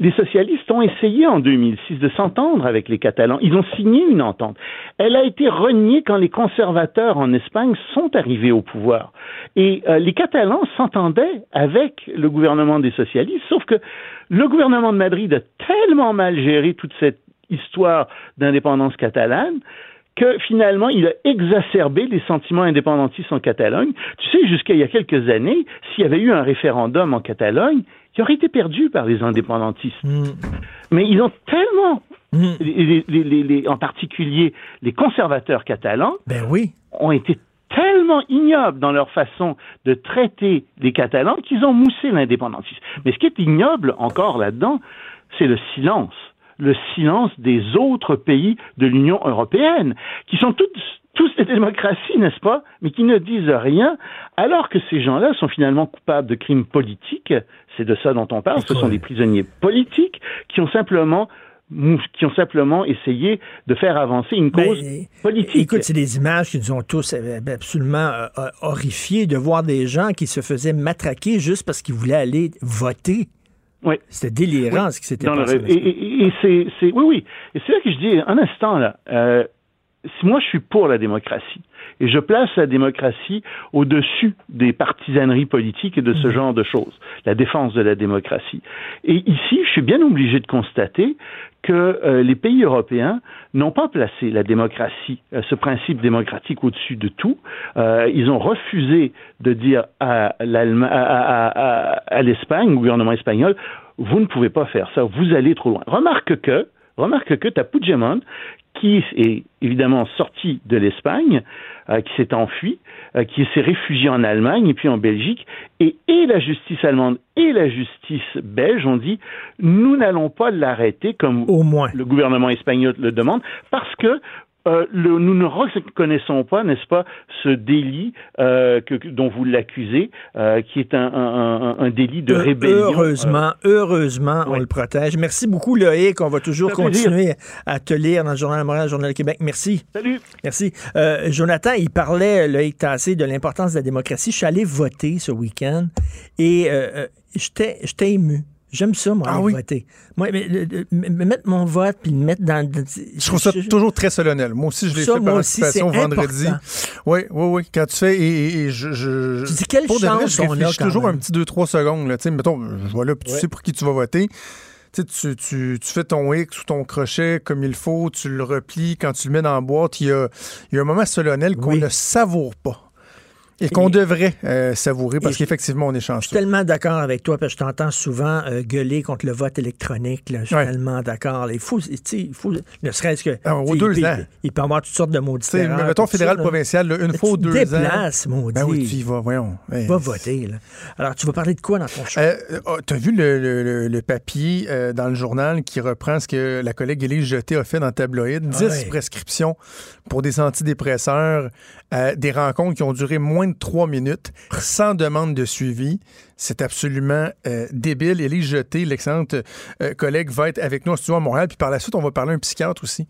les socialistes ont essayé en 2006 de s'entendre avec les Catalans. Ils ont signé une entente. Elle a été reniée quand les conservateurs en Espagne sont arrivés au pouvoir. Et euh, les Catalans s'entendaient avec le gouvernement des socialistes, sauf que le gouvernement de Madrid a tellement mal géré toute cette histoire d'indépendance catalane que finalement, il a exacerbé les sentiments indépendantistes en Catalogne. Tu sais, jusqu'à il y a quelques années, s'il y avait eu un référendum en Catalogne, il aurait été perdu par les indépendantistes. Mais ils ont tellement, les- les- les- les- en particulier les conservateurs catalans, ben oui. ont été tellement ignobles dans leur façon de traiter les Catalans qu'ils ont moussé l'indépendantisme. Mais ce qui est ignoble encore là-dedans, c'est le silence. Le silence des autres pays de l'Union européenne, qui sont toutes, tous des démocraties, n'est-ce pas, mais qui ne disent rien, alors que ces gens-là sont finalement coupables de crimes politiques. C'est de ça dont on parle. Ce sont des prisonniers politiques qui ont simplement qui ont simplement essayé de faire avancer une cause politique. Ben, Écoute, c'est des images qui nous ont tous euh, absolument euh, euh, horrifiés de voir des gens qui se faisaient matraquer juste parce qu'ils voulaient aller voter. Oui. C'était délirant Oui, ce qui s'était le passé. Et, et- et c'est, c'est- oui, oui. Et c'est là que je dis, un instant, là, euh, si moi je suis pour la démocratie, et je place la démocratie au-dessus des partisaneries politiques et de ce genre de choses, la défense de la démocratie. Et ici, je suis bien obligé de constater que euh, les pays européens n'ont pas placé la démocratie, euh, ce principe démocratique au-dessus de tout. Euh, ils ont refusé de dire à, l'Espagne, au gouvernement espagnol, vous ne pouvez pas faire ça, vous allez trop loin. Remarque que, remarque que tu as Puigdemont qui est évidemment sorti de l'Espagne, euh, qui s'est enfui, euh, qui s'est réfugié en Allemagne et puis en Belgique, et, et la justice allemande et la justice belge ont dit nous n'allons pas l'arrêter comme le gouvernement espagnol le demande, parce que euh, le- nous ne reconnaissons pas, n'est-ce pas, ce délit euh, que, dont vous l'accusez, euh, qui est un, un- un- un délit de rébellion. Heureusement, heureusement, on le protège. Merci beaucoup, Loïc. On va toujours plaisir. continuer à te lire dans le Journal de Montréal, le Journal de Québec. Merci. Salut. Merci. Jonathan, il parlait, Loïc Tassé, de l'importance de la démocratie. Je suis allé voter ce week-end et j'étais ému. J'aime ça, moi, Ah oui? voter. Moi, mais, mettre mon vote puis le mettre dans. Je trouve ça toujours très solennel. Moi aussi, je l'ai fait par anticipation vendredi. important. Oui, oui, oui. Quand tu fais. Et, et- je, je, Tu dis, quelle pour de vrai, chance je a réfléchis quand toujours même. un petit 2-3 secondes. Là. Mettons, je vois là, puis tu Ouais. sais pour qui tu vas voter. Tu, tu, tu, fais ton X ou ton crochet comme il faut, tu le replies. Quand tu le mets dans la boîte, il y a, il y a un moment solennel qu'on ne savoure pas. Et qu'on devrait euh, savourer parce qu'effectivement, on est Je suis chanceux. tellement d'accord avec toi, parce que je t'entends souvent euh, gueuler contre le vote électronique. là. Je suis Ouais. tellement d'accord. Il faut, tu sais, il faut, ne serait-ce que. Ah, aux tu sais, deux il, peut- ans. il peut y avoir toutes sortes de Tu différents. mettons ça, fédéral, provincial, là, une fois tu ou deux déplaces, ans. maudit. Ben oui, tu y vas, voyons. Hey. Va voter. Là. Alors, tu vas parler de quoi dans ton show? Euh, oh, T'as vu le, le- le- le papier euh, dans le journal qui reprend ce que la collègue Élise Jeté a fait dans le tabloïd? 10 ouais. prescriptions pour des antidépresseurs, des rencontres qui ont duré moins de trois minutes, sans demande de suivi. C'est absolument euh, débile. Élise Jeté, l'excellente euh, collègue, va être avec nous en studio à Montréal. Puis par la suite, on va parler à un psychiatre aussi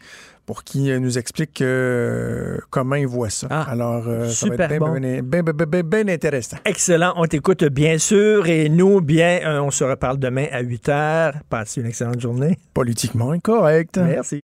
pour qui nous explique euh, comment il voit ça. Alors, euh, ça va être bien bon. bien- bien- intéressant. Excellent. On t'écoute bien sûr. Et nous, bien, euh, on se reparle demain à 8 h. Passez une excellente journée. Politiquement incorrect. Merci.